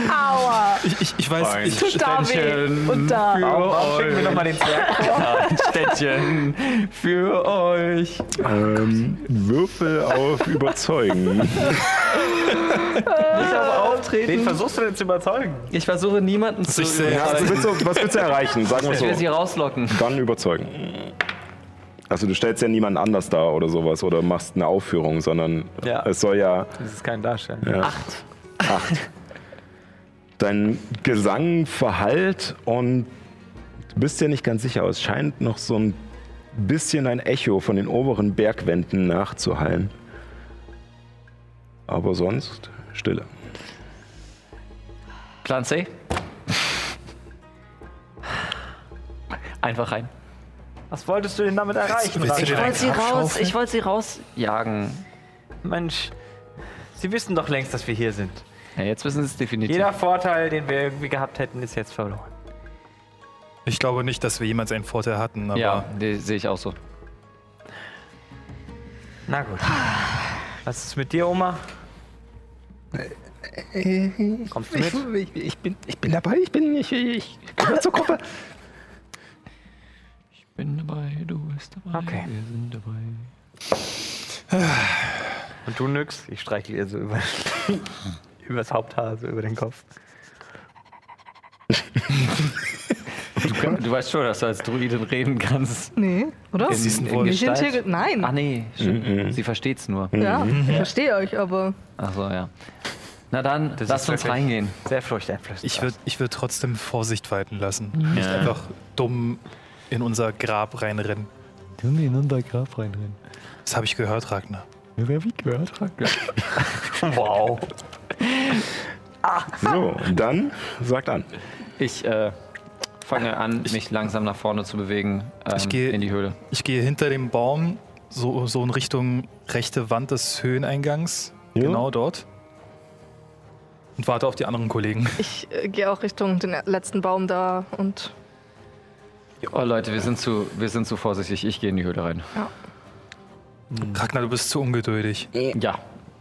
S5: Aua!
S6: Ich, ich, ich weiß, ich,
S5: da weh.
S3: Ständchen
S5: Und da.
S3: Für
S4: Warum schicken wir nochmal
S3: euch.
S4: den Zwerg?
S3: Ein Ständchen für euch.
S2: Ähm, Würfel auf Überzeugen.
S4: Wen versuchst du denn zu überzeugen?
S3: Ich versuche niemanden zu
S6: ich
S2: Ja, was,
S3: überzeugen.
S2: willst du, was willst du erreichen? Sagen wir
S3: Ich will sie
S2: so.
S3: rauslocken.
S2: Dann überzeugen. Also du stellst ja niemanden anders dar oder sowas oder machst eine Aufführung, sondern
S4: Ja.
S2: es soll ja
S4: Das ist kein Darstellen.
S2: Ja. Acht. Acht. Dein Gesang verhallt und du bist dir nicht ganz sicher, aber es scheint noch so ein bisschen ein Echo von den oberen Bergwänden nachzuhallen. Aber sonst Stille.
S3: Plan C. Einfach rein.
S4: Was wolltest du denn damit erreichen?
S6: willst
S4: Ragnar?
S6: dir
S3: wollte sie raus, ich wollte sie rausjagen.
S4: Mensch, Sie wissen doch längst, dass wir hier sind.
S3: Ja, jetzt wissen sie es definitiv.
S4: Jeder Vorteil, den wir irgendwie gehabt hätten, ist jetzt verloren.
S6: Ich glaube nicht, dass wir jemals einen Vorteil hatten, aber
S3: Ja, sehe ich auch so.
S4: Na gut. Was ist mit dir, Oma? Kommst du mit?
S8: Ich, ich, bin, ich bin dabei, ich bin ich, ich gehöre zur Gruppe.
S3: Ich bin dabei, du bist dabei,
S4: Okay.
S3: wir sind dabei.
S4: Und du nix? Ich streichle ihr so über übers Haupthaar, so über den Kopf.
S3: Du, kann- du weißt schon, dass du als Druidin reden kannst.
S5: Nee, oder?
S3: In-
S6: Sie ist ein
S3: in Gestalt.
S5: ge- Nein.
S3: Ach nee, stimmt. Sie versteht's nur.
S5: Ja, ich verstehe euch, aber
S3: Ach so, ja. Na dann,
S4: Das
S3: lasst uns reingehen.
S4: Sehr furchteinflößend.
S6: ich würde ich würd trotzdem Vorsicht walten lassen. Nicht
S3: Ja.
S6: einfach dumm in unser Grab reinrennen.
S3: Wir in unser Grab reinrennen?
S6: Das habe ich gehört, Ragnar.
S3: Wer wie gehört?
S4: Wow.
S2: So, dann sagt an.
S3: Ich äh, fange an, mich langsam nach vorne zu bewegen ähm,
S6: Ich gehe-
S3: in die Höhle.
S6: Ich gehe hinter dem Baum, so, so in Richtung rechte Wand des Höheneingangs.
S2: Ja.
S6: Genau dort. Und warte auf die anderen Kollegen.
S5: ich äh, gehe auch Richtung den letzten Baum da und
S3: Oh Leute, wir sind zu, wir sind zu vorsichtig. Ich gehe in die Höhle rein.
S6: Ragnar, du bist zu ungeduldig.
S3: Ja,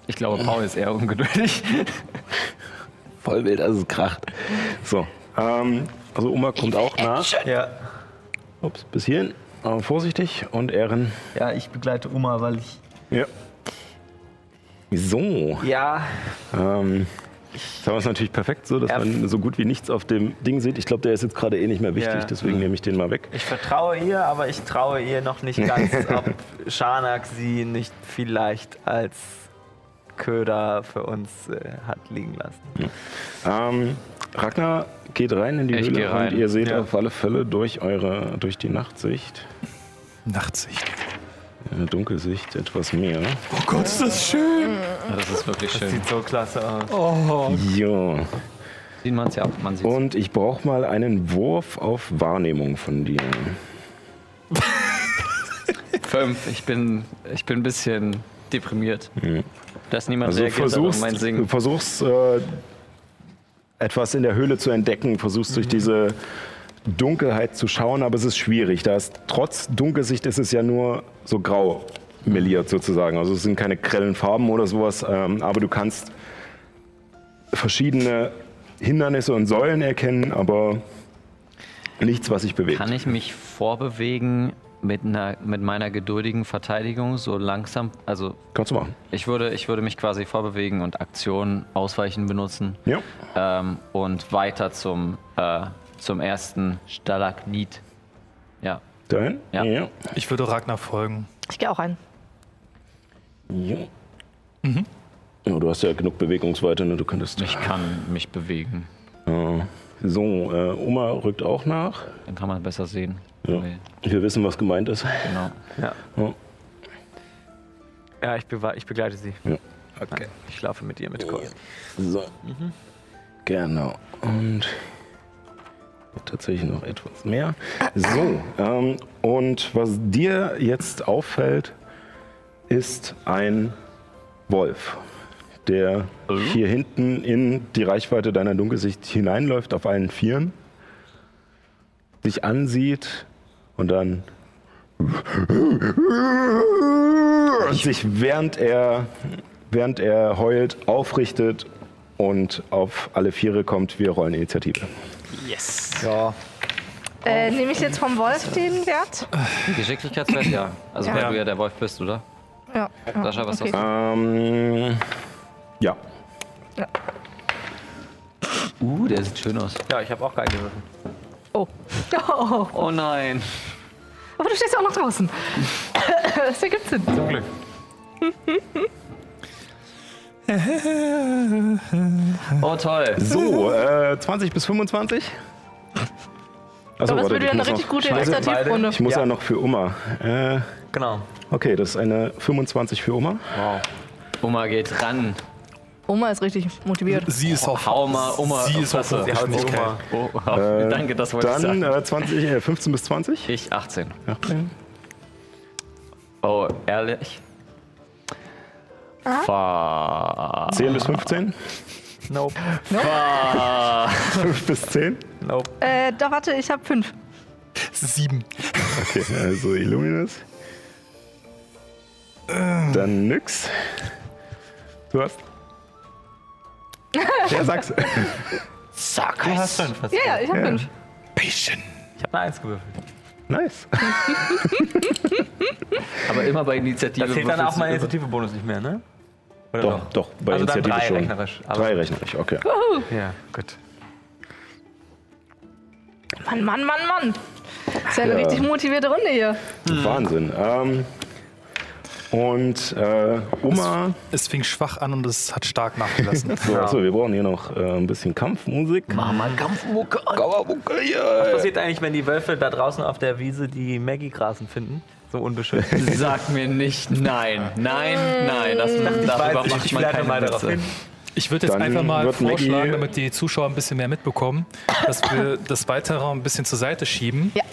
S3: ich glaube, Paul ist eher ungeduldig.
S2: Voll wild, also es kracht. So, ähm, also Oma kommt auch nach.
S4: Ja.
S2: Ups, bis hierhin. Aber vorsichtig und Ehren.
S4: ja, ich begleite Oma, weil ich.
S2: Ja. So,
S4: Ja,
S2: ähm, jetzt haben wir es natürlich perfekt so, dass
S4: Ja.
S2: man so gut wie nichts auf dem Ding sieht. Ich glaube, der ist jetzt gerade eh nicht mehr wichtig,
S4: Ja.
S2: deswegen nehme ich den mal weg.
S4: ich vertraue ihr, aber ich traue ihr noch nicht ganz, ob Schanak sie nicht vielleicht als Köder für uns äh, hat liegen lassen.
S2: Ähm, Ragnar geht rein in die
S3: Ich
S2: Höhle und ihr seht
S4: Ja.
S2: auf alle Fälle durch eure, durch die Nachtsicht,
S6: Nachtsicht.
S2: äh, Dunkelsicht etwas mehr.
S6: Oh Gott, ist das schön.
S3: Ja, das ist wirklich schön.
S4: Sieht so klasse aus.
S6: Oh.
S2: Ja.
S3: Sieht man es ja, man sieht
S2: Und ich brauche mal einen Wurf auf Wahrnehmung von dir.
S3: Fünf. Ich bin, ich bin ein bisschen deprimiert. Dass niemand
S2: Also
S3: reagiert hat auf
S2: versuchst,
S3: mein
S2: du
S3: Singen.
S2: versuchst äh, etwas in der Höhle zu entdecken, versuchst durch diese Dunkelheit zu schauen, aber es ist schwierig. Da ist, trotz Dunkelsicht ist es ja nur so grau meliert sozusagen. Also es sind keine grellen Farben oder sowas, ähm, aber du kannst verschiedene Hindernisse und Säulen erkennen, aber nichts, was sich bewegt.
S3: Kann ich mich vorbewegen mit, einer, mit meiner geduldigen Verteidigung so langsam? Also
S2: Kannst du machen.
S3: ich würde, ich würde mich quasi vorbewegen und Aktionen ausweichen benutzen
S2: Ja.
S3: ähm, und weiter zum, äh, zum ersten Stalagmit. Ja.
S2: Dahin?
S3: Ja.
S2: Ja.
S6: Ich würde Ragnar folgen.
S5: ich gehe auch rein.
S2: ja. Ja, du hast ja genug Bewegungsweite, ne? du könntest.
S3: Ich kann mich bewegen.
S2: So, äh, Oma rückt auch nach.
S3: Dann kann man besser sehen.
S2: Ja. Wir wissen, was gemeint ist.
S3: Genau.
S4: Ja,
S2: Ja.
S4: ja ich, ich begleite sie.
S2: Ja.
S4: Okay. Ich laufe mit ihr mit Cole.
S2: So. Genau. Und tatsächlich noch etwas mehr. So. Ähm, und was dir jetzt auffällt, ist ein Wolf, der hier hinten in die Reichweite deiner Dunkelsicht hineinläuft auf allen Vieren, sich ansieht und dann und sich während er, während er heult aufrichtet und auf alle Viere kommt. Wir rollen Initiative.
S4: Ja.
S5: Äh, Nehme ich jetzt vom Wolf den Wert?
S3: Geschicklichkeitswert, ja. Also weil
S5: Ja.
S3: du ja der Wolf bist, oder?
S5: Ja. ja.
S3: Sascha, was
S5: okay.
S3: hast
S2: Ähm, ja.
S3: Uh, der sieht schön aus.
S4: Ja, ich habe auch geil gewürfelt.
S5: Oh. oh.
S3: Oh nein.
S5: Aber du stehst auch noch draußen. das ergibt Sinn.
S4: Zum Glück.
S3: Oh toll.
S2: So, äh, 20 bis 25? Achso,
S5: Aber das würde ja eine richtig
S2: noch-
S5: gute Initiativrunde.
S2: Ich muss ja,
S4: Ja.
S2: noch für Oma. Äh,
S4: Genau.
S2: okay, das ist eine 25 für Oma.
S4: Wow.
S3: Oma geht ran.
S5: Oma ist richtig motiviert.
S6: Sie ist auf.
S3: Hau mal Oma
S6: Sie ist auf.
S4: Oma.
S3: Oh, oh, danke, das wollte ich
S2: Dann
S3: sagen.
S2: äh, 20, äh, 15 bis 20.
S3: Ich 18.
S2: 18.
S3: Oh, ehrlich? Fuck.
S2: 10 bis 15.
S4: Nope.
S2: 5 bis 10.
S4: Nope.
S5: Äh, doch, warte, ich habe fünf.
S6: Sieben.
S2: Okay, also Illuminus. Dann nix. Du hast. Ja, sag's.
S3: Sag
S4: Du hast fünf. hast du.
S5: Ja, ja, ich hab fünf.
S6: Patient.
S4: Ich habe eine Eins gewürfelt.
S2: Nice.
S3: Aber immer bei Initiative.
S4: Da zählt dann
S3: würfelst
S4: auch
S3: du
S4: mein
S3: über-
S4: Initiative-Bonus nicht mehr, ne? Oder
S2: Doch, doch, bei
S4: Also dann
S2: Initiative
S4: drei
S2: schon.
S4: rechnerisch. Aber-
S2: Drei rechnerisch, okay.
S4: Ja, gut.
S5: Mann, Mann, Mann, Mann. Das ist ja eine
S2: Ja.
S5: richtig motivierte Runde hier.
S2: Wahnsinn. Ähm, und äh, Oma.
S6: Es fing schwach an und es hat stark nachgelassen.
S2: So, achso, wir brauchen hier noch äh, ein bisschen Kampfmusik.
S3: Mach mal Kampfmucke an.
S2: Kampfmucke,
S4: Was
S2: yeah.
S4: passiert eigentlich, wenn die Wölfe da draußen auf der Wiese die Maggie-Grasen finden? So unbeschützt.
S3: Sag mir nicht nein. Nein, nein. Das, darüber
S4: weiß,
S3: macht
S4: ich
S3: man keine
S4: mal darauf
S3: Witze.
S4: hin.
S6: Ich würde jetzt
S2: Dann
S6: einfach mal
S2: wird Maggie-
S6: vorschlagen, damit die Zuschauer ein bisschen mehr mitbekommen, dass wir das weitere ein bisschen zur Seite schieben.
S5: Ja.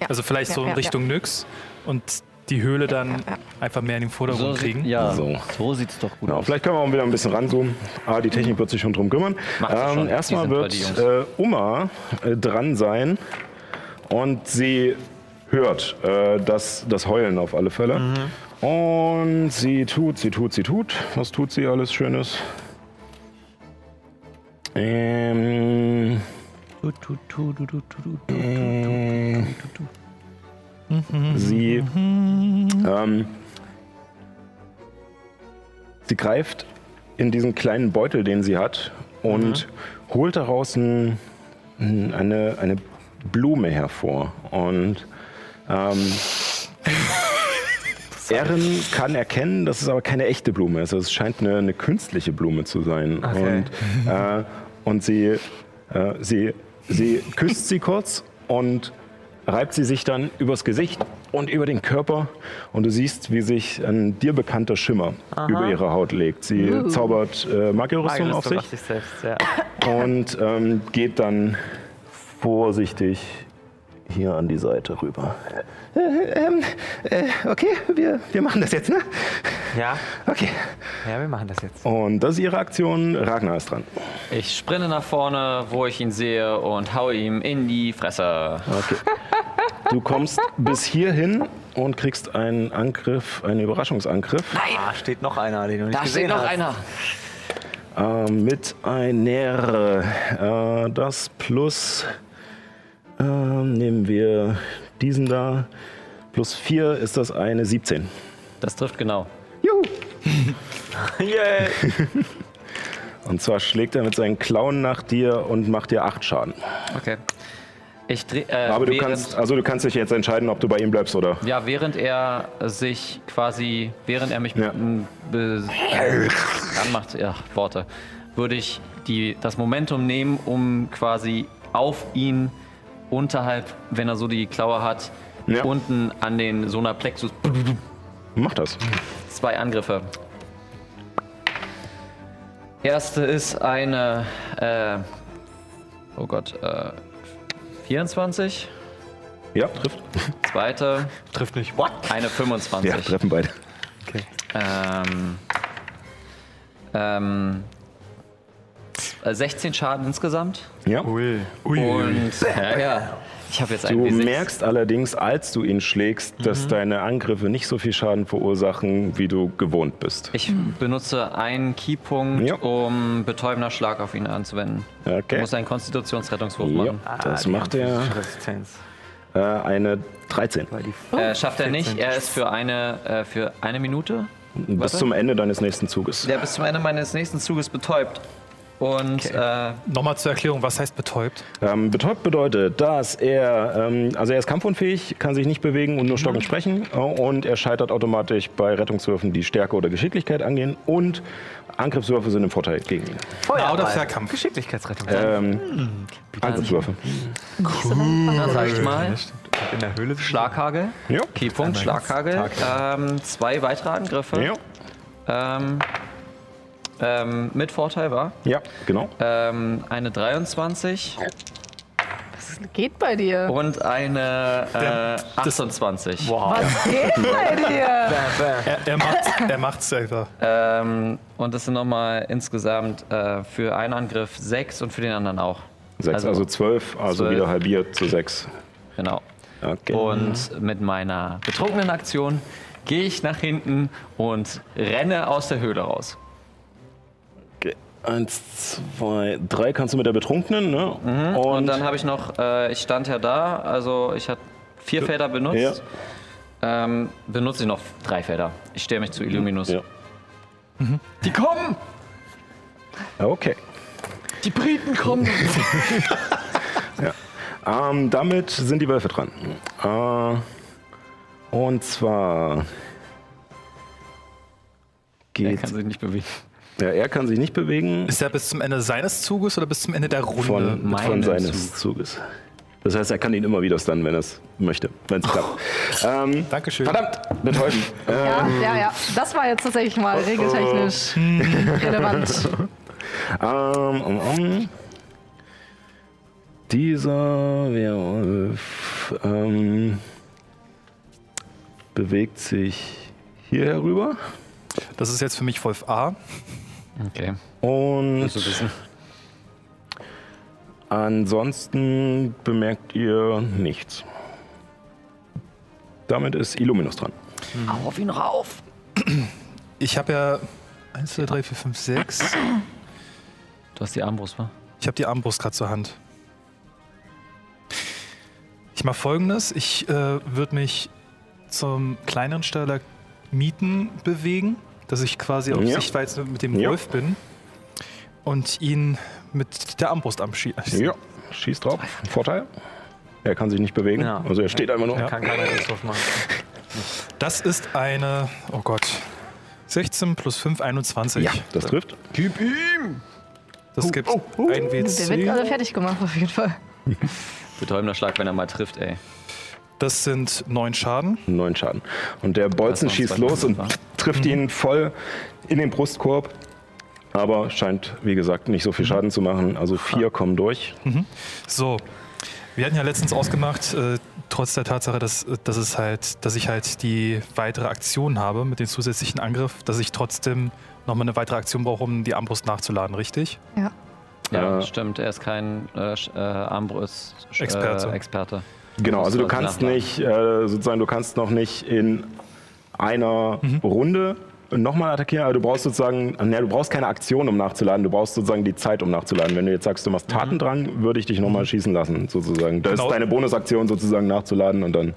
S5: Ja.
S6: Also vielleicht
S5: Ja,
S6: so in
S5: ja,
S6: Richtung Nyx und die Höhle dann einfach mehr in den Vordergrund kriegen.
S3: ja,
S2: So.
S3: so. sieht's doch gut
S2: Genau,
S3: aus.
S2: vielleicht können wir auch wieder ein bisschen ranzoomen. Ah, die Technik wird sich schon drum kümmern. Ähm, erstmal wird äh, Uma äh, dran sein und sie hört äh, das, das Heulen auf alle Fälle. Und sie tut, sie tut, sie tut. Was tut sie alles Schönes? Ähm, äh, sie, ähm, sie greift in diesen kleinen Beutel, den sie hat, und holt daraus ein, ein- eine, eine Blume hervor. Und ähm, Erin kann erkennen, dass es aber keine echte Blume ist. Also es scheint eine, eine künstliche Blume zu sein.
S4: Okay.
S2: Und, äh, und sie, äh, sie, sie küsst sie kurz und reibt sie sich dann übers Gesicht und über den Körper. Und du siehst, wie sich ein dir bekannter Schimmer über ihre Haut legt. Sie zaubert äh, Magierrüstung auf sich
S4: auf sich selbst, ja.
S2: und ähm, geht dann vorsichtig hier an die Seite rüber. Äh, ähm, äh, okay, wir, wir machen das jetzt, ne?
S4: Ja,
S2: Okay.
S4: ja, wir machen das jetzt.
S2: Und das ist ihre Aktion. Ragnar ist dran.
S3: Ich sprinte nach vorne, wo ich ihn sehe und haue ihm in die Fresse.
S2: Okay. Du kommst bis hierhin und kriegst einen Angriff, einen Überraschungsangriff
S4: Ah, steht noch einer, den du nicht
S3: Da
S4: gesehen
S3: steht noch
S4: hast.
S3: einer.
S2: äh, mit einer. Äh, das plus. Äh, nehmen wir diesen da. Plus 4 ist das eine 17.
S3: Das trifft genau.
S2: Juhu!
S4: Yay.
S2: Und zwar schlägt er mit seinen Klauen nach dir und macht dir 8 Schaden.
S3: Okay. Ich dreh, äh,
S2: Aber du kannst, also du kannst dich jetzt entscheiden, ob du bei ihm bleibst oder.
S3: Ja, während er sich quasi, während er mich
S2: Ja.
S3: äh, ranmacht, ja, Worte, würde ich die, das Momentum nehmen, um quasi auf ihn unterhalb, wenn er so die Klaue hat,
S2: Ja.
S3: unten an den Solarplexus
S2: Mach das.
S3: zwei Angriffe. Erste ist eine, äh, oh Gott, äh, 24.
S2: Ja, trifft.
S3: Zweite,
S4: Trifft nicht. What?
S3: eine 25.
S2: Ja, treffen beide.
S3: Ähm, ähm, äh, 16 Schaden insgesamt.
S2: Ja.
S4: Ui.
S3: Und ja, ja. Ich habe jetzt
S2: Du
S3: einen W6.
S2: merkst allerdings, als du ihn schlägst,
S3: Mhm.
S2: dass deine Angriffe nicht so viel Schaden verursachen, wie du gewohnt bist.
S3: Ich benutze einen Keypunkt,
S2: Ja.
S3: um betäubender Schlag auf ihn anzuwenden. Du
S2: Okay.
S3: musst einen Konstitutionsrettungswurf
S2: Ja,
S3: machen.
S2: das
S4: die
S2: macht er
S4: Resistenz.
S2: äh, eine 13.
S4: Weil die
S2: Oh,
S3: Äh, schafft er nicht.
S4: 14.
S3: Er ist für eine, äh, für eine Minute.
S2: Bis
S3: Warte.
S2: zum Ende deines nächsten Zuges.
S3: Der bis zum Ende meines nächsten Zuges betäubt. Und äh,
S6: Nochmal zur Erklärung, was heißt betäubt?
S2: Ähm, betäubt bedeutet, dass er, ähm, also er ist kampfunfähig, kann sich nicht bewegen und nur stockend sprechen äh, und er scheitert automatisch bei Rettungswürfen, die Stärke oder Geschicklichkeit angehen und Angriffswürfe sind im Vorteil gegen ihn.
S6: Nah- oder Fernkampf?
S4: Geschicklichkeitsrettung.
S2: Ähm, Angriffswürfe.
S3: dann sage ich mal,
S4: In der Höhle
S3: Schlaghagel.
S2: Ja.
S3: Keypunkt, Schlaghagel. Ähm, zwei weitere Angriffe.
S2: Ja.
S3: Ähm, ähm, mit Vorteil war.
S2: ja, genau.
S3: Ähm, eine 23
S5: Geht bei dir.
S3: und eine äh, 28.
S5: Was geht bei dir?
S6: Er, er macht er macht's einfach.
S3: Ähm, und das sind nochmal insgesamt äh, für einen Angriff 6 und für den anderen auch.
S2: Sechs,
S3: also-
S2: also zwölf, also
S3: zwölf.
S2: wieder halbiert zu sechs.
S3: Genau.
S2: Okay.
S3: Und mit meiner betrunkenen Aktion gehe ich nach hinten und renne aus der Höhle raus.
S2: Eins, zwei, drei kannst du mit der Betrunkenen, ne?
S3: Mhm. Und, dann habe ich noch, äh, ich stand ja da, also ich hatte vier Felder benutzt. Ähm, benutze ich noch drei Felder. Ich stehe mich zu Illuminus.
S2: Ja.
S3: Die kommen!
S2: Okay.
S3: Die Briten kommen!
S2: Ähm, damit sind die Wölfe dran. Äh, und zwar
S3: Er
S2: geht.
S3: kann sich nicht bewegen.
S2: Ja, er kann sich nicht bewegen
S6: Ist er bis zum Ende seines Zuges oder bis zum Ende der Runde?
S2: von, von
S3: meinen
S2: seines Zuges. Das heißt, er kann ihn immer wieder stunnen, wenn er es möchte, wenn es klappt. Ähm,
S6: Dankeschön.
S2: verdammt, äh,
S5: Ja, ja, ja. Das war jetzt tatsächlich mal regeltechnisch relevant.
S2: Ähm, um, um. Dieser Werwolf ähm, bewegt sich hier herüber
S6: Das ist jetzt für mich Wolf A.
S3: Okay.
S2: und ansonsten bemerkt ihr nichts. Damit ist Illuminus dran.
S3: Auf ihn rauf!
S6: Ich habe ja 1, 2, 3, 4, 5, 6.
S3: Du hast die Armbrust, wa?
S6: Ich habe die Armbrust gerade zur Hand. Ich mache folgendes: Ich äh, würde mich zum kleineren Stalagmiten bewegen, dass ich quasi auf
S2: Ja.
S6: Sichtweite mit dem
S2: Ja.
S6: Wolf bin und ihn mit der Armbrust abschieße.
S2: Ja, schießt drauf. Vorteil? Er kann sich nicht bewegen.
S3: Ja.
S2: Also er steht einfach nur.
S6: Ja.
S4: Kann keiner Angriff machen.
S6: Das ist eine, oh Gott, 16 plus 5, 21.
S2: Ja, das trifft.
S6: Das gibt ein
S5: Der wird
S6: WC.
S5: gerade fertig gemacht, auf jeden Fall.
S3: Betäubender Schlag, wenn er mal trifft, ey.
S6: Das sind 9 Schaden.
S2: Neun Schaden. Und der Bolzen schießt los und
S3: Schaden,
S2: trifft ihn voll in den Brustkorb. Aber scheint, wie gesagt, nicht so viel Schaden zu machen. Also vier kommen durch.
S6: So, wir hatten ja letztens ausgemacht, äh, trotz der Tatsache, dass, dass, es halt, dass ich halt die weitere Aktion habe mit dem zusätzlichen Angriff, dass ich trotzdem nochmal eine weitere Aktion brauche, um die Armbrust nachzuladen, richtig?
S5: Ja.
S3: Ja,
S2: Äh,
S3: stimmt, er ist kein äh, äh, Armbrust äh,
S6: Experte.
S2: Genau, also du kannst
S3: nachladen.
S2: nicht, äh, sozusagen, du kannst noch nicht in einer Runde nochmal attackieren, aber du brauchst sozusagen, ne, du brauchst keine Aktion, um nachzuladen, du brauchst sozusagen die Zeit, um nachzuladen. Wenn du jetzt sagst, du machst Tatendrang, würde ich dich nochmal schießen lassen, sozusagen. Da
S6: Genau.
S2: ist deine Bonusaktion sozusagen nachzuladen und dann.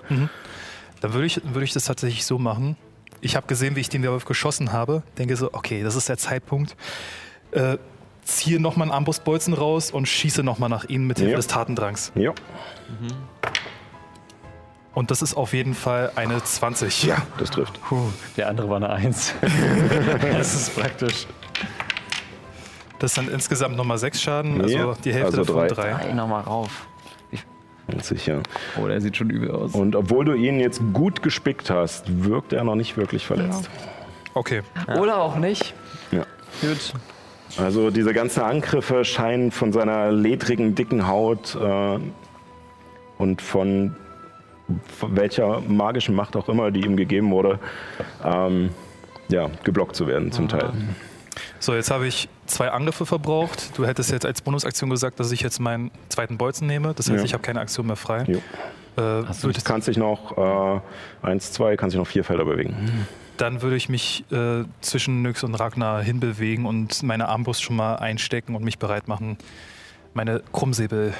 S6: Dann würde ich, würde ich das tatsächlich so machen. Ich habe gesehen, wie ich den Werwolf geschossen habe. Denke so, okay, das ist der Zeitpunkt. Äh, ziehe nochmal einen Armbrustbolzen raus und schieße nochmal nach ihnen mit Hilfe
S2: Ja.
S6: des Tatendrangs.
S2: Ja.
S6: Und das ist auf jeden Fall eine 20.
S2: Ja, das trifft.
S3: Der andere war eine Eins.
S6: Das ist praktisch. Das sind insgesamt nochmal sechs Schaden, also
S2: Ja,
S6: die Hälfte
S2: also
S6: davon
S2: drei.
S6: drei.
S3: Ey, nochmal rauf.
S2: Sicher.
S3: Oh, der sieht schon übel aus.
S2: Und obwohl du ihn jetzt gut gespickt hast, wirkt er noch nicht wirklich verletzt.
S6: Okay.
S3: Oder auch nicht.
S2: Ja.
S3: Gut.
S2: Also diese ganzen Angriffe scheinen von seiner ledrigen, dicken Haut äh, und von welcher magischen Macht auch immer, die ihm gegeben wurde, ähm, ja, geblockt zu werden zum Teil.
S6: So, jetzt habe ich zwei Angriffe verbraucht. Du hättest jetzt als Bonusaktion gesagt, dass ich jetzt meinen zweiten Bolzen nehme. Das heißt,
S2: Ja.
S6: ich habe keine Aktion mehr frei.
S2: Jo.
S6: Äh,
S3: Du
S2: kannst dich noch äh, eins, zwei, kannst dich noch vier Felder bewegen.
S6: dann würde ich mich äh, zwischen Nyx und Ragnar hinbewegen und meine Armbrust schon mal einstecken und mich bereit machen, meine Krummsäbel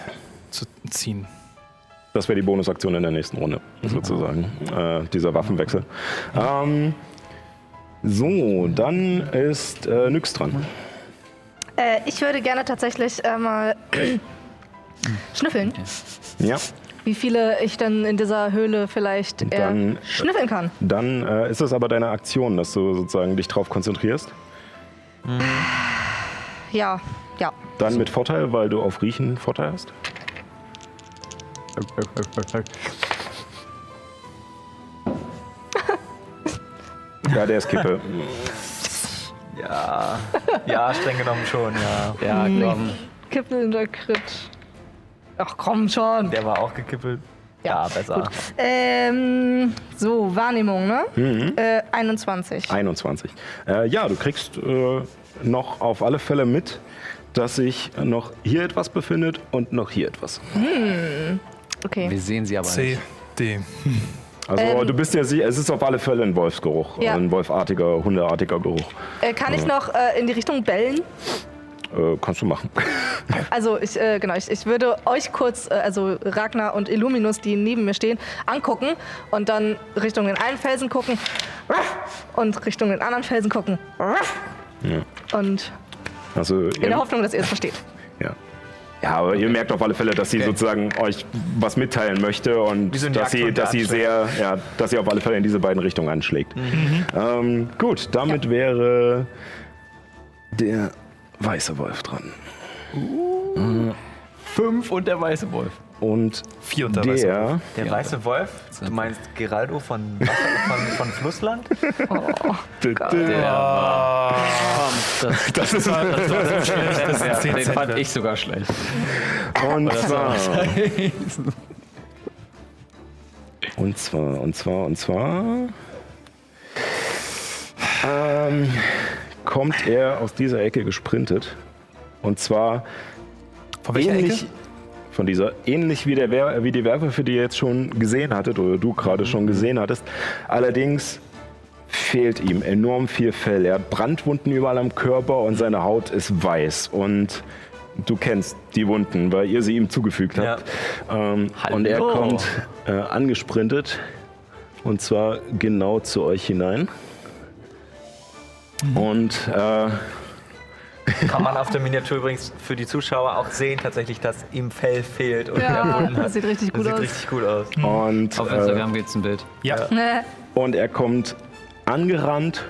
S6: zu ziehen.
S2: Das wäre die Bonusaktion in der nächsten Runde, sozusagen. Äh, dieser Waffenwechsel. Ähm, so, dann ist äh, Nyx dran.
S5: Äh, ich würde gerne tatsächlich äh, mal schnüffeln,
S2: Ja,
S5: wie viele ich dann in dieser Höhle vielleicht äh,
S2: Dann-
S5: schnüffeln kann.
S2: dann äh, ist es aber deine Aktion, dass du sozusagen dich drauf konzentrierst.
S5: Ja, ja.
S2: Dann mit Vorteil, weil du auf Riechen Vorteil hast. Ja, der ist Kippe.
S4: Ja, ja, streng genommen schon, ja.
S3: Ja, komm.
S5: Kippelnder Crit. Ach komm schon.
S4: Der war auch gekippelt. Ja, besser.
S5: Ähm, so, Wahrnehmung, ne?
S2: Mhm.
S5: Äh, 21.
S2: 21. Äh, ja, du kriegst äh, noch auf alle Fälle mit, dass sich noch hier etwas befindet und noch hier etwas.
S5: Okay.
S3: Wir sehen sie aber
S6: C.
S3: nicht.
S6: Die.
S2: Also
S5: Ähm.
S2: du bist ja sie, es ist auf alle Fälle ein Wolfsgeruch,
S5: Ja.
S2: ein wolfartiger, hundeartiger Geruch.
S5: Äh, kann ich noch äh, in die Richtung bellen?
S2: Äh, kannst du machen.
S5: Also ich, äh, genau, ich, ich würde euch kurz, äh, also Ragnar und Illuminus, die neben mir stehen, angucken und dann Richtung den einen Felsen gucken und Richtung den anderen Felsen gucken. Und
S2: Also
S5: in der Hoffnung, dass ihr es versteht.
S2: Ja. Ja, aber ihr merkt auf alle Fälle, dass sie
S4: Okay.
S2: sozusagen euch was mitteilen möchte und
S4: so
S2: dass sie, dass sie sehr, ja, dass sie auf alle Fälle in diese beiden Richtungen anschlägt.
S4: Mhm.
S2: Ähm, gut, damit wäre der weiße Wolf dran.
S3: Fünf und der weiße Wolf.
S2: Und
S6: Vier und der weiße
S2: der,
S4: Der weiße Wolf? Du meinst Geraldo von, von, von Flussland?
S3: Das,
S2: das ist
S6: Das war so schlecht, das sind
S3: ja,
S6: 10
S3: den fand ich sogar schlecht.
S2: und zwar und zwar und zwar und zwar ähm, kommt er aus dieser Ecke gesprintet. Und zwar
S6: Von welcher
S2: ähnlich
S6: Ecke?
S2: Von dieser ähnlich wie der Wer wie die Werwölfe, die ihr jetzt schon gesehen hattet oder du gerade schon gesehen hattest. Allerdings fehlt ihm enorm viel Fell. Er hat Brandwunden überall am Körper und seine Haut ist weiß und du kennst die Wunden, weil ihr sie ihm zugefügt habt. Ähm, und er kommt äh, angesprintet und zwar genau zu euch hinein. Und äh,
S4: Kann man auf der Miniatur übrigens für die Zuschauer auch sehen, tatsächlich, dass ihm Fell fehlt und er Wunden hat.
S5: das sieht richtig
S4: Das
S5: gut
S4: sieht
S5: aus.
S4: richtig gut aus.
S2: und
S3: Auf
S2: äh,
S3: Instagram gibt's ein Bild.
S6: Ja.
S2: Und er kommt angerannt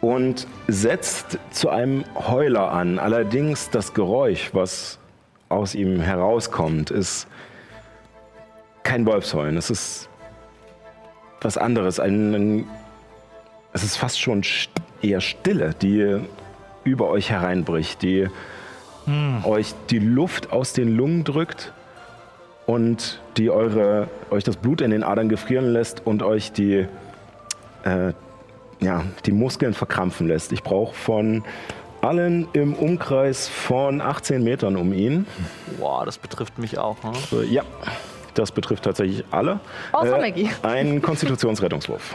S2: und setzt zu einem Heuler an. Allerdings das Geräusch, was aus ihm herauskommt, ist kein Wolfsheulen. Es ist was anderes. Ein, ein, es ist fast schon st- eher Stille, die über euch hereinbricht, die euch die Luft aus den Lungen drückt und die eure, euch das Blut in den Adern gefrieren lässt und euch die, äh, ja, die Muskeln verkrampfen lässt. Ich brauche von allen im Umkreis von 18 Metern um ihn.
S4: Boah, das betrifft mich auch. Ne?
S2: Ja, das betrifft tatsächlich alle.
S5: Außer Maggie.
S2: Ein Konstitutionsrettungswurf.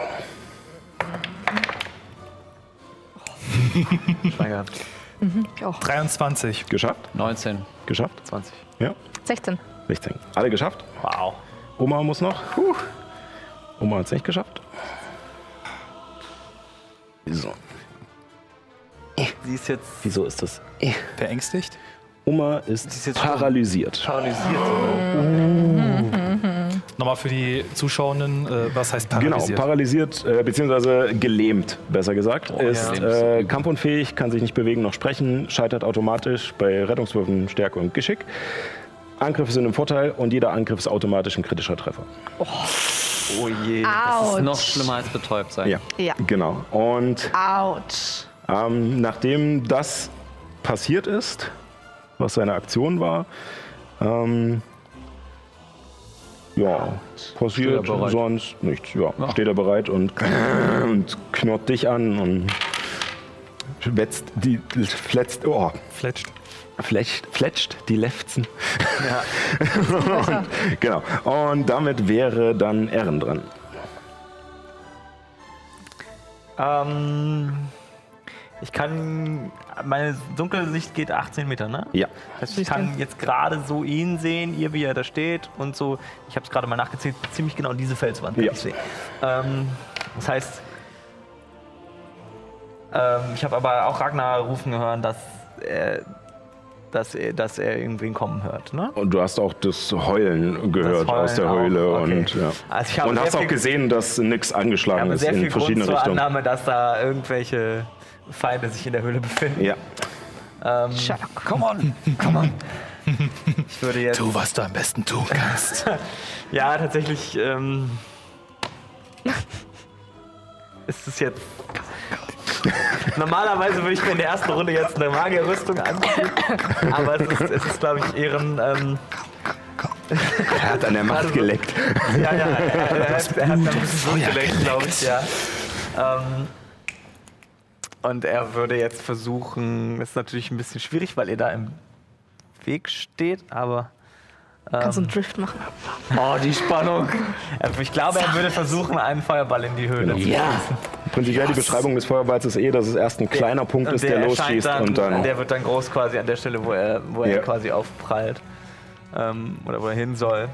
S4: Schwein.
S5: Ich auch.
S6: 23.
S2: Geschafft?
S3: 19.
S2: Geschafft?
S4: 20.
S2: Ja,
S5: 16.
S2: 16. Alle geschafft?
S4: Wow.
S2: Oma muss noch. Puh. Oma hat es nicht geschafft. So,
S4: Sie ist jetzt
S2: wieso ist das?
S6: Verängstigt?
S2: Oma ist,
S4: ist
S2: paralysiert.
S4: paralysiert.
S6: Nochmal für die Zuschauenden, äh, was heißt
S2: Genau,
S6: paralysiert?
S2: paralysiert, äh, beziehungsweise gelähmt, besser gesagt. ist
S3: ja.
S2: äh, kampfunfähig, kann sich nicht bewegen noch sprechen, scheitert automatisch bei Rettungswürfen Stärke und Geschick. Angriffe sind im Vorteil und jeder Angriff ist automatisch ein kritischer Treffer.
S4: Oh je.
S3: Das ist noch schlimmer als betäubt sein.
S2: Ja,
S5: Ja.
S2: genau. Und ähm, nachdem das passiert ist, was seine Aktion war, ähm, ja, passiert
S3: er
S2: sonst nichts. Ja, steht er bereit und, und knurrt dich an und wetzt die, fletzt, oh,
S6: Fletscht.
S2: fletscht, fletscht die Lefzen.
S4: Ja.
S2: und, genau. Und damit wäre dann Ehren dran.
S4: Ähm, ich kann. Meine dunkle Sicht geht 18 Meter, ne?
S2: Ja.
S4: Das heißt, ich kann jetzt gerade so ihn sehen, ihr wie er da steht und so. Ich habe es gerade mal nachgezählt, ziemlich genau diese Felswand kann
S2: Ja.
S4: ich sehen. Ähm, das heißt, ähm, ich habe aber auch Ragnar rufen hören, dass er, dass er, dass er irgendwen kommen hört, ne?
S2: Und du hast auch das Heulen gehört
S4: Heulen
S2: aus der Höhle
S4: okay.
S2: und, ja.
S4: Also ich habe
S2: und hast auch gesehen, dass nichts
S4: Ich
S2: angeschlagen
S4: habe
S2: ist
S4: sehr viel
S2: in
S4: Grund
S2: verschiedene
S4: zur
S2: Richtungen.
S4: Annahme, dass da irgendwelche Feinde sich in der Höhle befinden.
S2: Ja.
S4: Ähm,
S5: Sherlock.
S4: come on, come on. Ich würde jetzt.
S6: Tu, was du am besten tun kannst.
S4: Ja, tatsächlich ähm, ist es jetzt. Normalerweise würde ich mir in der ersten Runde jetzt eine Magierrüstung anziehen, aber es ist, es ist glaube ich, ehren. Ähm,
S2: Er hat an der Macht geleckt.
S4: ja, ja, er, er, hat, er hat ein bisschen Blut geleckt, glaube ich, ja. Ähm, und er würde jetzt versuchen, ist natürlich ein bisschen schwierig, weil ihr da im Weg steht, aber
S5: Kannst du einen Drift machen?
S4: Oh, die Spannung. Ich glaube, er würde versuchen, einen Feuerball in die Höhle zu
S8: Ja.
S2: Prinzipiell die Beschreibung des Feuerballs ist eh, dass es erst ein kleiner Punkt ist, der,
S4: erscheint
S2: losschießt
S4: dann,
S2: und dann.
S4: Der wird dann groß quasi an der Stelle, wo er, wo er
S2: Ja.
S4: quasi aufprallt. Ähm, oder wo er hin soll.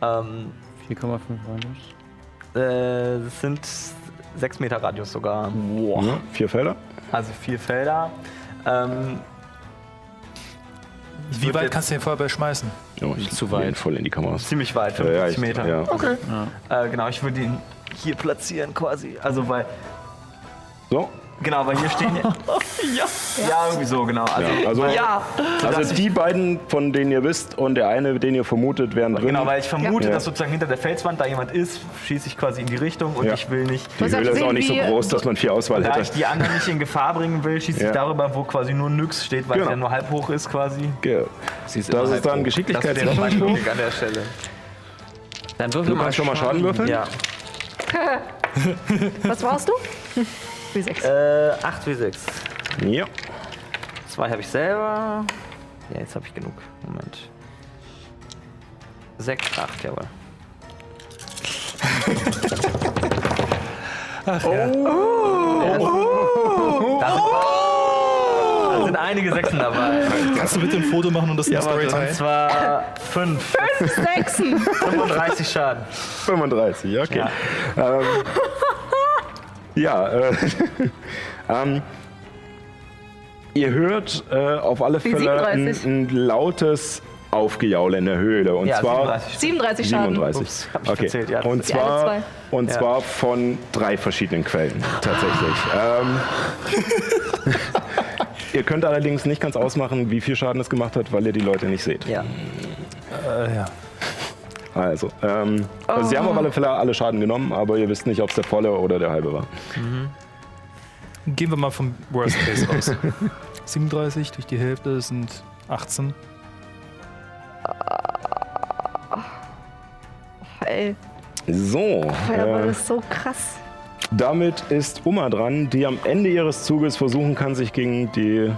S4: Ähm,
S3: 4,5 Radius.
S4: äh, es sind 6 Meter Radius sogar.
S2: Ja, vier Felder.
S4: Also vier Felder. Ähm,
S6: Wie weit kannst du den Feuerball schmeißen?
S2: Ja, ich
S3: Zu weit.
S2: voll in die Kamera.
S4: ziemlich weit,
S2: Ja, ja,
S4: 55
S2: ich-
S4: Meter.
S2: Ja.
S5: Okay.
S4: Äh, genau, ich würde ihn hier platzieren quasi. Also weil,
S2: So,
S4: genau, weil hier stehen ja, ja, irgendwie so, genau. Also,
S2: Ja, also-
S4: weil,
S5: Ja.
S2: also die beiden, von denen ihr wisst und der eine, den ihr vermutet, wären drin.
S4: Genau, weil ich vermute,
S2: Ja.
S4: dass sozusagen hinter der Felswand da jemand ist, schieße ich quasi in die Richtung und
S2: Ja.
S4: ich will nicht,
S2: die
S5: ja
S2: Höhle ist auch nicht so groß, dass man viel Auswahl
S4: da ich
S2: hätte.
S4: die anderen nicht in Gefahr bringen will, schieße ich
S2: Ja.
S4: darüber, wo quasi nur Nyx steht, weil
S2: Genau.
S4: es ja nur halb hoch ist quasi.
S2: Ge-
S3: Sie ist
S2: Das ist dann
S3: hoch.
S4: Das mein
S2: Geschicklichkeitsrechnung.
S4: Glück an der Stelle.
S3: Dann würfel
S2: Du kannst schon mal Schaden würfeln.
S4: Ja.
S5: Was warst du? Wie sechs.
S4: Äh, 8 wie 6.
S2: Ja.
S4: Zwei habe ich selber. Ja, jetzt habe ich genug. Moment. 6, 8, jawohl. Oh. Da, sind, da sind einige Sechsen dabei.
S6: Kannst du bitte ein Foto machen und das in der Story
S4: Und zwar 5.
S5: Sechsen.
S4: 35 Schaden.
S2: 35, okay. Ja, ähm, ja äh, ähm, ihr hört äh, auf alle
S5: Wie
S2: Fälle ein,
S5: 37.
S2: ein lautes Aufgejaule in der Höhle. Und
S4: Ja,
S2: zwar
S4: 37.
S5: 37 Schaden.
S2: 37.
S4: Ups, hab ich
S2: okay.
S4: verzählt, ja.
S2: Und
S5: Die alle
S2: zwar,
S5: zwei.
S2: und
S4: Ja.
S2: zwar von drei verschiedenen Quellen tatsächlich. Ähm, ihr könnt allerdings nicht ganz ausmachen, wie viel Schaden es gemacht hat, weil ihr die Leute nicht seht.
S4: Ja.
S6: Äh, ja.
S2: Also, ähm, also sie haben auf alle Fälle alle Schaden genommen, aber ihr wisst nicht, ob es der volle oder der halbe war.
S6: Gehen wir mal vom Worst Case aus. 37 durch die Hälfte sind 18.
S5: Ey,
S2: So,
S5: Feuerball
S2: äh,
S5: ist so krass.
S2: damit ist Uma dran, die am Ende ihres Zuges versuchen kann, sich gegen die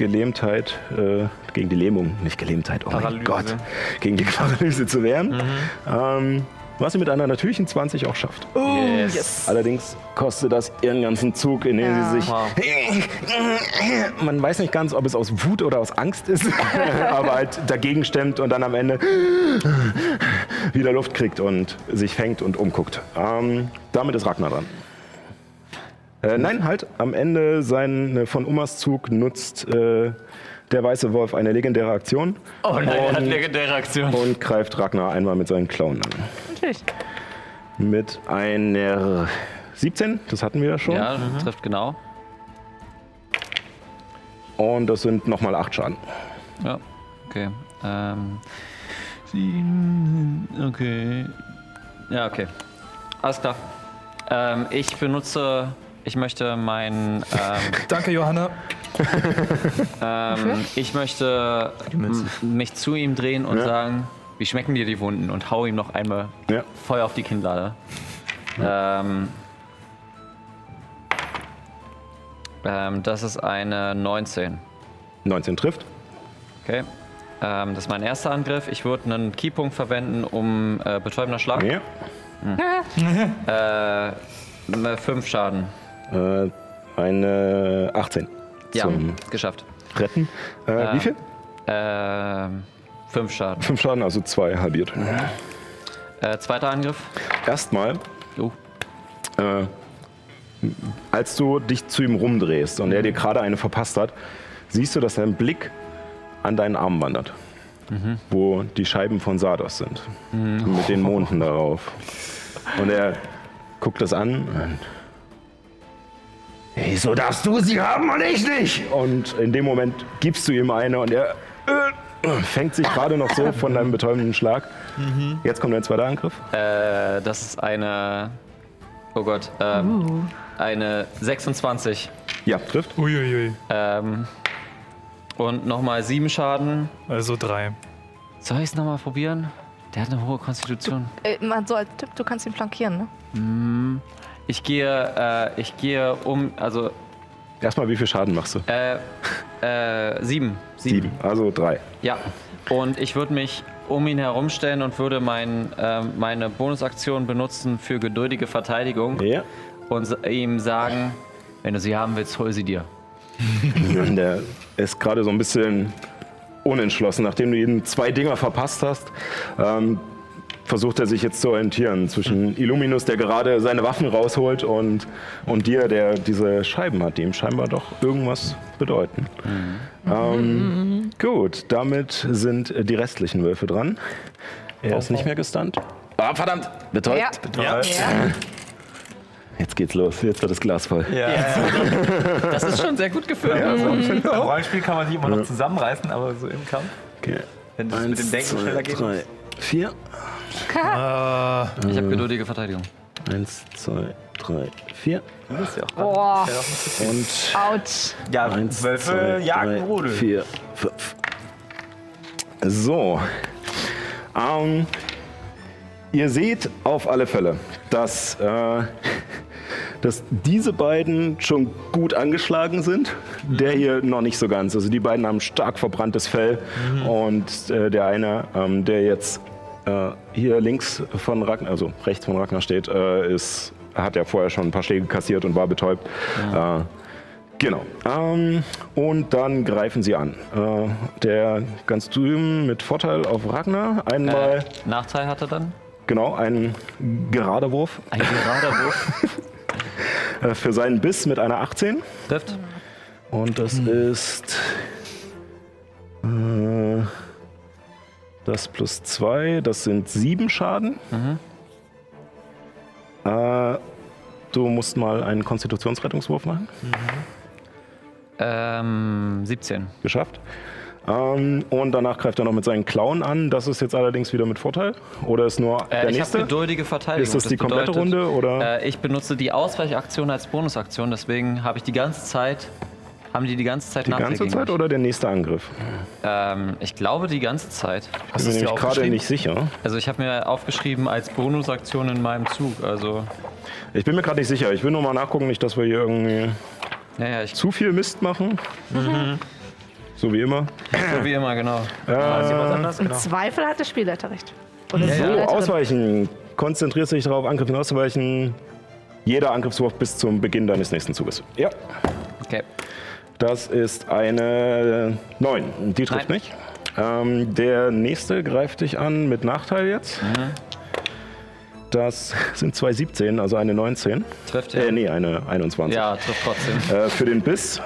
S2: Gelähmtheit, äh, gegen die Lähmung, nicht Gelähmtheit, oh mein
S4: Paralyse.
S2: Gott, gegen die Paralyse zu wehren. Ähm, was sie mit einer natürlichen 20 auch schafft.
S3: Yes.
S2: Allerdings kostet das ihren ganzen Zug, in dem
S5: Ja.
S2: sie sich.
S4: Wow.
S2: Man weiß nicht ganz, ob es aus Wut oder aus Angst ist, aber halt dagegen stemmt und dann am Ende wieder Luft kriegt und sich fängt und umguckt. Ähm, damit ist Ragnar dran. Äh, nein, halt, am Ende sein von Umas Zug nutzt äh, der weiße Wolf eine legendäre Aktion
S3: Oh nein, er hat
S2: Und-
S3: legendäre Aktion.
S2: und greift Ragnar einmal mit seinen Klauen an.
S5: Natürlich.
S2: Mit einer 17, das hatten wir ja schon.
S3: Ja, trifft genau.
S2: Und das sind nochmal 8 Schaden.
S3: Ja, okay. Ähm, sieben, okay. Ja, okay. Alles klar. Ähm, ich benutze, ich möchte mein, ähm,
S6: Danke, Johanna.
S3: ähm, ich möchte mich zu ihm drehen und
S2: Ja.
S3: sagen, wie schmecken dir die Wunden? Und hau ihm noch einmal
S2: Ja.
S3: Feuer auf die Kinnlade. Ähm, ähm, das ist eine 19.
S2: 19 trifft.
S3: Okay. Ähm, das ist mein erster Angriff. Ich würde einen Keypunkt verwenden, um äh, betäubender Schlag.
S2: Ja.
S3: Äh, m- fünf Schaden.
S2: Äh, eine 18
S3: Ja, geschafft.
S2: Retten. Äh,
S3: Ja.
S2: Wie viel?
S3: Ähm, fünf Schaden.
S2: 5 Schaden, also 2 halbiert.
S3: Äh, zweiter Angriff.
S2: Erstmal,
S3: Oh.
S2: äh, als du dich zu ihm rumdrehst und er dir gerade eine verpasst hat, siehst du, dass sein Blick an deinen Arm wandert. Wo die Scheiben von Sardos sind. Mit den Monden darauf. Und er guckt das an. Und Wieso darfst du sie haben und ich nicht? Und in dem Moment gibst du ihm eine und er äh, fängt sich gerade noch so von deinem betäubenden Schlag. Jetzt kommt dein zweiter Angriff.
S3: Äh, das ist eine. Oh Gott. Ähm, Eine 26.
S2: Ja, trifft.
S6: Uiuiui.
S3: Ähm, und nochmal sieben Schaden.
S6: Also drei.
S3: Soll ich es nochmal probieren? Der hat eine hohe Konstitution.
S5: Äh, mal so als Tipp, du kannst ihn flankieren, ne?
S3: Ich gehe, äh, ich gehe um, also
S2: Erstmal, wie viel Schaden machst du?
S3: äh, äh, sieben. Sieben.
S2: Sieben, also drei.
S3: Ja. Und ich würde mich um ihn herumstellen und würde mein, ähm, meine Bonusaktion benutzen für geduldige Verteidigung
S2: Ja.
S3: und ihm sagen, wenn du sie haben willst, hol sie dir.
S2: Der ist gerade so ein bisschen unentschlossen. Nachdem du ihm zwei Dinger verpasst hast, ähm, versucht er sich jetzt zu orientieren zwischen Illuminus, der gerade seine Waffen rausholt, und, und dir, der diese Scheiben hat, die ihm scheinbar doch irgendwas bedeuten. Ähm, gut, damit sind die restlichen Würfe dran. Er ist nicht mehr gestunt. Ah, verdammt! Betäubt.
S5: Ja.
S2: Jetzt geht's los. Jetzt wird das Glas voll.
S3: Das ist schon sehr gut geführt.
S4: Im Rollenspiel kann man sich immer noch zusammenreißen, aber so im Kampf,
S2: Okay.
S4: wenn das mit dem Denken
S2: zwei,
S4: schneller geht.
S2: drei, vier.
S6: Äh,
S3: Ich habe geduldige Verteidigung.
S2: Eins, zwei, drei, vier.
S4: Ja auch
S5: Boah,
S2: Und
S5: ouch.
S4: Ja,
S2: eins,
S4: Wölfe
S2: zwei,
S4: jagen
S2: drei,
S4: Rudel.
S2: vier, fünf. So. Ähm, ihr seht auf alle Fälle, dass, äh, dass diese beiden schon gut angeschlagen sind. Der hier noch nicht so ganz. Also die beiden haben stark verbranntes Fell. Und äh, der eine, ähm, der jetzt äh, hier links von Ragnar, also rechts von Ragnar steht, äh, ist, hat ja vorher schon ein paar Schläge kassiert und war betäubt. Äh, Genau. Ähm, und dann greifen sie an. Äh, der ganz drüben mit Vorteil auf Ragnar. Einmal,
S3: Äh, Nachteil hat er dann?
S2: genau, ein gerader Wurf
S3: Ein gerader Wurf.
S2: für seinen Biss mit einer 18.
S3: Trifft.
S2: Und das ist. Das plus 2, das sind 7 Schaden. Äh, du musst mal einen Konstitutionsrettungswurf machen.
S3: Ähm, 17.
S2: Geschafft. Ähm, und danach greift er noch mit seinen Klauen an. Das ist jetzt allerdings wieder mit Vorteil. Oder ist nur
S3: Äh,
S2: der
S3: ich
S2: nächste?
S3: geduldige Verteidigung.
S2: Ist das die komplette
S3: bedeutet,
S2: Runde, oder?
S3: Äh, ich benutze die Ausweichaktion als Bonusaktion, deswegen habe ich die ganze Zeit, haben die die ganze Zeit
S2: die ganze Zeit oder der nächste Angriff?
S3: Ähm, ich glaube die ganze Zeit.
S6: hast
S2: Bin mir nämlich gerade nicht sicher.
S3: Also ich habe mir aufgeschrieben als Bonusaktion in meinem Zug. Also,
S2: Ich bin mir gerade nicht sicher. Ich will nur mal nachgucken, nicht, dass wir hier irgendwie
S3: naja, ich
S2: zu viel Mist machen. So wie immer.
S3: so wie immer, genau.
S2: Äh,
S5: Im Zweifel hat der Spielleiter recht. Oder die
S2: so,
S5: Spielleiterin.
S2: ausweichen. Konzentrierst dich darauf, Angriffen auszuweichen. Jeder Angriffswurf bis zum Beginn deines nächsten Zuges. Ja,
S3: Okay.
S2: Das ist eine 9. Die trifft
S3: Nein.
S2: nicht. Ähm, der nächste greift dich an mit Nachteil jetzt. Das sind zwei 17, also eine 19.
S3: Trifft ja.
S2: Äh, nee, eine 21.
S3: Ja, trifft trotzdem.
S2: Äh, für den Biss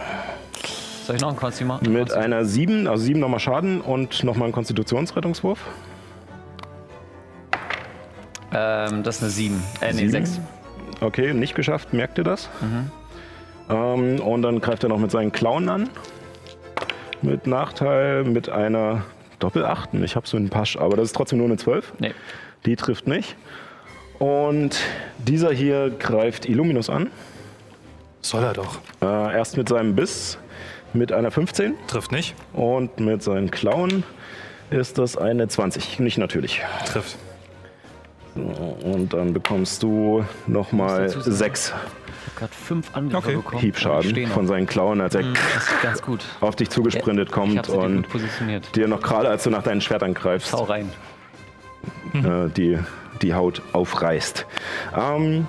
S3: Soll ich noch einen Konsti machen?
S2: mit einer 7, also 7 nochmal Schaden und nochmal einen Konstitutionsrettungswurf.
S3: Ähm, das ist eine 7. Äh, nee,
S2: Sieben?
S3: 6.
S2: Okay, nicht geschafft, merkt ihr das? Ähm, und dann greift er noch mit seinen Klauen an. Mit Nachteil, mit einer Doppelachten. Ich habe so einen Pasch, aber das ist trotzdem nur eine 12.
S3: Nee.
S2: Die trifft nicht. Und dieser hier greift Illuminus an.
S6: Soll er doch.
S2: Äh, erst mit seinem Biss mit einer 15
S6: Trifft nicht.
S2: und mit seinen Klauen ist das eine 20. Nicht natürlich.
S6: Trifft.
S2: Und dann bekommst du nochmal
S3: dazu sagen.
S2: 6
S3: Ich habe gerade 5 Angriffe
S6: Okay.
S3: bekommen.
S2: Hiebschaden von seinen Klauen, als er
S3: Das ist ganz gut.
S2: auf dich zugesprintet
S3: Ich
S2: kommt und dir noch gerade, als du nach deinen Schwertern greifst,
S3: Hau rein.
S2: äh, die, die Haut aufreißt. Ähm,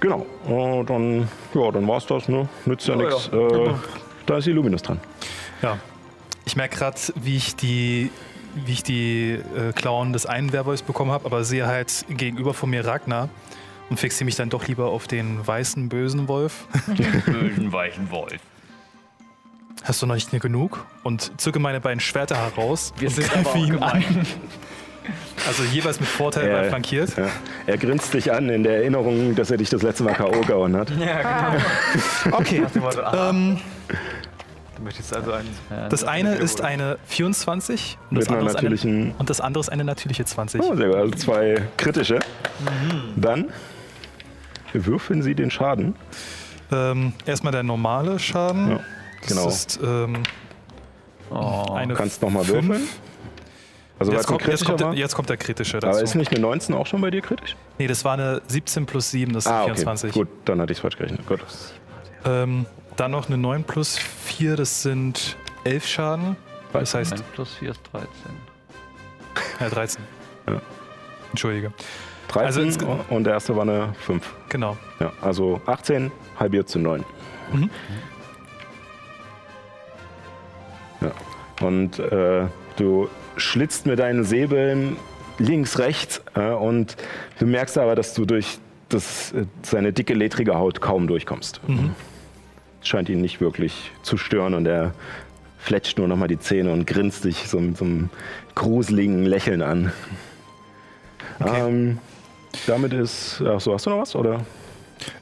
S2: genau. Äh, dann ja, dann war's das. Ne? Nützt ja,
S4: Ja,
S2: nichts. Äh, da ist Illuminus dran.
S6: Ja. Ich merke gerade, wie ich die, wie ich die äh, Klauen des einen Werwolfs bekommen habe, aber sehe halt gegenüber von mir Ragnar und fixiere mich dann doch lieber auf den weißen, bösen Wolf.
S3: Bösen weichen Wolf.
S6: Hast du noch nicht genug? Und zücke meine beiden Schwerter heraus
S3: Wir
S6: und
S3: sind
S6: greife ihn
S3: gemein.
S6: an. Also jeweils mit Vorteil,
S2: Ja.
S6: weil flankiert.
S2: Ja. Er grinst dich an in der Erinnerung, dass er dich das letzte Mal K.O. gehauen hat.
S6: Okay. Ähm,
S4: Du möchtest also einen.
S6: das eine ist eine 24 und das,
S2: Mit einer
S6: andere ist eine,
S2: natürlichen.
S6: und das andere ist eine natürliche 20.
S2: Oh, sehr gut. Also zwei kritische. Dann würfeln Sie den Schaden.
S6: Ähm, erstmal der normale Schaden.
S2: Ja,
S6: Das
S2: genau.
S6: ist ähm,
S3: Oh.
S6: eine
S2: Du kannst nochmal würfeln. Also
S6: Jetzt kommt, jetzt, kommt der, jetzt kommt der kritische
S2: Aber
S6: dazu.
S2: ist nicht eine 19 auch schon bei dir kritisch?
S6: nee, das war eine 17 plus 7, das ist
S2: Ah, okay.
S6: 24.
S2: Gut, dann hatte ich es falsch gerechnet. Gut.
S6: Ähm, dann noch eine 9 plus 4, das sind 11 Schaden. Das heißt,
S3: 1 plus 4 ist 13.
S6: Ja, 13.
S2: Ja.
S6: Entschuldige.
S2: 13
S6: Also ins-
S2: und der erste war eine 5.
S6: Genau.
S2: Ja, also 18 halbiert zu 9.
S6: Mhm.
S2: Ja. Und äh, du schlitzt mit deinen Säbeln links, rechts äh, und du merkst aber, dass du durch das, äh, seine dicke, ledrige Haut kaum durchkommst.
S6: Mhm.
S2: Scheint ihn nicht wirklich zu stören und er fletscht nur nochmal die Zähne und grinst dich so mit so einem gruseligen Lächeln an. Ähm, damit ist. Achso, hast du noch was? Oder?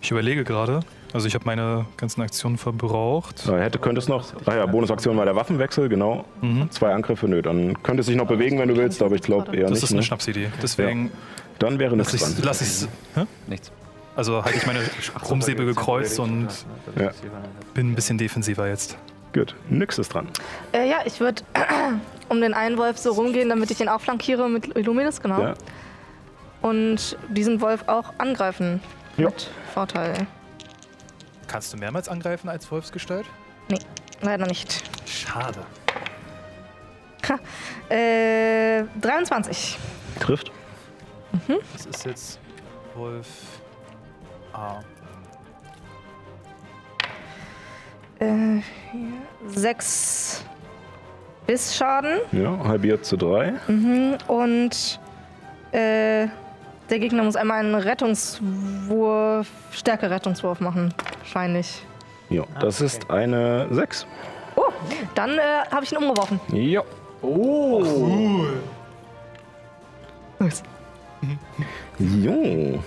S6: Ich überlege gerade. Also ich habe meine ganzen Aktionen verbraucht.
S2: Ja, hätte, könntest noch. Ah ja, Bonusaktion war der Waffenwechsel, genau.
S6: Mhm.
S2: Zwei Angriffe, nö. Dann könntest du dich noch bewegen, wenn du willst, aber ich glaube eher
S6: Das
S2: nicht.
S6: ist eine
S2: ne?
S6: Schnapsidee. Deswegen
S2: Dann wäre nichts
S6: ich
S2: dran.
S6: lass ich's, hä?
S3: Nichts.
S6: Also halte ich meine Krummsäbel gekreuzt und
S2: Ja.
S6: bin ein bisschen defensiver jetzt.
S2: Gut, nix ist dran.
S5: Äh, ja, ich würde um den einen Wolf so rumgehen, damit ich ihn auch flankiere mit Illuminus, genau.
S2: Ja.
S5: Und diesen Wolf auch angreifen.
S2: Ja.
S5: Mit Vorteil.
S6: Kannst du mehrmals angreifen als Wolfsgestalt?
S5: Leider nicht.
S6: Schade.
S5: Äh, 23.
S2: Trifft.
S6: Das ist jetzt Wolf A.
S5: Äh, 6 Bissschaden.
S2: Ja, halbiert zu drei.
S5: Mhm. Und äh, der Gegner muss einmal einen Rettungswurf, Stärke-Rettungswurf machen. Wahrscheinlich.
S2: Ja, das ist eine sechs.
S5: Oh, dann äh, habe ich ihn umgeworfen.
S2: Ja. Jo.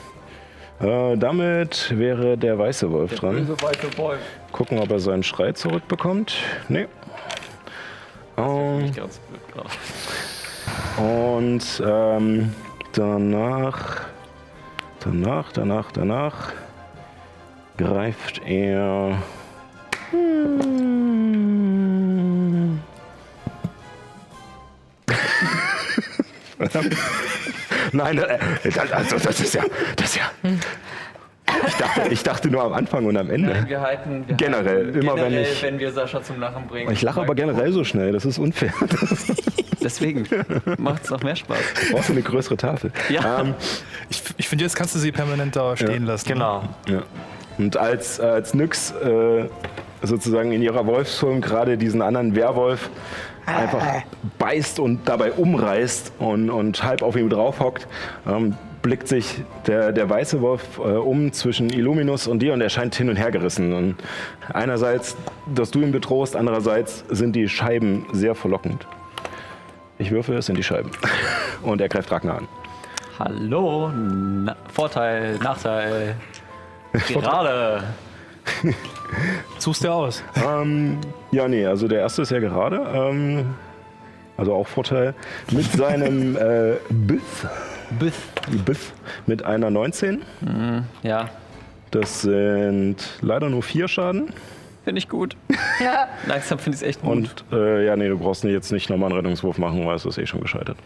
S2: Äh, damit wäre der weiße Wolf dran. Gucken, ob er seinen Schrei zurückbekommt. Nee. Ähm,
S3: Ganz blöd gerade.
S2: Und ähm, danach, danach, danach, danach greift er. Hm. Nein, äh, das, also das ist ja, das ist ja. Ich dachte, ich dachte nur am Anfang und am Ende.
S3: Nein, wir halten. Wir
S2: Generell,
S3: halten
S2: immer wenn
S3: generell,
S2: ich-
S3: wenn wir Sascha zum Lachen bringen.
S2: Ich lache aber generell so schnell, das ist unfair.
S3: Deswegen macht es noch mehr Spaß.
S2: Du brauchst eine größere Tafel.
S3: Ja.
S2: Ähm,
S6: Ich, ich finde, jetzt kannst du sie permanent da stehen lassen.
S4: Genau.
S2: Ja. Und als, als Nyx äh, sozusagen in ihrer Wolfsform gerade diesen anderen Werwolf einfach beißt und dabei umreißt und, und halb auf ihm draufhockt, ähm, blickt sich der, der weiße Wolf äh, um zwischen Illuminus und dir und er scheint hin und her gerissen. Und einerseits, dass du ihn bedrohst, andererseits sind die Scheiben sehr verlockend. Ich würfe, es sind die Scheiben. Und er greift Ragnar an.
S3: Hallo. Na, Vorteil, Nachteil. Gerade.
S6: Suchst dir aus.
S2: Ähm, ja, nee, also der erste ist ja gerade. Ähm, also auch Vorteil. Mit seinem äh, Biss.
S3: Biss.
S2: Biss. Mit einer 19.
S3: Ja,
S2: Das sind leider nur vier Schaden.
S3: finde ich gut. Langsam finde ich es echt gut.
S2: Und äh, ja, nee, du brauchst jetzt nicht nochmal einen Rettungswurf machen, weil es ist eh schon gescheitert.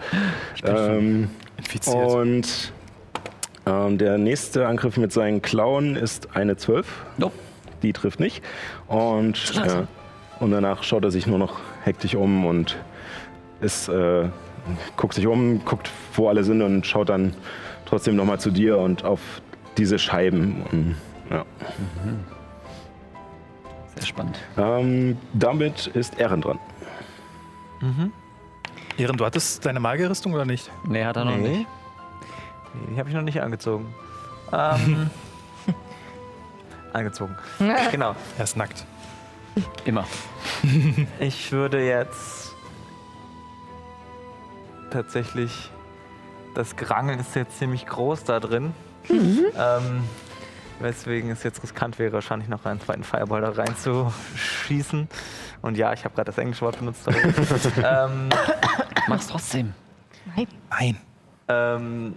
S2: Ähm,
S6: Infiziert.
S2: und ähm, der nächste Angriff mit seinen Klauen ist eine 12.
S3: Nope.
S2: Die trifft nicht. Und, äh, und danach schaut er sich nur noch hektisch um und ist, äh, guckt sich um, guckt, wo alle sind und schaut dann trotzdem nochmal zu dir und auf diese Scheiben. Und, ja.
S3: Sehr spannend.
S2: ähm, damit ist Ehren dran.
S6: Ehren, du hattest deine Magierrüstung oder nicht?
S3: Nee, hat er noch
S4: Nee.
S3: nicht.
S4: Nee, die habe ich noch nicht angezogen. Ähm, angezogen. Genau.
S6: Er ist nackt.
S3: Immer.
S4: Ich würde jetzt tatsächlich. Das Gerangel ist jetzt ziemlich groß da drin. Ähm, weswegen es jetzt riskant wäre, wahrscheinlich noch einen zweiten Fireball da reinzuschießen. Und ja, ich habe gerade das englische Wort benutzt. ähm,
S3: Mach's trotzdem.
S6: Nein.
S4: ähm,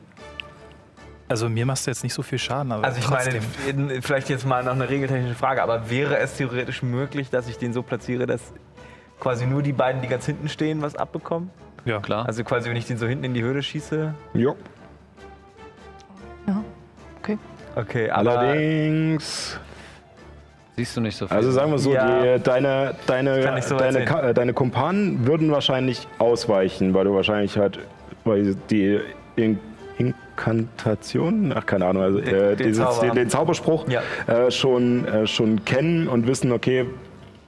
S6: Also mir machst du jetzt nicht so viel Schaden, aber
S4: Also ich
S6: trotzdem.
S4: meine, in- vielleicht jetzt mal noch eine regeltechnische Frage, aber wäre es theoretisch möglich, dass ich den so platziere, dass quasi nur die beiden, die ganz hinten stehen, was abbekommen?
S6: Ja.
S3: Klar.
S4: Also quasi, wenn ich den so hinten in die Höhle schieße?
S2: Jo.
S4: Okay, aber
S2: Allerdings,
S3: Siehst du nicht so viel.
S2: also sagen wir so,
S4: Ja.
S2: die, deine, deine,
S4: so
S2: deine. Ka- äh, deine Kumpanen würden wahrscheinlich ausweichen, weil du wahrscheinlich halt weil die In Inkantation, ach keine Ahnung, also
S4: Den-
S2: äh,
S4: den
S2: dieses,
S4: Zauber.
S2: den, den Zauberspruch
S4: Ja.
S2: äh, schon, äh, schon kennen und wissen, okay,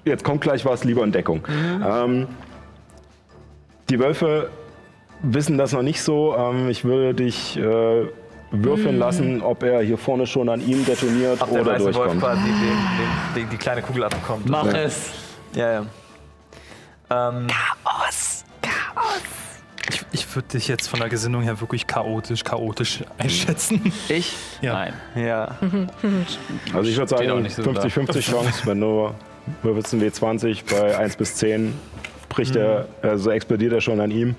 S2: jetzt kommt gleich was, lieber in Deckung. Ähm, die Wölfe wissen das noch nicht so. Ähm, ich würde dich äh, würfeln lassen, ob er hier vorne schon an ihm detoniert
S4: Ob der
S2: oder
S4: weiße Wolf
S2: durchkommt.
S4: quasi den, den, den, die kleine Kugel abbekommt.
S3: Mach
S2: Ja.
S3: es!
S4: Ja, ja. Ähm,
S6: Ich, ich würde dich jetzt von der Gesinnung her wirklich chaotisch, chaotisch einschätzen.
S3: Ich?
S6: Ja.
S3: Nein.
S4: ja.
S2: Also ich würde sagen,
S3: nicht so da.
S2: 50-50 Chance, wenn du würfelst einen W20 bei 1 bis 10, bricht er, also explodiert er schon an ihm.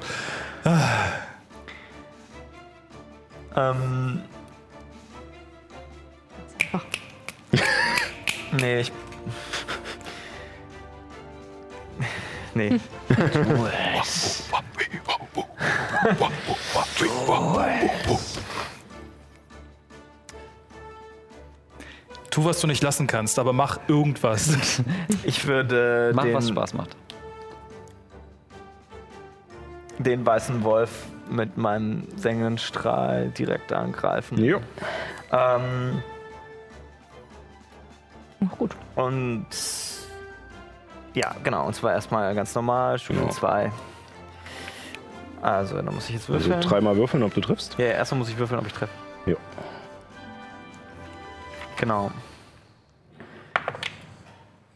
S4: Ähm. nee, ich. Nee.
S6: Tu, was du nicht lassen kannst, aber mach irgendwas.
S4: Ich würde
S3: Mach,
S4: den,
S3: was Spaß macht.
S4: Den weißen Wolf mit meinem Sengenstrahl direkt angreifen.
S2: Jo.
S4: Ähm,
S5: gut.
S4: und ja, genau. Und zwar erstmal ganz normal, Stufe
S2: Genau.
S4: 2. Also, dann muss ich jetzt
S2: Also
S4: würfeln.
S2: dreimal würfeln, ob du triffst.
S4: Ja, erstmal muss ich würfeln, ob ich treffe.
S2: Jo.
S4: Genau.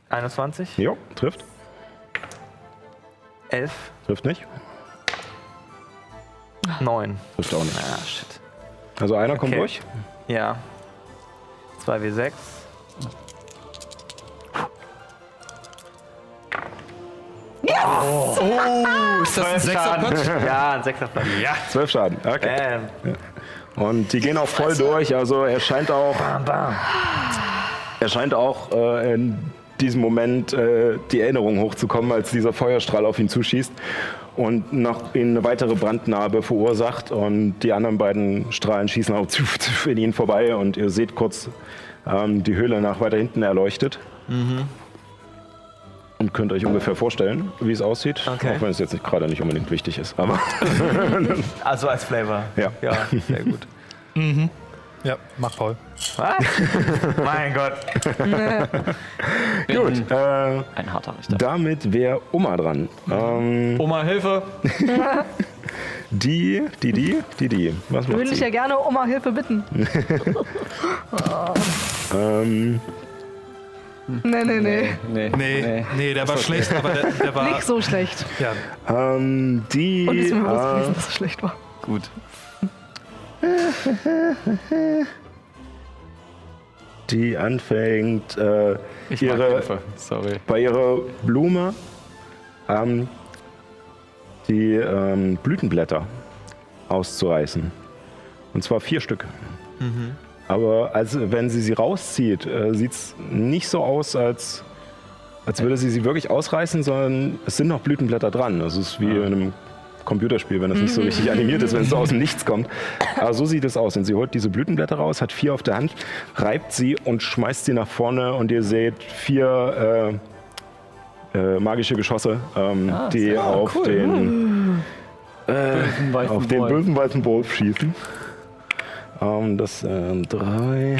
S4: 21,
S2: Jo, trifft.
S4: 11,
S2: Trifft nicht.
S4: 9.
S2: Trifft auch nicht.
S4: Ah, shit.
S2: Also einer kommt
S4: Okay.
S2: durch.
S4: Ja. 2W6.
S6: Oh, ist das ein Sechserpatsch?
S4: Ja, ein Sechserplatz. Ja.
S2: Zwölf Schaden. Okay.
S4: Bam.
S2: Und die gehen auch voll durch. Also er scheint auch,
S4: Bam, bam.
S2: er scheint auch äh, in diesem Moment äh, die Erinnerung hochzukommen, als dieser Feuerstrahl auf ihn zuschießt und noch ihn eine weitere Brandnarbe verursacht. Und die anderen beiden Strahlen schießen auch in ihn vorbei. Und ihr seht kurz ähm, die Höhle nach weiter hinten erleuchtet. Und könnt euch ungefähr vorstellen, wie es aussieht.
S4: Okay.
S2: Auch wenn es jetzt nicht, gerade nicht unbedingt wichtig ist. Aber
S4: Also als Flavor.
S2: Ja.
S4: Ja, sehr gut.
S6: Ja, mach Paul.
S4: Was? mein Gott.
S2: gut. Äh,
S3: Ein harter Richter.
S2: damit wäre Oma dran. Ähm,
S3: Oma, Hilfe!
S2: die, die, die, die, die. Was
S5: Würde ich ja gerne Oma Hilfe bitten.
S2: Ähm,
S5: Nee, nee, nee.
S3: Nee.
S6: Nee, nee, der war schlecht, aber der, der war.
S5: Nicht so schlecht.
S6: Ja,
S2: ähm, die,
S5: Und ist mir bewusst
S2: äh,
S5: gewesen, dass es schlecht war.
S3: Gut.
S2: die anfängt, äh, ihre, bei ihrer Blume ähm, die ähm, Blütenblätter auszureißen. Und zwar vier Stück. Aber als, wenn sie sie rauszieht, äh, sieht es nicht so aus, als, als würde sie sie wirklich ausreißen, sondern es sind noch Blütenblätter dran. Das ist wie in einem Computerspiel, wenn das nicht so richtig animiert ist, wenn es so aus dem Nichts kommt. Aber so sieht es aus. Und sie holt diese Blütenblätter raus, hat vier auf der Hand, reibt sie und schmeißt sie nach vorne und ihr seht vier äh, äh, magische Geschosse, ähm, die auf den auf den bösen weißen Wolf schießen. Ähm, das sind drei.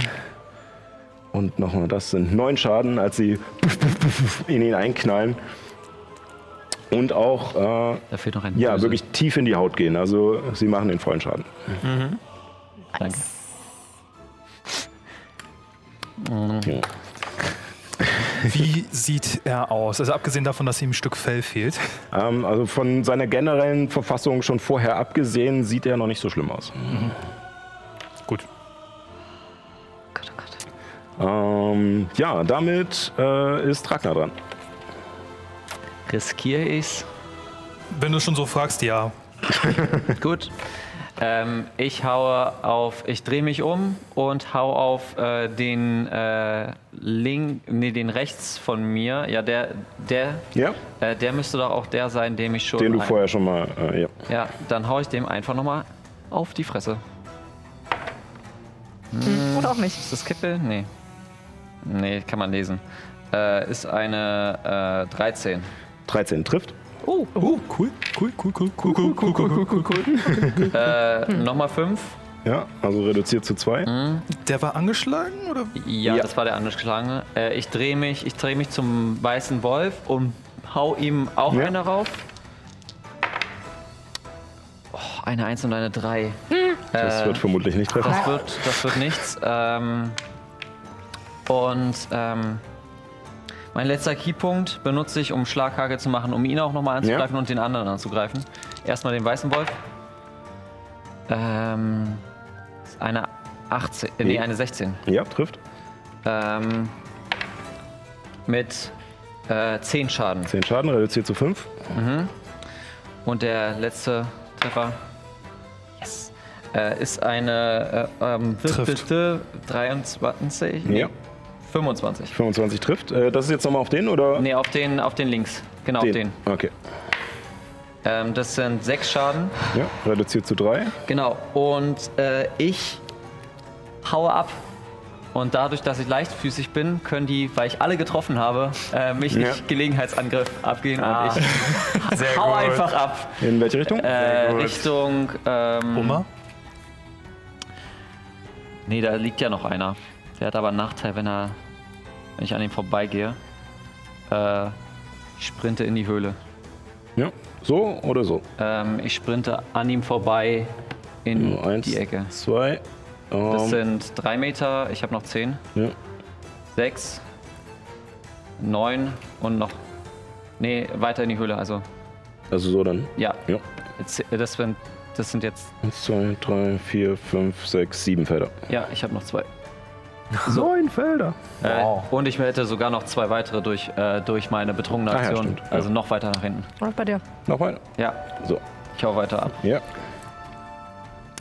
S2: Und nochmal, das sind neun Schaden, als sie in ihn einknallen. Und auch äh,
S3: Da fehlt noch ein
S2: ja, wirklich tief in die Haut gehen. Also sie machen den vollen Schaden.
S3: Danke.
S2: Ja.
S6: Wie sieht er aus? Also abgesehen davon, dass ihm ein Stück Fell fehlt.
S2: Ähm, also von seiner generellen Verfassung schon vorher abgesehen, sieht er noch nicht so schlimm aus.
S6: Gut.
S5: Gott, oh Gott.
S2: Ähm, ja, damit äh, ist Ragnar dran.
S3: Riskiere ich's?
S6: Wenn du schon so fragst, ja.
S3: Gut. Ähm, ich haue auf, ich drehe mich um und hau auf äh, den äh, link, nee, den rechts von mir. Ja, der, der,
S2: Ja,
S3: äh, der müsste doch auch der sein, dem ich schon.
S2: den du
S3: ein-
S2: vorher schon mal. Äh, ja.
S3: Ja, dann hau ich dem einfach nochmal auf die Fresse.
S5: Oder auch nicht.
S3: Ist das Kippel? Nee. Nee, kann man lesen. Äh, ist eine äh, 13.
S2: 13 trifft.
S6: Oh, cool, cool, cool, cool, cool, cool, cool, cool, cool, cool, cool.
S3: Äh, Nochmal 5.
S2: Ja, also reduziert zu zwei.
S6: Der war angeschlagen oder?
S3: Ja,
S2: Ja.
S3: das war der angeschlagene. Äh, ich drehe mich, ich dreh mich zum weißen Wolf und hau ihm auch
S2: Ja.
S3: eine rauf. Oh, eine 1 und eine 3.
S2: Das
S3: Äh,
S2: wird vermutlich nicht treffen.
S3: Das wird, das wird nichts. Ähm, und ähm, mein letzter Keypunkt benutze ich, um Schlaghagel zu machen, um ihn auch nochmal anzugreifen und den anderen anzugreifen. Erstmal den weißen Wolf. Ähm, eine 18, äh, nee, eine 16.
S2: Ja, trifft.
S3: Ähm, mit äh, 10 Schaden.
S2: Zehn Schaden, reduziert zu fünf.
S3: Und der letzte Treffer yes, äh, ist eine äh, ähm,
S6: Trifft.
S3: 23. Nee,
S2: Ja.
S3: 25.
S2: 25 trifft. Äh, das ist jetzt nochmal auf den oder?
S3: Nee, auf den, auf den links. Genau, auf den.
S2: Okay.
S3: Ähm, das sind 6 Schaden.
S2: Ja, reduziert zu drei.
S3: Genau. Und äh, ich haue ab. Und dadurch, dass ich leichtfüßig bin, können die, weil ich alle getroffen habe, äh, mich
S2: Ja.
S3: nicht Gelegenheitsangriff abgehen.
S4: Ah.
S3: Und ich
S4: Sehr
S3: hau
S4: gut.
S3: einfach ab.
S2: In welche Richtung?
S3: Äh. Richtung. Ähm,
S6: Oma?
S3: Nee, da liegt ja noch einer. Der hat aber einen Nachteil, wenn er. Wenn ich an ihm vorbeigehe. Äh, ich sprinte in die Höhle.
S2: Ja. So oder so?
S3: Ähm, ich sprinte an ihm vorbei in
S2: Nur Eins,
S3: die Ecke.
S2: zwei.
S3: Das
S2: Ähm,
S3: sind drei Meter, ich habe noch zehn.
S2: ja.
S3: Sechs. Neun und noch. Nee, weiter in die Höhle, also.
S2: Also so dann.
S3: Ja.
S2: Ja.
S3: Das, sind, das sind jetzt.
S2: Eins, zwei, drei, vier, fünf, sechs, sieben Felder.
S3: Ja, ich habe noch zwei.
S2: Neun Felder.
S3: Äh, und ich hätte sogar noch zwei weitere durch, äh, durch meine betrunkene
S2: Ah ja,
S3: Aktion.
S2: stimmt, ja.
S3: Also noch weiter nach hinten.
S5: Und bei dir.
S2: Noch weiter.
S3: Ja,
S2: So.
S3: ich hau weiter ab.
S2: Ja.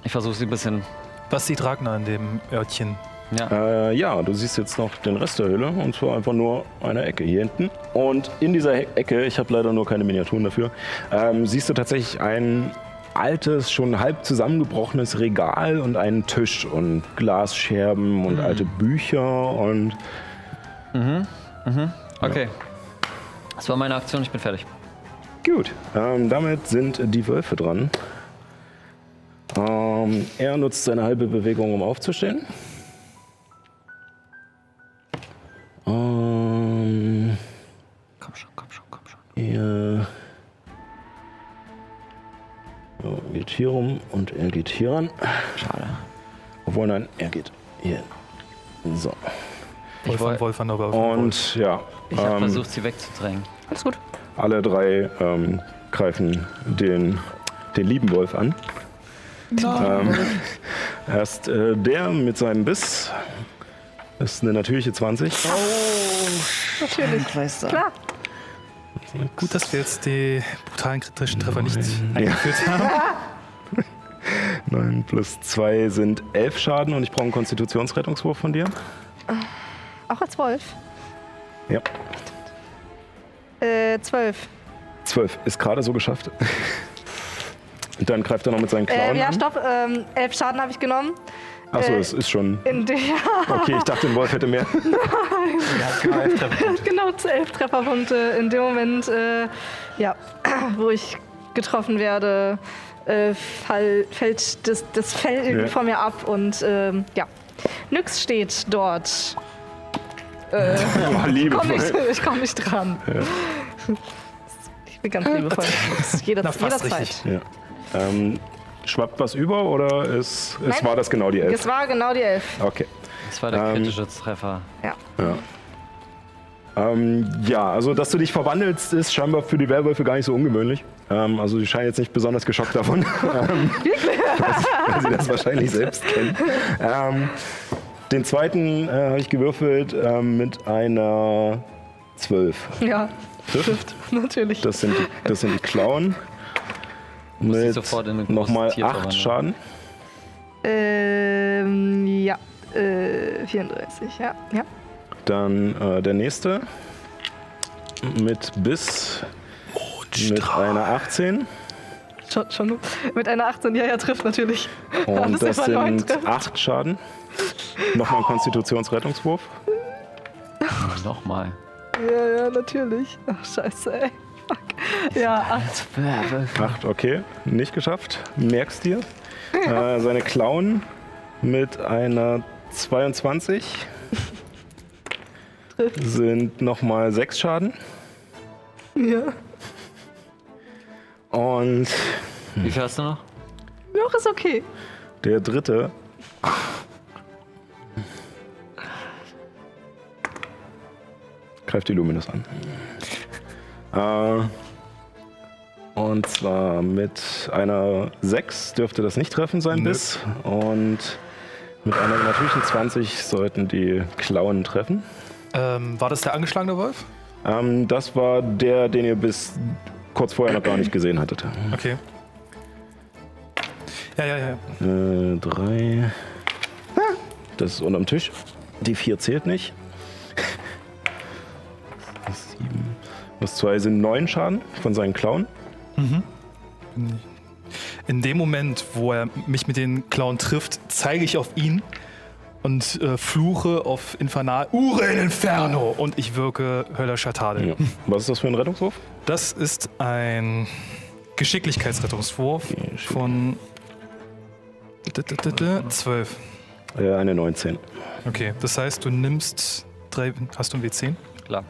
S3: Ich versuche sie ein bisschen.
S6: Was sieht Ragnar in dem Örtchen?
S3: Ja.
S2: Äh, ja, du siehst jetzt noch den Rest der Höhle und zwar einfach nur eine Ecke hier hinten. Und in dieser Ecke, ich habe leider nur keine Miniaturen dafür, ähm, siehst du tatsächlich ein altes, schon halb zusammengebrochenes Regal und einen Tisch und Glasscherben und alte Bücher und
S3: Okay. Das war meine Aktion, ich bin fertig.
S2: Gut, ähm, damit sind die Wölfe dran. Ähm, er nutzt seine halbe Bewegung, um aufzustehen. Ähm,
S3: Komm schon, komm schon, komm schon.
S2: er so, geht hier rum und er geht hier ran.
S3: Schade.
S2: Obwohl, nein, er geht hier hin. So.
S6: Wolf an Wolf an der Wolf.
S2: Und ja,
S3: Ich habe
S2: ähm,
S3: versucht, sie wegzudrängen.
S5: Alles gut.
S2: alle drei ähm, greifen den, den lieben Wolf an. Ähm, erst äh, der mit seinem Biss. Das ist eine natürliche 20.
S5: Natürlich. Klar.
S6: Gut, dass wir jetzt die brutalen kritischen Treffer nicht eingeführt haben.
S2: 9 plus 2 sind 11 Schaden und ich brauche einen Konstitutionsrettungswurf von dir.
S5: Auch als Wolf.
S2: Ja.
S5: Äh, zwölf.
S2: 12 ist gerade so geschafft. Und dann greift er noch mit seinen Klauen
S5: Ähm, ja,
S2: an.
S5: stopp. Ähm, elf Schaden habe ich genommen.
S2: Achso,
S5: äh,
S2: es ist schon.
S5: In der,
S2: Okay, ich dachte, ein Wolf hätte mehr.
S5: genau, zu elf Trefferpunkte. In dem Moment, äh, ja, wo ich getroffen werde, äh, fall, fällt das, das Fell irgendwie
S2: Ja.
S5: von mir ab und ähm, ja. Nyx steht dort. Äh,
S2: Oh,
S5: komm
S2: liebevoll.
S5: nicht, ich komme nicht dran. Ich bin ganz liebevoll. Jeder,
S6: Na,
S5: jederzeit.
S6: richtig.
S2: Ja. Ähm, schwappt was über oder ist, es war das genau die 11?
S5: Es war genau die elf.
S2: Okay.
S3: Das war der
S2: Ähm,
S3: kritische Treffer.
S5: Ja.
S2: Ähm, ja, also dass du dich verwandelst, ist scheinbar für die Werwölfe gar nicht so ungewöhnlich. Ähm, also sie scheinen jetzt nicht besonders geschockt davon. ähm, weil, sie das wahrscheinlich selbst kennen. Ähm, den zweiten äh, habe ich gewürfelt ähm, mit einer 12.
S5: Ja,
S2: Trifft.
S5: natürlich.
S2: Das sind die, das sind die Klauen. Mit
S3: sofort in
S2: nochmal
S3: Tier
S2: 8
S3: verwandeln.
S2: Schaden.
S5: Ähm, ja. Äh, 34, ja. ja.
S2: Dann äh, der nächste mit Biss mit einer 18.
S5: Schon, schon mit einer 18, ja, ja, trifft natürlich.
S2: Und das
S5: neun
S2: sind
S5: trifft.
S2: 8 Schaden. Nochmal ein Konstitutionsrettungswurf.
S3: Nochmal.
S5: Ja, ja, natürlich. Ach, scheiße, ey. Ja, acht.
S2: Acht, okay. Nicht geschafft. Merkst dir. Äh, seine Klauen mit einer 22 sind nochmal sechs Schaden.
S5: Ja.
S2: Und
S3: Wie viel hast du noch?
S5: Noch ist okay.
S2: der dritte. Greift die Luminous an. Äh, und zwar mit einer 6 dürfte das nicht treffen sein
S6: Nö.
S2: Biss. Und mit einer natürlichen 20 sollten die Klauen treffen.
S6: Ähm, war das der angeschlagene Wolf?
S2: Ähm, das war der, den ihr bis kurz vorher noch gar nicht gesehen hattet.
S6: Okay. Ja, ja, ja.
S2: Äh, drei. Das ist unterm Tisch. Die vier zählt nicht. Sieben. Das zwei sind neun Schaden von seinen Klauen.
S6: In dem Moment, wo er mich mit den Klauen trifft, zeige ich auf ihn und äh, fluche auf Infernal Ure in Inferno und ich wirke höllischer Tadel.
S2: Ja. Was ist das für ein Rettungswurf?
S6: Das ist ein Geschicklichkeitsrettungswurf von 12.
S2: Äh, eine 19.
S6: Okay, das heißt, du nimmst drei. Hast du ein W10?
S3: Klar.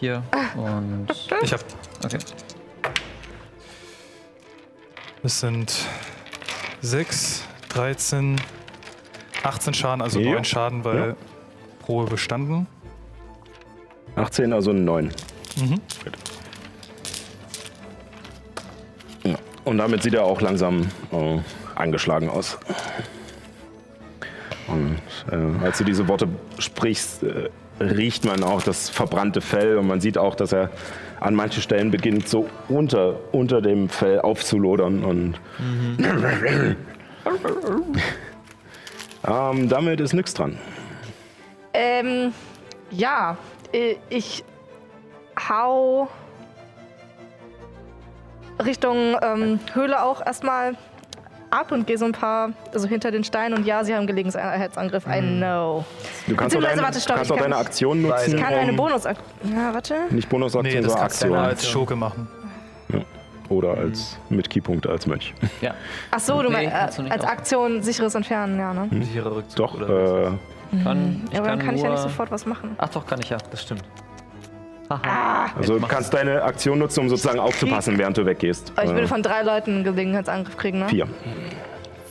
S3: Hier und.
S6: Ich habe.
S3: Okay.
S6: Es sind 6, 13, 18 Schaden, also
S2: Ja.
S6: 9 Schaden, weil
S2: Ja.
S6: Probe bestanden.
S2: 18, also eine 9.
S6: Mhm.
S2: Ja. Und damit sieht er auch langsam äh, angeschlagen aus. Und äh, als du diese Worte sprichst, äh, riecht man auch das verbrannte Fell und man sieht auch, dass er an manchen Stellen beginnt, so unter, unter dem Fell aufzulodern. Und ähm, damit ist nichts dran.
S5: Ähm, ja, äh, ich hau Richtung ähm, Höhle auch erstmal ab und gehe so ein paar, also hinter den Steinen. Und ja, sie haben Gelegenheitsangriff. I know.
S2: Du kannst auch deine,
S5: warte, stopp,
S2: kannst
S5: ich
S2: auch
S5: kann
S2: deine Aktion nutzen.
S5: Ich kann eine
S2: um-
S5: Bonus. Ja, warte.
S2: Nicht Bonusaktion,
S6: Nee, das
S2: sondern Aktion.
S6: nur als Schurke machen.
S2: Oder als mit Keypunkte als Mönch.
S3: Ja.
S5: Ach so, du
S3: Nee,
S5: meinst äh, als
S3: auch.
S5: Aktion sicheres Entfernen, ja, ne?
S4: Sicherer Rückzug.
S2: Doch,
S4: oder?
S2: äh,
S3: Kann, ich
S5: Ja, aber dann kann ich ja nicht sofort was machen.
S3: Ach doch, kann ich ja.
S4: das stimmt.
S3: Haha.
S2: also du kannst deine Aktion nutzen, um sozusagen aufzupassen, während du weggehst.
S5: Aber ich
S2: Äh,
S5: würde von drei Leuten einen Gelegenheitsangriff kriegen, ne?
S2: Vier.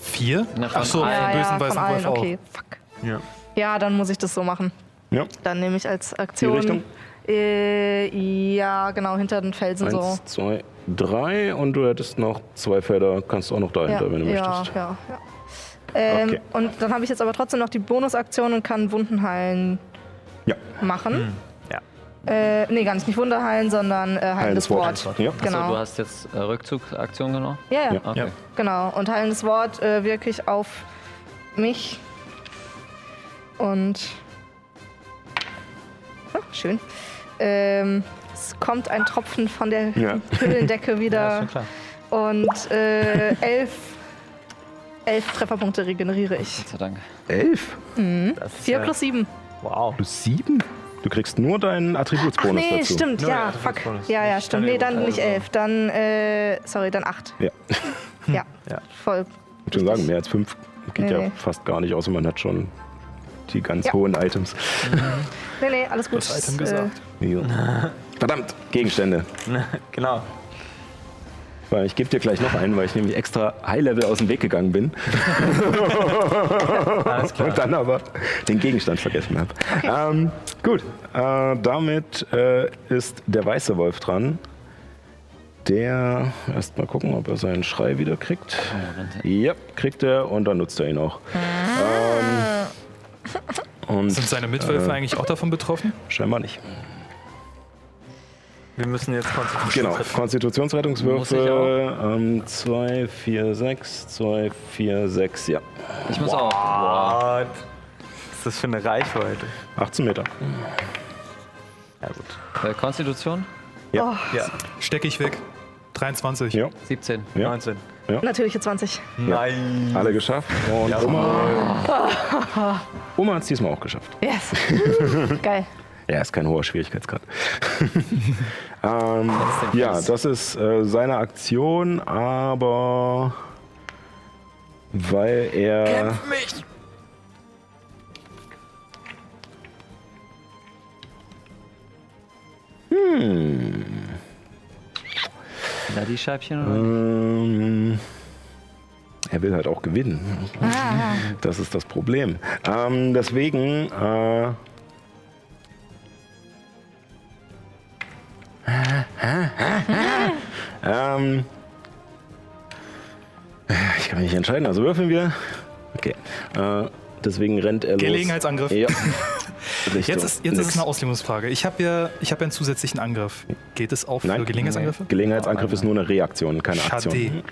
S6: Vier?
S3: Na, von
S6: Ach so.
S5: Ja,
S6: bösen
S5: von
S6: weißen
S5: allen,
S6: Wolf
S5: okay, fuck.
S4: Ja.
S5: Ja, dann muss ich das so machen.
S2: Ja.
S5: Dann nehme ich als Aktion.
S2: Richtung?
S5: Äh, ja, genau, hinter den Felsen so.
S2: Eins, zwei, drei und du hättest noch zwei Felder, kannst du auch noch dahinter,
S5: ja,
S2: wenn du
S5: ja,
S2: möchtest.
S5: ja, ja. Ähm,
S2: Okay.
S5: Und dann habe ich jetzt aber trotzdem noch die Bonusaktion und kann Wunden heilen
S2: Ja.
S5: machen.
S4: Ja.
S5: Äh, nee, gar nicht, nicht Wunder heilen, sondern äh, heilendes Wort.
S2: Ja.
S5: Genau.
S3: Achso, du hast jetzt äh, Rückzugsaktion genommen?
S5: ja, ja,
S2: Ja.
S3: Okay.
S6: Ja.
S5: genau. Und heilendes Wort äh, wirke ich auf mich. Und. Ah, schön. Ähm, es kommt ein Tropfen von der
S2: Ja.
S5: Höhlendecke
S4: Ja, ist
S5: wieder.
S4: schon klar.
S5: und äh, elf, elf Trefferpunkte regeneriere ich.
S3: Gott sei Dank.
S2: Elf?
S4: Das ist
S5: 4
S4: ja-
S5: plus 7.
S4: Wow.
S2: Plus sieben? Du kriegst nur deinen
S5: Ach
S2: Attributsbonus
S5: nee,
S2: dazu.
S5: stimmt,
S4: Ja,
S5: fuck. Ja, ja, stimmt. Nee, dann nicht elf, dann, äh, sorry, dann acht.
S2: Ja.
S5: Ja,
S4: Ja.
S5: voll.
S2: Ich würde sagen, mehr als fünf geht
S5: Nee,
S2: ja
S5: nee.
S2: fast gar nicht, außer man hat schon die ganz
S5: Ja.
S2: hohen Items.
S5: Nee, nee, alles gut.
S6: Das Item
S5: äh,
S6: gesagt.
S2: Ja. Verdammt, Gegenstände.
S4: Genau.
S2: Weil ich gebe dir gleich noch einen, weil ich nämlich extra High-Level aus dem Weg gegangen bin.
S4: Alles klar.
S2: Und dann aber den Gegenstand vergessen habe. Ähm, gut, äh, damit äh, ist der weiße Wolf dran. Der, erst mal gucken, ob er seinen Schrei wieder kriegt. Ja, kriegt er und dann nutzt er ihn auch. Ähm, und
S6: Sind seine Mitwölfe
S2: Äh.
S6: eigentlich auch davon betroffen?
S2: scheinbar nicht.
S4: Wir müssen jetzt konzentrieren.
S2: Genau, Konstitutionsrettungswürfe. Ähm, 2, 4, 6, 2, 4, 6, ja.
S3: Ich muss auch.
S4: What? Was ist das für eine Reichweite?
S2: 18 Meter.
S4: Ja, gut.
S3: Äh, Konstitution?
S2: Ja,
S4: Ja.
S6: Stecke ich weg. 23.
S2: ja,
S3: 17.
S2: ja.
S4: 19.
S5: Natürliche 20.
S4: Nein.
S2: Alle geschafft. Und Oma, Oma hat es diesmal auch geschafft.
S5: Yes. Geil.
S2: Ja, ist kein hoher Schwierigkeitsgrad. ähm, ja, das ist äh, seine Aktion, aber weil er.
S3: Da die Scheibchen oder?
S2: Ähm, er will halt auch gewinnen. Das ist das Problem. Ähm, deswegen. Äh, ähm, ich kann mich nicht entscheiden, also würfeln wir. Okay. Äh, deswegen rennt er los.
S6: Gelegenheitsangriff.
S2: Ja.
S6: Jetzt ist, jetzt ist es eine Auslegungsfrage. Ich habe ja, ich hab ja einen zusätzlichen Angriff. Geht es auch für
S2: Nein.
S6: Gelegenheitsangriffe?
S2: Gelegenheitsangriff ist nur eine Reaktion, keine Aktion.
S6: Schade.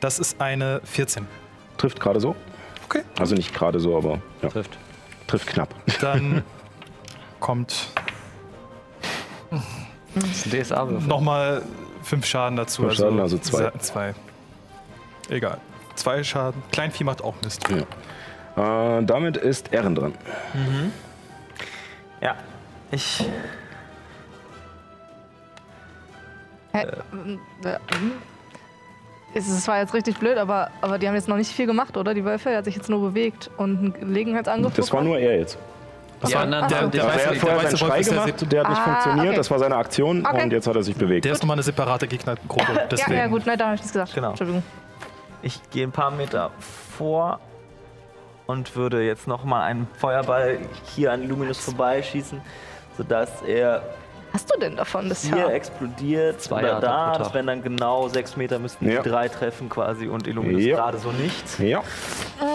S6: Das ist eine 14.
S2: Trifft gerade so.
S6: Okay.
S2: Also nicht gerade so, aber ja.
S3: Trifft.
S2: trifft knapp.
S6: Dann kommt
S3: Das ist ein DSA-Würfel.
S6: nochmal 5 Schaden dazu.
S2: Fünf Schaden, also zwei.
S6: se- zwei. Egal. Zwei Schaden. Kleinvieh macht auch Mist.
S2: Ja. Äh, damit ist Ehren dran.
S4: Ja, ich.
S5: Hä? Ähm, äh, hm? Es war jetzt richtig blöd, aber, aber die haben jetzt noch nicht viel gemacht, oder? Die Wölfe, er hat sich jetzt nur bewegt und einen Gelegenheitsangriff
S2: Das war nur er jetzt.
S3: Die anderen,
S5: der-
S6: der
S2: Also
S3: weiße-
S2: er hat vorher
S6: weiße
S2: seinen
S6: Wolf
S2: Schrei
S6: ist der
S2: gemacht, der hat nicht
S5: Ah,
S2: funktioniert,
S5: okay.
S2: das war seine Aktion
S5: Okay.
S2: und jetzt hat er sich bewegt.
S6: Der ist nochmal eine separate Gegnergruppe.
S5: Ja,
S6: Deswegen.
S5: ja, gut, nein, da habe ich nichts gesagt.
S4: Genau.
S5: Entschuldigung.
S4: Ich gehe ein paar Meter vor und würde jetzt noch mal einen Feuerball hier an Luminous vorbeischießen, sodass er
S5: Hast du denn davon das
S4: hier
S5: Jahr?
S4: explodiert
S3: Zwei
S4: oder
S3: Jahre
S4: da. Das wären dann genau sechs Meter, müssten
S2: Ja.
S4: die drei treffen quasi und Illuminus
S2: Ja.
S4: gerade so nicht.
S2: Ja,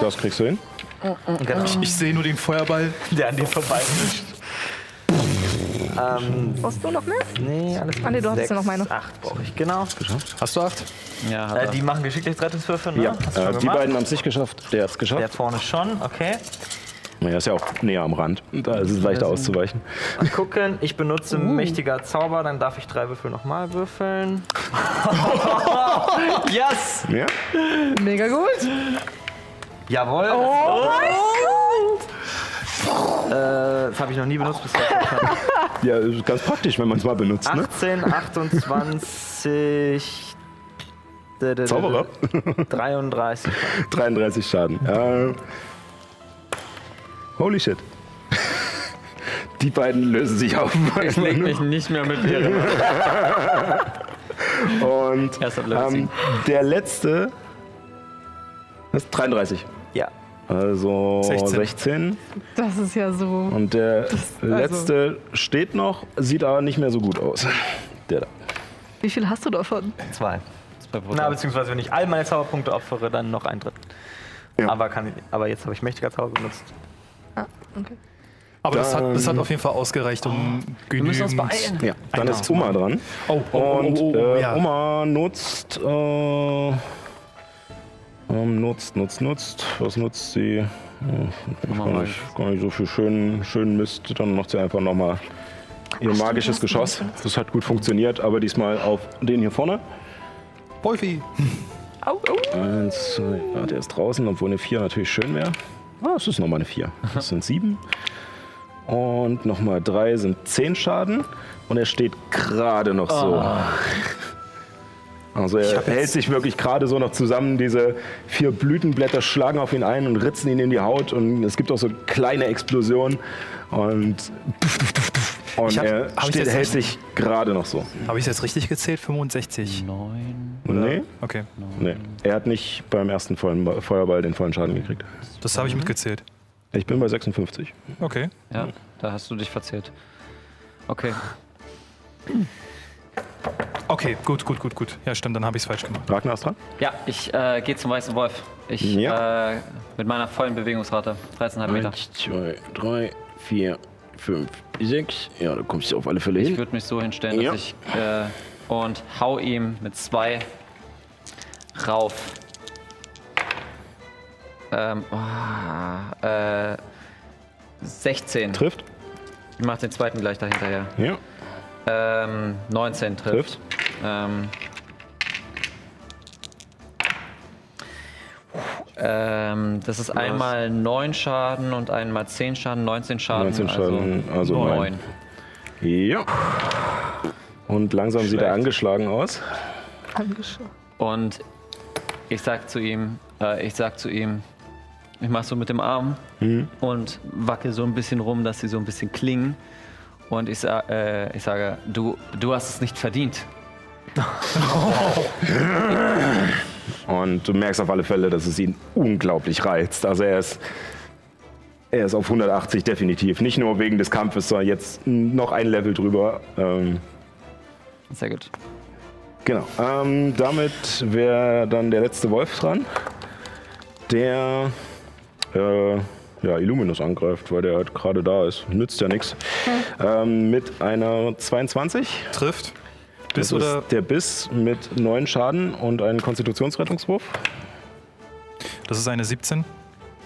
S2: das kriegst du hin.
S4: Genau.
S6: Ich sehe nur den Feuerball.
S4: Der an dir vorbei ähm,
S5: Brauchst du noch mehr?
S4: nee, alles
S5: Ah, nee, du hattest ja noch meine.
S4: Acht brauche ich, genau.
S6: Hast du acht?
S3: Ja, hat
S4: Äh, die machen Geschicklichkeitsrettungswürfe, ne?
S2: Ja,
S4: Hast
S2: äh, die
S4: gemacht?
S2: beiden haben es nicht geschafft, der hat es
S4: Der
S2: geschafft.
S4: vorne schon, okay.
S2: Er ist ja auch näher am Rand. Da ist es leichter auszuweichen.
S4: Mal gucken, ich benutze
S5: Uh.
S4: mächtiger Zauber, dann darf ich drei Würfel nochmal würfeln. yes!
S2: Ja?
S5: Mega gut.
S4: Jawohl.
S5: Oh
S4: Äh, das habe ich noch nie benutzt bisher.
S2: ja, ist ganz praktisch, wenn man es mal benutzt. Ne?
S4: 18, 28. d- d- d-
S2: Zauberer.
S4: 33.
S2: 33 Schaden. Äh, holy shit. Die beiden lösen sich auf.
S3: Ich leg mich nicht mehr mit Ehren.
S2: Und ähm, der letzte ist 33.
S4: Ja.
S2: Also
S6: 16.
S2: 16.
S5: Das ist ja so.
S2: Und der letzte steht noch, sieht aber nicht mehr so gut aus. Der da.
S5: Wie viel hast du davon?
S4: Zwei.
S3: Zwei Prozent.
S4: Na, beziehungsweise wenn ich all meine Zauberpunkte opfere, dann noch ein Drittel.
S2: Ja.
S4: Aber, kann aber jetzt habe ich mächtiger Zauber benutzt.
S5: Ah, okay.
S6: Aber das hat, das hat
S2: Dann-
S6: auf jeden Fall ausgereicht, um
S3: Wir müssen uns
S6: genügend.
S3: beeilen.
S2: Ja, dann
S6: Einer.
S2: ist Oma dran.
S6: Oh, oh, oh,
S2: Und
S6: oh, oh,
S2: äh,
S6: ja.
S2: Oma nutzt, äh, ähm, nutzt, nutzt, nutzt. Was nutzt sie? Ja, gar, nicht, gar nicht so viel schönen, schönen Mist. Dann macht sie einfach nochmal ihr magisches Geschoss. Das hat gut funktioniert, aber diesmal auf den hier vorne.
S6: Wolfi.
S2: Eins, zwei, ah, der ist draußen, obwohl eine 4 natürlich schön wäre. Ah, es ist nochmal eine 4. Das sind 7. Und nochmal 3 sind 10 Schaden. Und er steht gerade noch so. Also er hält sich wirklich gerade so noch zusammen. Diese vier Blütenblätter schlagen auf ihn ein und ritzen ihn in die Haut. Und es gibt auch so kleine Explosionen. Und, und
S6: hab-
S2: er
S6: hab
S2: steht, hält sich gerade noch so.
S6: Habe ich es jetzt richtig gezählt? 65.
S3: Neun.
S2: Nee,
S6: Okay,
S2: nee. Er hat nicht beim ersten vollen Feuerball den vollen Schaden gekriegt.
S6: das habe ich mitgezählt.
S2: Ich bin bei 56.
S6: Okay.
S3: Ja, da hast du dich verzählt. Okay.
S6: Okay, gut, gut, gut, gut. Ja, stimmt, dann habe ich es falsch gemacht.
S2: Ragnar ist dran.
S3: Ja, ich äh, gehe zum Weißen Wolf. Ich
S2: Ja.
S3: äh, mit meiner vollen Bewegungsrate. 13,5 Meter.
S2: 2, 3, 4, 5, 6. Ja, da kommst du auf alle Fälle
S3: Ich
S2: hin.
S3: würde mich so hinstellen,
S2: Ja.
S3: dass ich äh, und hau ihm mit zwei rauf. Ähm, oh, äh, 16.
S2: Trifft.
S3: Ich mach den zweiten gleich dahinterher.
S2: Ja.
S3: Ähm, 19 trifft.
S2: Trifft.
S3: Ähm, äh, Ähm, das ist einmal 9 Schaden und einmal 10 Schaden, 19 Schaden.
S2: 19 Schaden, also
S3: neun.
S2: neun. Ja. Und langsam sieht er
S3: Schlecht.
S2: angeschlagen aus.
S5: Angeschaut.
S3: Und ich sag zu ihm, äh, ich sag zu ihm, ich mach so mit dem Arm und wackel so ein bisschen rum, dass sie so ein bisschen klingen. Und ich, sa äh, ich sage, du, du hast es nicht verdient.
S2: Und du merkst auf alle Fälle, dass es ihn unglaublich reizt. Also er ist, er ist auf 180 definitiv. Nicht nur wegen des Kampfes, sondern jetzt noch ein Level drüber. Ähm,
S3: Sehr gut.
S2: genau. Ähm, damit wäre dann der letzte Wolf dran, der äh, ja, Illuminus angreift, weil der halt gerade da ist. Nützt ja nichts. Ähm, mit einer 22.
S6: Trifft. Biss
S2: Das
S6: oder.
S2: ist der Biss mit 9 Schaden und einen Konstitutionsrettungswurf.
S6: Das ist eine 17.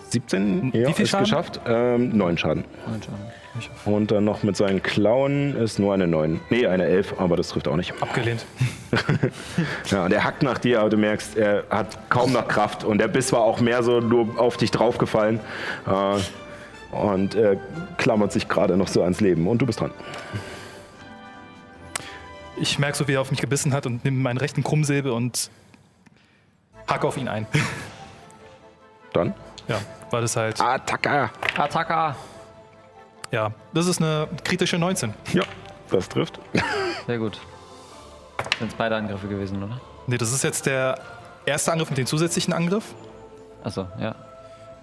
S2: 17,
S6: Wie
S2: ja,
S6: viel
S2: ist
S6: Schaden?
S2: geschafft. Ähm, 9 Schaden.
S3: Neun Schaden.
S2: Und dann noch mit seinen Klauen ist nur eine 9. Nee, eine 11, aber das trifft auch nicht.
S6: Abgelehnt.
S2: Ja, und er hackt nach dir, aber du merkst, er hat kaum noch Kraft. Und der Biss war auch mehr so nur auf dich draufgefallen. Äh, und er klammert sich gerade noch so ans Leben. Und du bist dran.
S6: Ich merke so, wie er auf mich gebissen hat und nehme meinen rechten Krummsäbel und hacke auf ihn ein.
S2: Dann.
S6: Ja, weil das halt.
S2: Attacke!
S3: Attacka!
S6: Ja, das ist eine kritische 19.
S2: Ja, das trifft.
S3: Sehr gut. Sind es beide Angriffe gewesen, oder?
S6: Nee, das ist jetzt der erste Angriff mit dem zusätzlichen Angriff.
S3: Achso, ja.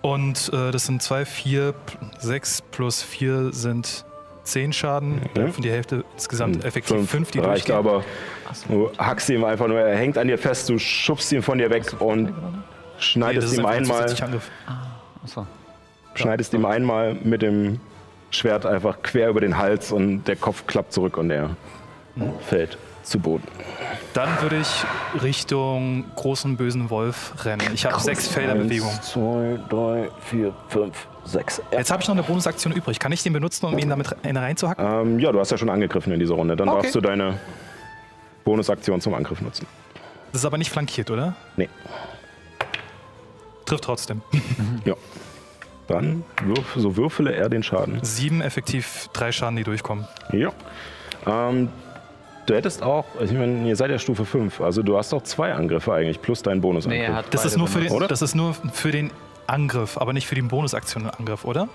S6: Und äh, das sind 2, 4, 6 plus 4 sind 10 Schaden.
S2: Ja.
S6: Davon die Hälfte insgesamt effektiv
S2: Fünf
S6: 5, die
S2: reicht
S6: durchgehen.
S2: aber. Du hackst ihm einfach nur, er hängt an dir fest, du schubst ihn von dir weg und
S6: Nee, das
S2: schneidest
S6: ist
S2: ihm
S6: ein
S2: einmal,
S6: zusätzlicher Angriff.
S3: Achso.
S2: schneidest ihm einmal mit dem Schwert einfach quer über den Hals und der Kopf klappt zurück und er fällt zu Boden.
S6: Dann würde ich Richtung großen bösen Wolf rennen. Ich habe sechs Felder Bewegung.
S2: Eins, zwei, drei, vier, fünf, sechs.
S6: Jetzt habe ich noch eine Bonusaktion übrig. Kann ich den benutzen, um ihn damit re- reinzuhacken?
S2: Ähm, ja, du hast ja schon angegriffen in dieser Runde. Dann
S6: Okay.
S2: darfst du deine Bonusaktion zum Angriff nutzen.
S6: Das ist aber nicht flankiert, oder?
S2: Nee.
S6: Trifft trotzdem.
S2: Ja. Dann würf, so würfele er den Schaden.
S6: Sieben effektiv, drei Schaden, die durchkommen.
S2: Ja. Ähm, du hättest auch, ich meine, ihr seid ja Stufe 5, also du hast auch zwei Angriffe eigentlich, plus deinen Bonusangriff.
S3: Nee, er hat
S6: Das ist, nur für den,
S2: oder?
S6: das ist nur für den Angriff, aber nicht für den Bonusaktion-Angriff, oder?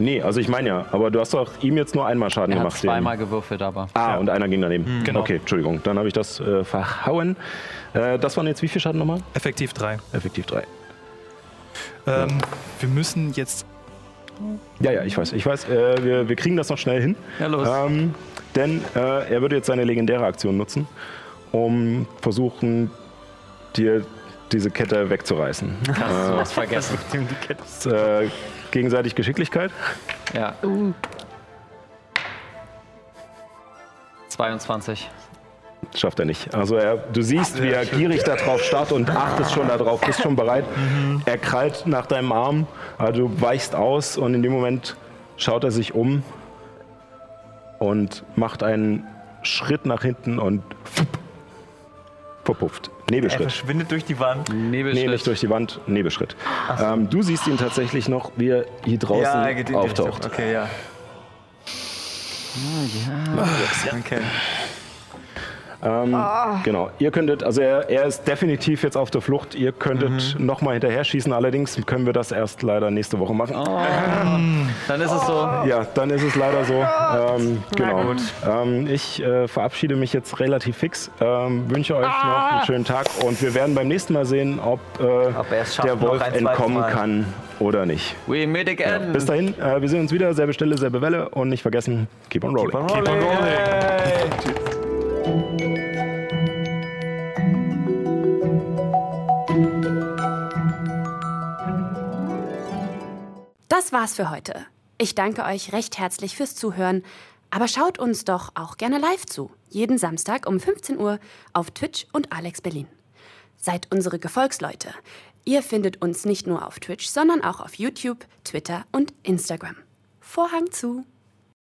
S2: Nee, also ich meine ja, aber du hast doch ihm jetzt nur einmal Schaden
S3: Er hat
S2: gemacht. den-
S3: zweimal gewürfelt, aber.
S2: Ah, und einer ging daneben.
S6: Genau.
S2: Okay, Entschuldigung, dann habe ich das äh, verhauen. Äh, das waren jetzt wie viel Schaden nochmal?
S6: Effektiv drei.
S2: Effektiv drei.
S6: Ähm, wir müssen jetzt.
S2: Ja, ja, ich weiß, ich weiß, äh, wir, wir kriegen das noch schnell hin.
S3: Ja, los.
S2: Ähm, denn äh, er würde jetzt seine legendäre Aktion nutzen, um versuchen, dir diese Kette wegzureißen.
S3: Kannst du sowas vergessen.
S2: Das, äh, gegenseitig Geschicklichkeit.
S3: Ja. 22.
S2: Schafft er nicht. Also er, du siehst, wie er gierig darauf starrt und achtest schon darauf, bist schon bereit. Er krallt nach deinem Arm, also du weichst aus und in dem Moment schaut er sich um und macht einen Schritt nach hinten und verpufft.
S4: Er
S2: Nebelschritt.
S4: verschwindet durch die Wand.
S3: Nebelschritt.
S2: Nee, nicht durch die Wand, Nebelschritt. Ähm, du siehst ihn tatsächlich noch, wie er hier draußen
S4: ja, er geht in die
S2: auftaucht.
S4: Richtung. Okay, ja. Okay.
S2: Ähm, Genau. Ihr könntet, also er, er ist definitiv jetzt auf der Flucht. Ihr könntet
S3: Mhm.
S2: noch mal hinterher schießen. Allerdings können wir das erst leider nächste Woche machen.
S3: Oh. Dann ist es so.
S2: Ja, dann ist es leider so. Ähm, genau. Ähm, ich äh, verabschiede mich jetzt relativ fix. Ähm, wünsche euch noch einen schönen Tag und wir werden beim nächsten Mal sehen, ob, äh,
S4: Ob er
S2: der Wolf entkommen
S4: Mal.
S2: kann oder nicht.
S3: We meet again.
S2: Bis dahin, äh, wir sehen uns wieder. Selbe Stelle, selbe Welle und nicht vergessen, keep on rolling.
S4: Keep on rolling.
S1: Das war's für heute. Ich danke euch recht herzlich fürs Zuhören. Aber schaut uns doch auch gerne live zu. Jeden Samstag um 15 Uhr auf Twitch und Alex Berlin. Seid unsere Gefolgsleute. Ihr findet uns nicht nur auf Twitch, sondern auch auf YouTube, Twitter und Instagram. Vorhang zu.